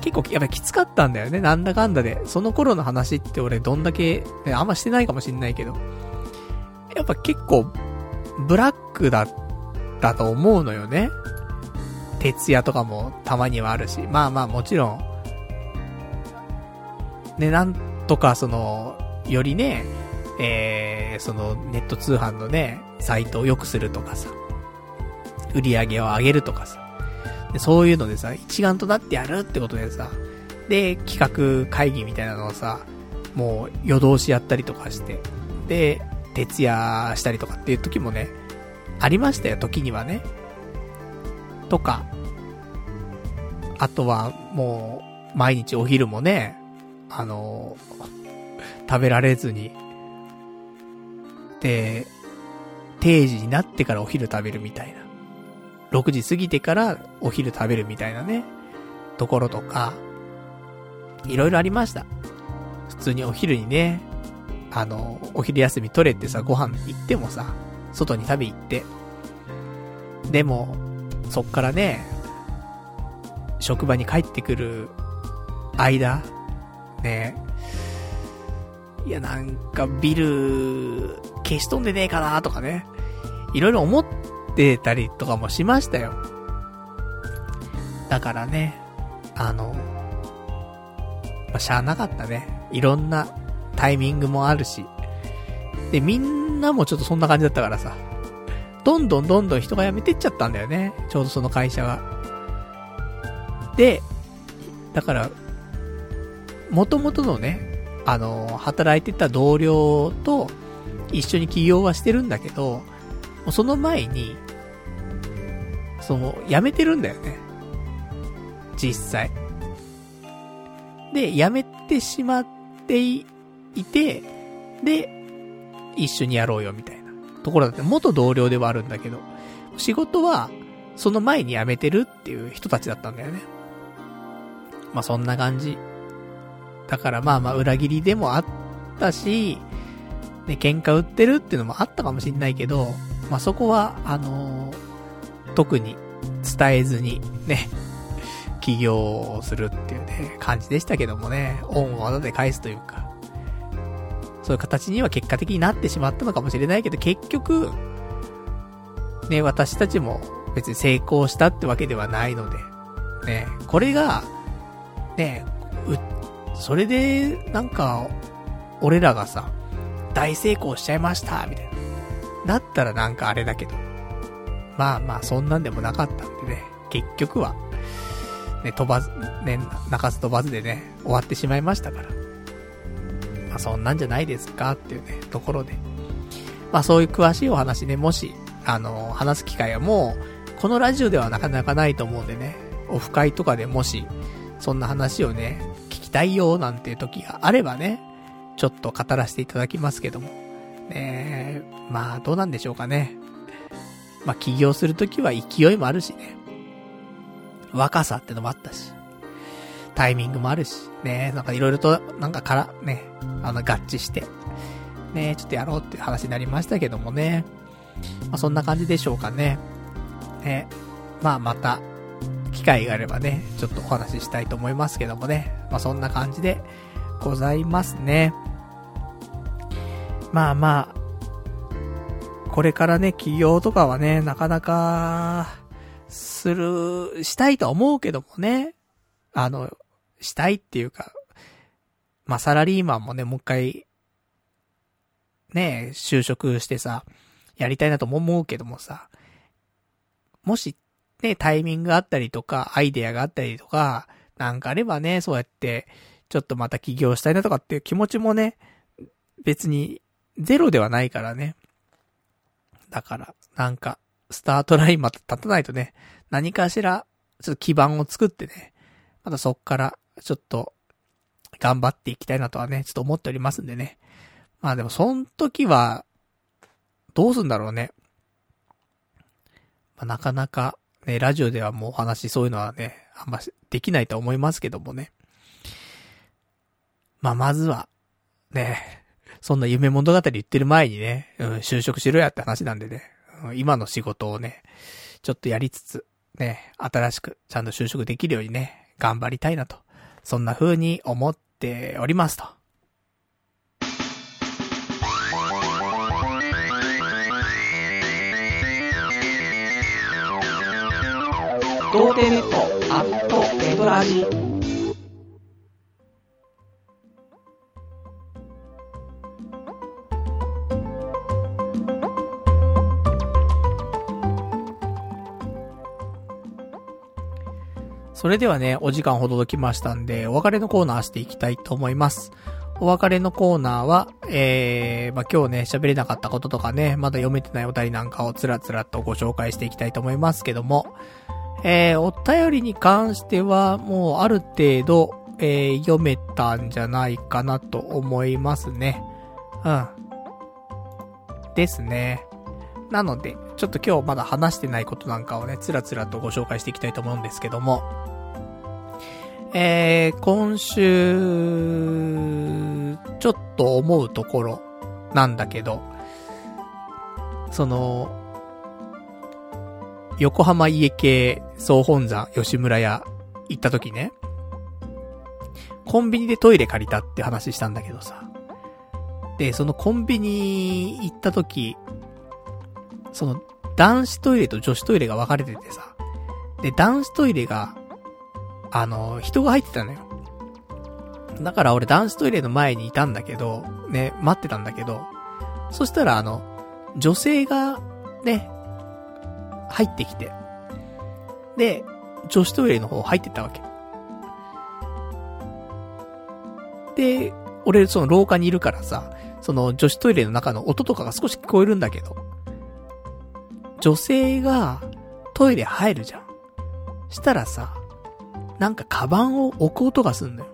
結構やっぱりきつかったんだよね、なんだかんだで。その頃の話って俺どんだけ、ね、あんましてないかもしんないけど。やっぱ結構、ブラックだったと思うのよね。徹夜とかもたまにはあるし。まあまあもちろん、ね、なんとかその、よりね、えー、そのネット通販のね、サイトを良くするとかさ、売り上げを上げるとかさ、でそういうのでさ、一丸となってやるってことでさ、で、企画会議みたいなのをさ、もう夜通しやったりとかして、で、徹夜したりとかっていう時もね、ありましたよ、時にはね。とか、あとはもう、毎日お昼もね、あの食べられずに、で、定時になってからお昼食べるみたいな。6時過ぎてからお昼食べるみたいなね、ところとか、いろいろありました。普通にお昼にね、あの、お昼休み取れてさ、ご飯行ってもさ、外に食べ行って。でも、そっからね、職場に帰ってくる間、ね、いや、なんかビル消し飛んでねえかなとかね。いろいろ思ってたりとかもしましたよ。だからね、あの、まあ、しゃあなかったね。いろんなタイミングもあるし。で、みんなもちょっとそんな感じだったからさ。どんどんどんどん人が辞めてっちゃったんだよね。ちょうどその会社が。で、だから、元々のね、あの、働いてた同僚と一緒に起業はしてるんだけど、その前に、その、辞めてるんだよね。実際。で、辞めてしまっていて、で、一緒にやろうよみたいなところだって、元同僚ではあるんだけど、仕事は、その前に辞めてるっていう人たちだったんだよね。まあそんな感じ。だからまあまあ裏切りでもあったし、ね、喧嘩売ってるっていうのもあったかもしんないけど、まあそこは、あのー、特に伝えずに、ね、起業するっていうね、感じでしたけどもね、恩を技で返すというか、そういう形には結果的になってしまったのかもしれないけど、結局、ね、私たちも別に成功したってわけではないので、ね、これが、ね、う、それで、なんか、俺らがさ、大成功しちゃいました、みたいな。だったらなんかあれだけど。まあまあ、そんなんでもなかったんでね、結局は、ね、飛ばず、ね、泣かず飛ばずでね、終わってしまいましたから。まあそんなんじゃないですかっていうね、ところで。まあそういう詳しいお話ね、もし、あの、話す機会はもう、このラジオではなかなかないと思うんでね、オフ会とかでもし、そんな話をね、たいよなんていう時があればね、ちょっと語らせていただきますけども。ねまあ、どうなんでしょうかね。まあ、起業するときは勢いもあるしね。若さってのもあったし。タイミングもあるし。ねなんかいろいろと、なんかから、ね、あの、合致して。ねちょっとやろうってう話になりましたけどもね。まあ、そんな感じでしょうかね。ねまあ、また、機会があればね、ちょっとお話ししたいと思いますけどもね。まあ、そんな感じでございますね。まあまあ、これからね、起業とかはね、なかなか、する、したいと思うけどもね。あの、したいっていうか、まあ、サラリーマンもね、もう一回、ね、就職してさ、やりたいなとも思うけどもさ、もし、ね、タイミングがあったりとか、アイデアがあったりとか、なんかあればね、そうやって、ちょっとまた起業したいなとかっていう気持ちもね、別にゼロではないからね。だから、なんか、スタートラインまた立たないとね、何かしら、ちょっと基盤を作ってね、またそっから、ちょっと、頑張っていきたいなとはね、ちょっと思っておりますんでね。まあでも、そん時は、どうすんだろうね。まあ、なかなか、ね、ラジオではもうお話そういうのはね、あんまできないと思いますけどもね。まあ、まずは、ね、そんな夢物語言ってる前にね、うん、就職しろやって話なんでね、うん、今の仕事をね、ちょっとやりつつ、ね、新しくちゃんと就職できるようにね、頑張りたいなと。そんな風に思っておりますと。童貞ネットアットエドラジそれではね、お時間ほどきましたんで、お別れのコーナーしていきたいと思います。お別れのコーナーは、えー、まあ、今日ね、喋れなかったこととかね、まだ読めてないお便りなんかをつらつらとご紹介していきたいと思いますけども、えー、お便りに関しては、もうある程度、えー、読めたんじゃないかなと思いますね。うん。ですね。なので、ちょっと今日まだ話してないことなんかをね、つらつらとご紹介していきたいと思うんですけども、えー、今週、ちょっと思うところなんだけど、その、横浜家系総本山吉村屋行った時ね、コンビニでトイレ借りたって話したんだけどさ。で、そのコンビニ行った時、その男子トイレと女子トイレが分かれててさ。で、男子トイレが、あの、人が入ってたのよ。だから俺男子トイレの前にいたんだけど、ね、待ってたんだけど、そしたらあの、女性が、ね、入ってきて、で、女子トイレの方入ってったわけ。で、俺その廊下にいるからさ、その女子トイレの中の音とかが少し聞こえるんだけど、女性がトイレ入るじゃん。したらさ、なんかカバンを置く音がすんのよ。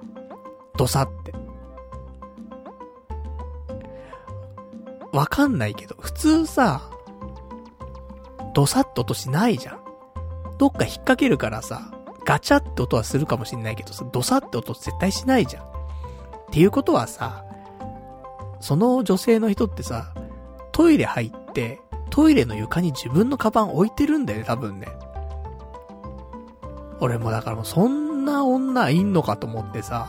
ドサって。わかんないけど、普通さ、ドサッと音しないじゃん。どっか引っ掛けるからさ、ガチャって音はするかもしんないけどさ、ドサって音絶対しないじゃん。っていうことはさ、その女性の人ってさ、トイレ入って、トイレの床に自分のカバン置いてるんだよね、多分ね。俺もだからもうそんな女いんのかと思ってさ、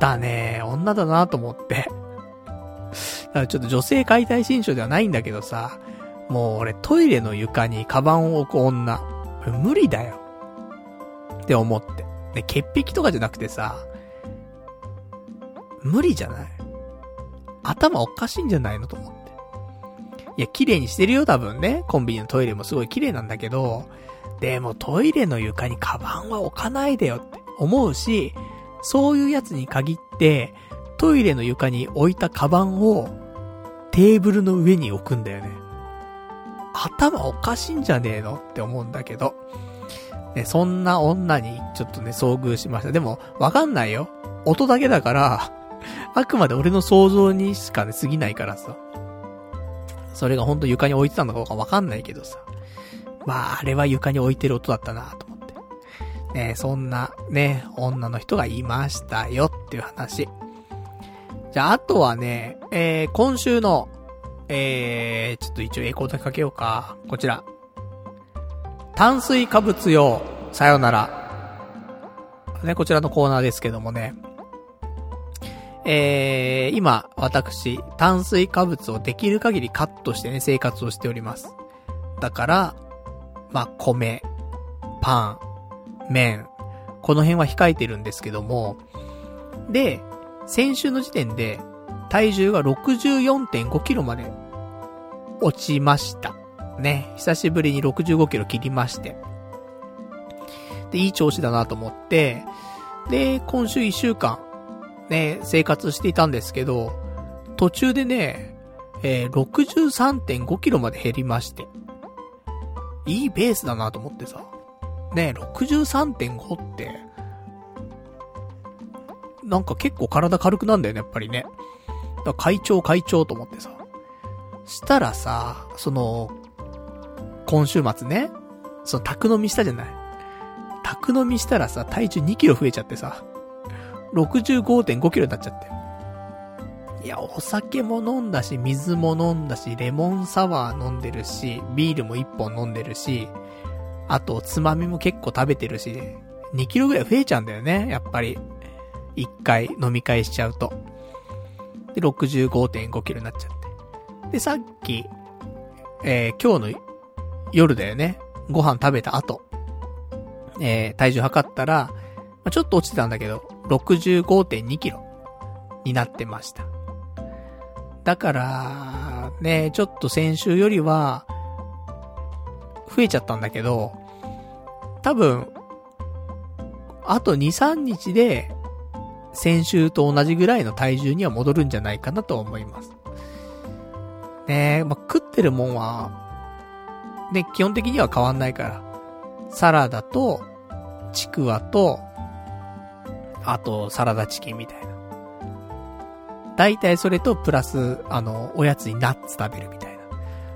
汚ね女だなと思って。だからちょっと女性解体新書ではないんだけどさ、もう俺トイレの床にカバンを置く女、無理だよ。って思って。で、潔癖とかじゃなくてさ、無理じゃない？頭おかしいんじゃないのと思って。いや、綺麗にしてるよ、多分ね。コンビニのトイレもすごい綺麗なんだけど、でもトイレの床にカバンは置かないでよって思うし、そういうやつに限って、トイレの床に置いたカバンをテーブルの上に置くんだよね。頭おかしいんじゃねえのって思うんだけど。ね、そんな女にちょっとね、遭遇しました。でも、わかんないよ。音だけだから、あくまで俺の想像にしかね、過ぎないからさ。それがほんと床に置いてたのかどうかわかんないけどさ。まあ、あれは床に置いてる音だったなと思って。ねそんな、ね、女の人がいましたよっていう話。じゃあ、あとはね、えー、今週の、えー、ちょっと一応エコーだけかけようか。こちら。炭水化物用、さよなら。ね、こちらのコーナーですけどもね。えー、今、私、炭水化物をできる限りカットしてね、生活をしております。だから、まあ、米、パン、麺、この辺は控えてるんですけども、で、先週の時点で、体重が64.5キロまで落ちました。ね、久しぶりに65キロ切りまして。で、いい調子だなと思って、で、今週1週間、ね、生活していたんですけど、途中でね、えー、63.5キロまで減りまして。いいペースだなと思ってさ。ね、63.5って、なんか結構体軽くなんだよね、やっぱりね。だから会長会長と思ってさ。したらさ、その、今週末ね、その宅飲みしたじゃない。宅飲みしたらさ、体重2キロ増えちゃってさ、65.5キロになっちゃって。いや、お酒も飲んだし、水も飲んだし、レモンサワー飲んでるし、ビールも1本飲んでるし、あと、つまみも結構食べてるし、2キロぐらい増えちゃうんだよね、やっぱり。1回飲み会しちゃうと。で、65.5キロになっちゃって。で、さっき、えー、今日の夜だよね。ご飯食べた後。えー、体重測ったら、まあ、ちょっと落ちてたんだけど、65.2キロになってました。だから、ね、ちょっと先週よりは、増えちゃったんだけど、多分、あと2、3日で、先週と同じぐらいの体重には戻るんじゃないかなと思います。ねえ、まあ、食ってるもんは、ね、基本的には変わんないから。サラダと、ちくわと、あと、サラダチキンみたいな。大体それと、プラス、あの、おやつにナッツ食べるみたいな。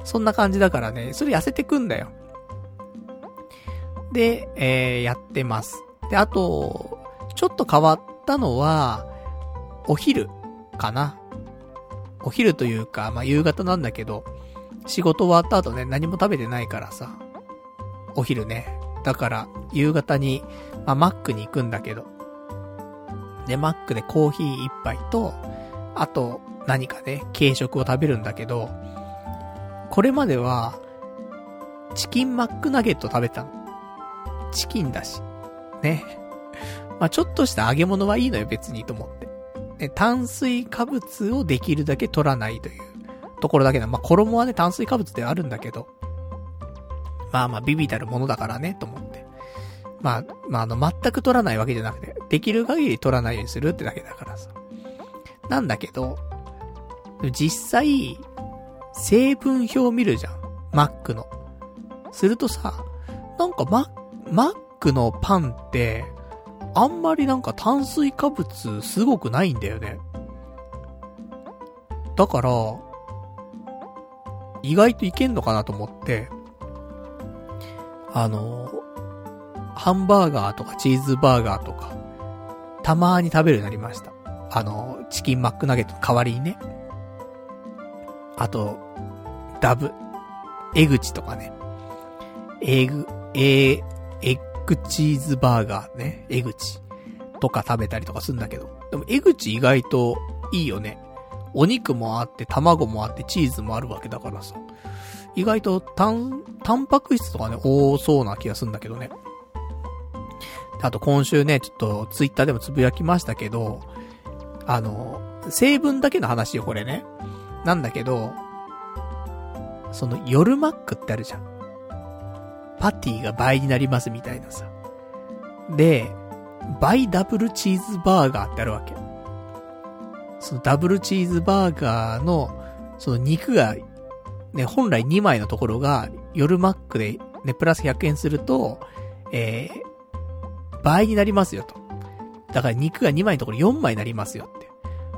そんな感じだからね、それ痩せてくんだよ。で、えー、やってます。で、あと、ちょっと変わったのは、お昼かな。お昼というか、まあ、夕方なんだけど、仕事終わった後ね、何も食べてないからさ。お昼ね。だから、夕方に、まあ、マックに行くんだけど。で、マックでコーヒー一杯と、あと、何かね、軽食を食べるんだけど、これまでは、チキンマックナゲット食べたの。チキンだし。ね。まあ、ちょっとした揚げ物はいいのよ、別にと思っ。炭水化物をできるだけ取らないというところだけだ。まあ、衣はね、炭水化物ではあるんだけど、まあまあ、ビビたるものだからね、と思って。まあ、まあ、あの、全く取らないわけじゃなくて、できる限り取らないようにするってだけだからさ。なんだけど、実際、成分表を見るじゃん。マックの。するとさ、なんかマ、マックのパンって、あんまりなんか炭水化物すごくないんだよね。だから、意外といけんのかなと思って、あの、ハンバーガーとかチーズバーガーとか、たまーに食べるようになりました。あの、チキンマックナゲットの代わりにね。あと、ダブ、エグチとかね。エグ、エエッグチーズバーガーね。エグチ。とか食べたりとかするんだけど。でも、エグチ意外といいよね。お肉もあって、卵もあって、チーズもあるわけだからさ。意外と、タン、タンパク質とかね、多そうな気がするんだけどね。あと今週ね、ちょっとツイッターでもつぶやきましたけど、あの、成分だけの話よ、これね。なんだけど、その夜マックってあるじゃん。パティが倍になりますみたいなさ。で、倍ダブルチーズバーガーってあるわけ。そのダブルチーズバーガーの、その肉が、ね、本来2枚のところが、夜マックでね、プラス100円すると、えー、倍になりますよと。だから肉が2枚のところ4枚になりますよって。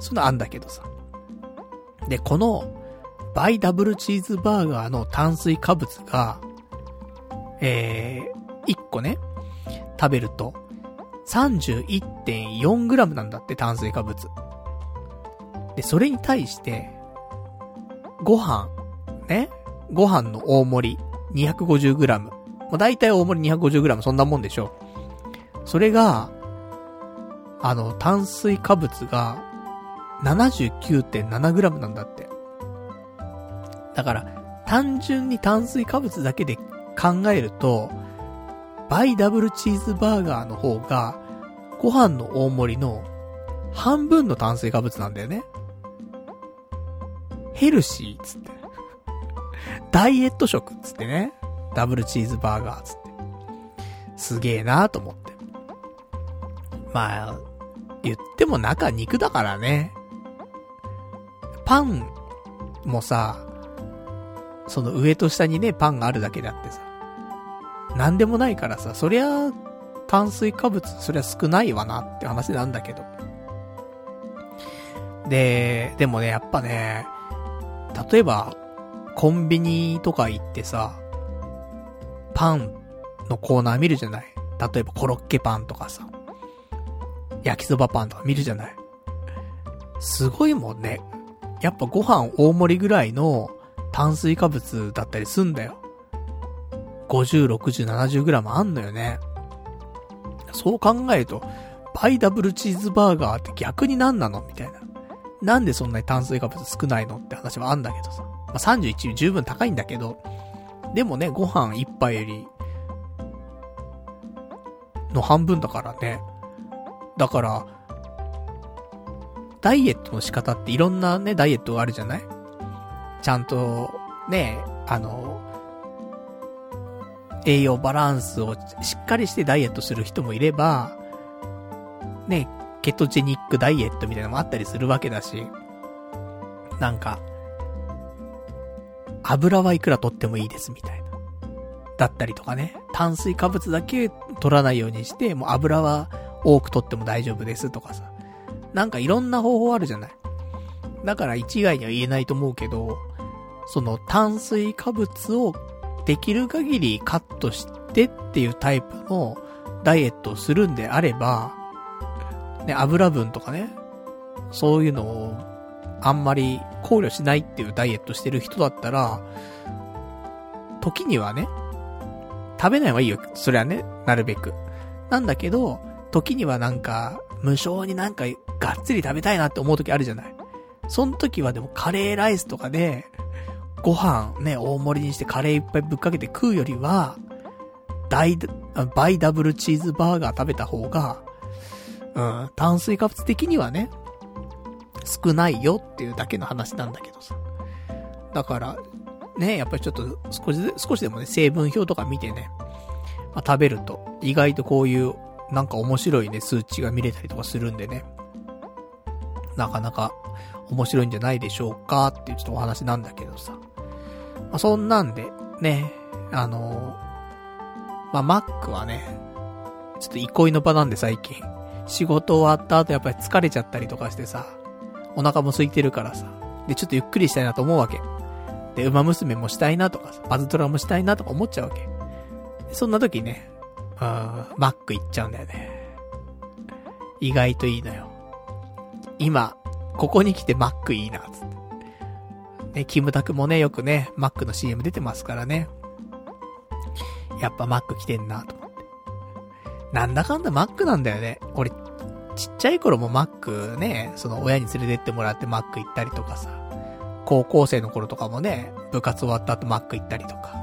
そんなあんだけどさ。で、この、バイダブルチーズバーガーの炭水化物が、えー、1個ね、食べると、31.4g なんだって炭水化物。で、それに対して、ご飯、ね、ご飯の大盛り 250g。まあ、大体大盛り 250g そんなもんでしょう。それが、あの、炭水化物が 79.7g なんだって。だから、単純に炭水化物だけで考えると、バイダブルチーズバーガーの方が、ご飯の大盛りの半分の炭水化物なんだよね。ヘルシーっつって。ダイエット食っつってね。ダブルチーズバーガーっつって。すげえなーと思って。まあ、言っても中肉だからね。パンもさ、その上と下にね、パンがあるだけであってさ。なんでもないからさ、そりゃ、炭水化物、そりゃ少ないわなって話なんだけど。で、でもね、やっぱね、例えば、コンビニとか行ってさ、パンのコーナー見るじゃない？例えばコロッケパンとかさ。焼きそばパンとか見るじゃない？すごいもんね。やっぱご飯大盛りぐらいの炭水化物だったりすんだよ。50、60、70グラムあんのよね。そう考えると、バイダブルチーズバーガーって逆に何なの？みたいな。なんでそんなに炭水化物少ないの？って話はあんだけどさ。まあ、31十分高いんだけど、でもね、ご飯一杯より、の半分だからね。だから、ダイエットの仕方っていろんなね、ダイエットがあるじゃない？ちゃんと、ね、あの、栄養バランスをしっかりしてダイエットする人もいれば、ね、ケトジェニックダイエットみたいなのもあったりするわけだし、なんか、油はいくら取ってもいいですみたいな。だったりとかね、炭水化物だけ取らないようにして、もう油は多く取っても大丈夫ですとかさ。なんかいろんな方法あるじゃない。だから一概には言えないと思うけど、その炭水化物をできる限りカットしてっていうタイプのダイエットをするんであれば、ね、油分とかね、そういうのをあんまり考慮しないっていうダイエットしてる人だったら、時にはね、食べない方がいいよ。それはね、なるべく。なんだけど、時にはなんか、無償になんか、がっつり食べたいなって思う時あるじゃない。その時はでもカレーライスとかで、ご飯ね、大盛りにしてカレーいっぱいぶっかけて食うよりは、大、バイダブルチーズバーガー食べた方が、うん、炭水化物的にはね、少ないよっていうだけの話なんだけどさ。だから、ね、やっぱりちょっと少し少しでもね、成分表とか見てね、まあ、食べると、意外とこういうなんか面白いね、数値が見れたりとかするんでね。なかなか面白いんじゃないでしょうか？っていうちょっとお話なんだけどさ。まあ、そんなんで、ね、あの、まあ、マックはね、ちょっと憩いの場なんで最近。仕事終わった後やっぱり疲れちゃったりとかしてさ、お腹も空いてるからさ。で、ちょっとゆっくりしたいなと思うわけ。で、馬娘もしたいなとかさ、バズドラもしたいなとか思っちゃうわけ。そんな時ね、うん、マック行っちゃうんだよね。意外といいのよ。今、ここに来てマックいいな、つって。ね、キムタクもね、よくね、マックの CM 出てますからね。やっぱマック来てんな、と思って。なんだかんだマックなんだよね。俺、ちっちゃい頃もマックね、その親に連れてってもらってマック行ったりとかさ。高校生の頃とかもね、部活終わった後マック行ったりとか。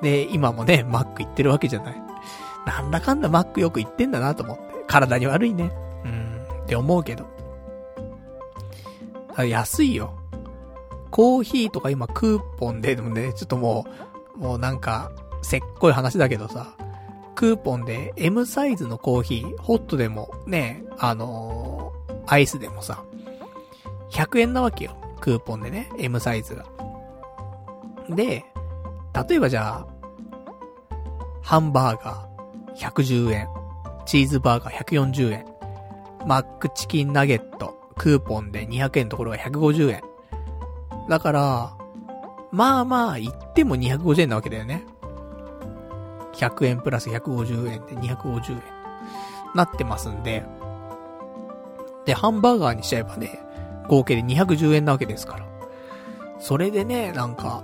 で、今もね、マック行ってるわけじゃない。なんだかんだマックよく行ってんだなと思って。体に悪いね。って思うけど。安いよ。コーヒーとか今クーポンで、でもね、ちょっともう、もうなんか、せっこい話だけどさ、クーポンで M サイズのコーヒー、ホットでもね、あのー、アイスでもさ、100円なわけよ。クーポンでね、M サイズが。で、例えばじゃあ、ハンバーガー110円、チーズバーガー140円、マックチキンナゲット、クーポンで200円ところが150円。だから、まあまあ、言っても250円なわけだよね。100円プラス150円で250円。なってますんで。で、ハンバーガーにしちゃえばね、合計で210円なわけですから。それでね、なんか、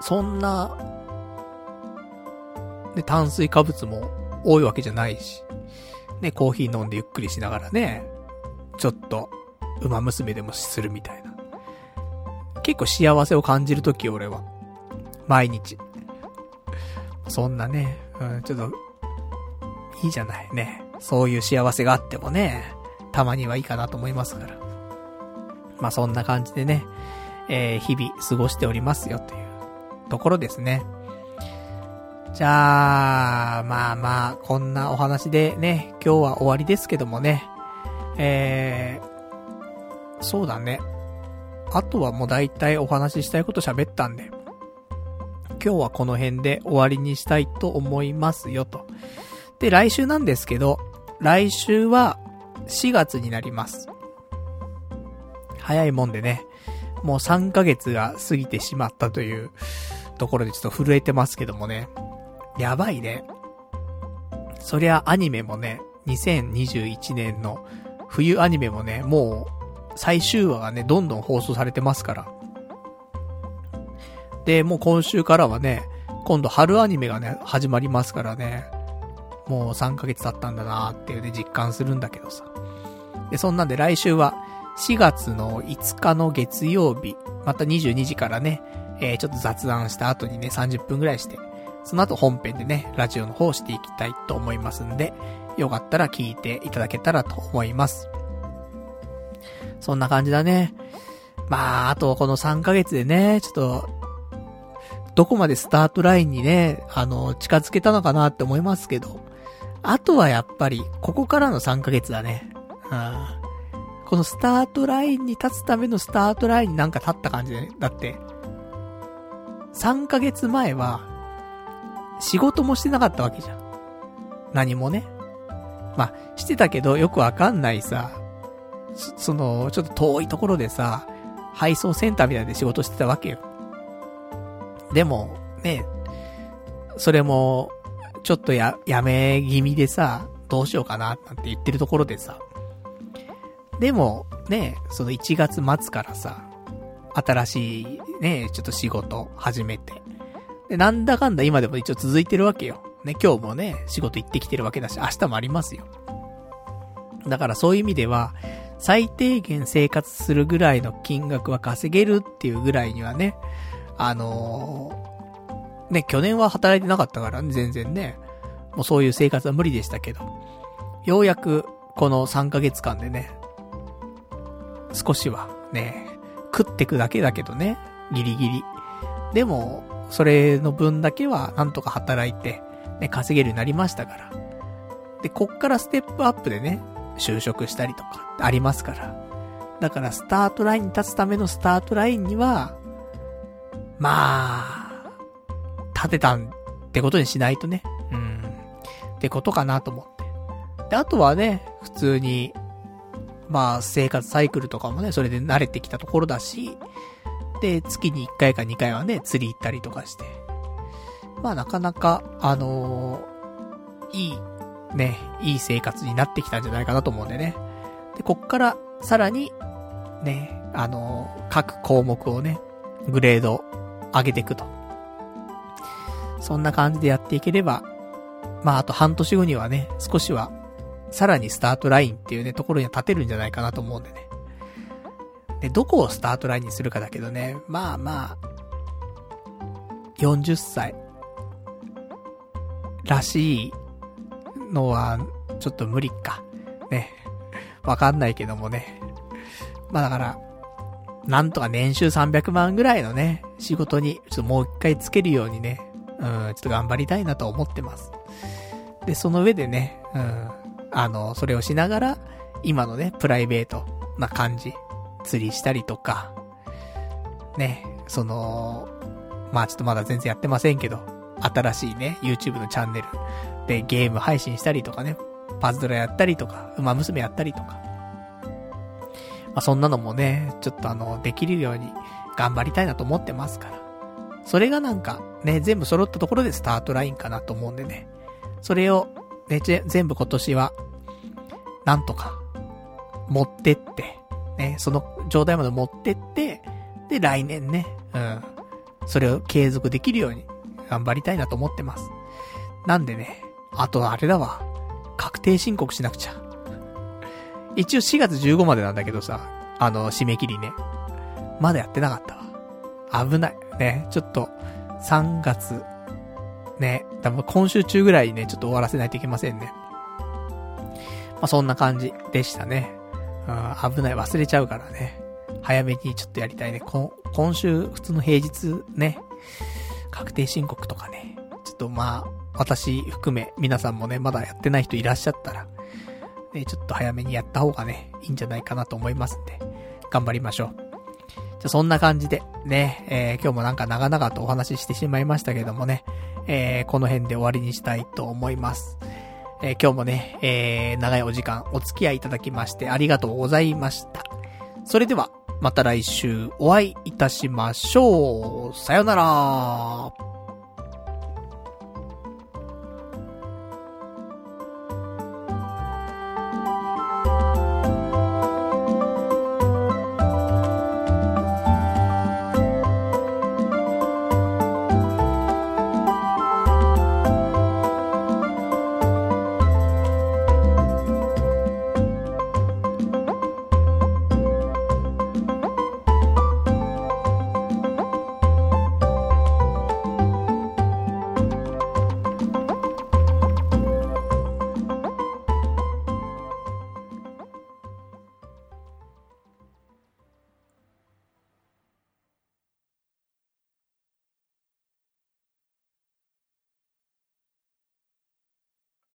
そんな、ね、炭水化物も多いわけじゃないし、ね、コーヒー飲んでゆっくりしながらね、ちょっと、馬娘でもするみたいな。結構幸せを感じるとき、俺は。毎日。そんなね、うん、ちょっと、いいじゃないね。そういう幸せがあってもね、たまにはいいかなと思いますから。まあそんな感じでね、えー、日々過ごしておりますよというところですね。じゃあ、まあまあ、こんなお話でね、今日は終わりですけどもね、えー、そうだね。あとはもう大体お話ししたいこと喋ったんで、今日はこの辺で終わりにしたいと思いますよと。で、来週なんですけど、来週は4月になります。早いもんでね、もう3ヶ月が過ぎてしまったというところでちょっと震えてますけどもね。やばいね。そりゃアニメもね、2021年の冬アニメもね、もう最終話がね、どんどん放送されてますから。で、もう今週からはね、今度春アニメがね、始まりますからね、もう3ヶ月経ったんだなーっていうね、実感するんだけどさ。で、そんなんで来週は、4月の5日の月曜日、また22時からね、えー、ちょっと雑談した後にね、30分くらいして、その後本編でね、ラジオの方していきたいと思いますんで、よかったら聞いていただけたらと思います。そんな感じだね。まあ、あとこの3ヶ月でね、ちょっと、どこまでスタートラインにね、あの、近づけたのかなって思いますけど、あとはやっぱり、ここからの3ヶ月だね。うん。このスタートラインに立つためのスタートラインになんか立った感じでね。だって、3ヶ月前は、仕事もしてなかったわけじゃん。何もね。まあ、してたけどよくわかんないさ、そその、ちょっと遠いところでさ、配送センターみたいで仕事してたわけよ。でも、ね、それも、ちょっとや、やめ気味でさ、どうしようかな、なんて言ってるところでさ。でも、ね、その1月末からさ、新しいね、ちょっと仕事始めて。で、なんだかんだ今でも一応続いてるわけよ。ね、今日もね、仕事行ってきてるわけだし、明日もありますよ。だからそういう意味では、最低限生活するぐらいの金額は稼げるっていうぐらいにはね、あのー、ね、去年は働いてなかったからね、全然ね。もうそういう生活は無理でしたけど。ようやく、この3ヶ月間でね、少しは、ね、食ってくだけだけどね、ギリギリ。でも、それの分だけは、なんとか働いて、ね、稼げるようになりましたから。で、こっからステップアップでね、就職したりとか、ありますから。だから、スタートラインに立つためのスタートラインには、まあ、立てたんってことにしないとね。うん。ってことかなと思って。で、あとはね、普通に、まあ、生活サイクルとかもね、それで慣れてきたところだし、で、月に1回か2回はね、釣り行ったりとかして。まあ、なかなか、あのー、いい、ね、いい生活になってきたんじゃないかなと思うんでね。で、こっから、さらに、ね、あのー、各項目をね、グレード上げていくと。そんな感じでやっていければ、まあ、あと半年後にはね、少しはさらにスタートラインっていうね、ところには立てるんじゃないかなと思うんでね。で、どこをスタートラインにするかだけどね、まあまあ、40歳らしいのは、ちょっと無理か。ね。わかんないけどもね。まあだから、なんとか年収300万ぐらいのね、仕事に、ちょっともう一回つけるようにね、うん、ちょっと頑張りたいなと思ってます。で、その上でね、うん、あの、それをしながら、今のね、プライベートな感じ、釣りしたりとか、ね、その、まあちょっとまだ全然やってませんけど、新しいね、YouTube のチャンネルでゲーム配信したりとかね、パズドラやったりとか、馬娘やったりとか。まあそんなのもね、ちょっとあの、できるように頑張りたいなと思ってますから。それがなんか、ね、全部揃ったところでスタートラインかなと思うんでね。それをね、全部今年は、なんとか、持ってって、ね、その状態まで持ってって、で、来年ね、うん、それを継続できるように、頑張りたいなと思ってます。なんでね、あとあれだわ、確定申告しなくちゃ。一応4月15までなんだけどさ、あの、締め切りね。まだやってなかったわ。危ない。ね、ちょっと、3月ね、多分今週中ぐらいね、ちょっと終わらせないといけませんね。まあ、そんな感じでしたね。うん、危ない、忘れちゃうからね。早めにちょっとやりたいね。こ今週、普通の平日ね、確定申告とかね、ちょっとまあ、私含め、皆さんもね、まだやってない人いらっしゃったら、ね、ちょっと早めにやった方がね、いいんじゃないかなと思いますんで、頑張りましょう。じゃ、そんな感じで、ね、えー、今日もなんか長々とお話ししてしまいましたけどもね、えー、この辺で終わりにしたいと思います。えー、今日もね、えー、長いお時間お付き合いいただきましてありがとうございました。それでは、また来週お会いいたしましょう。さよなら。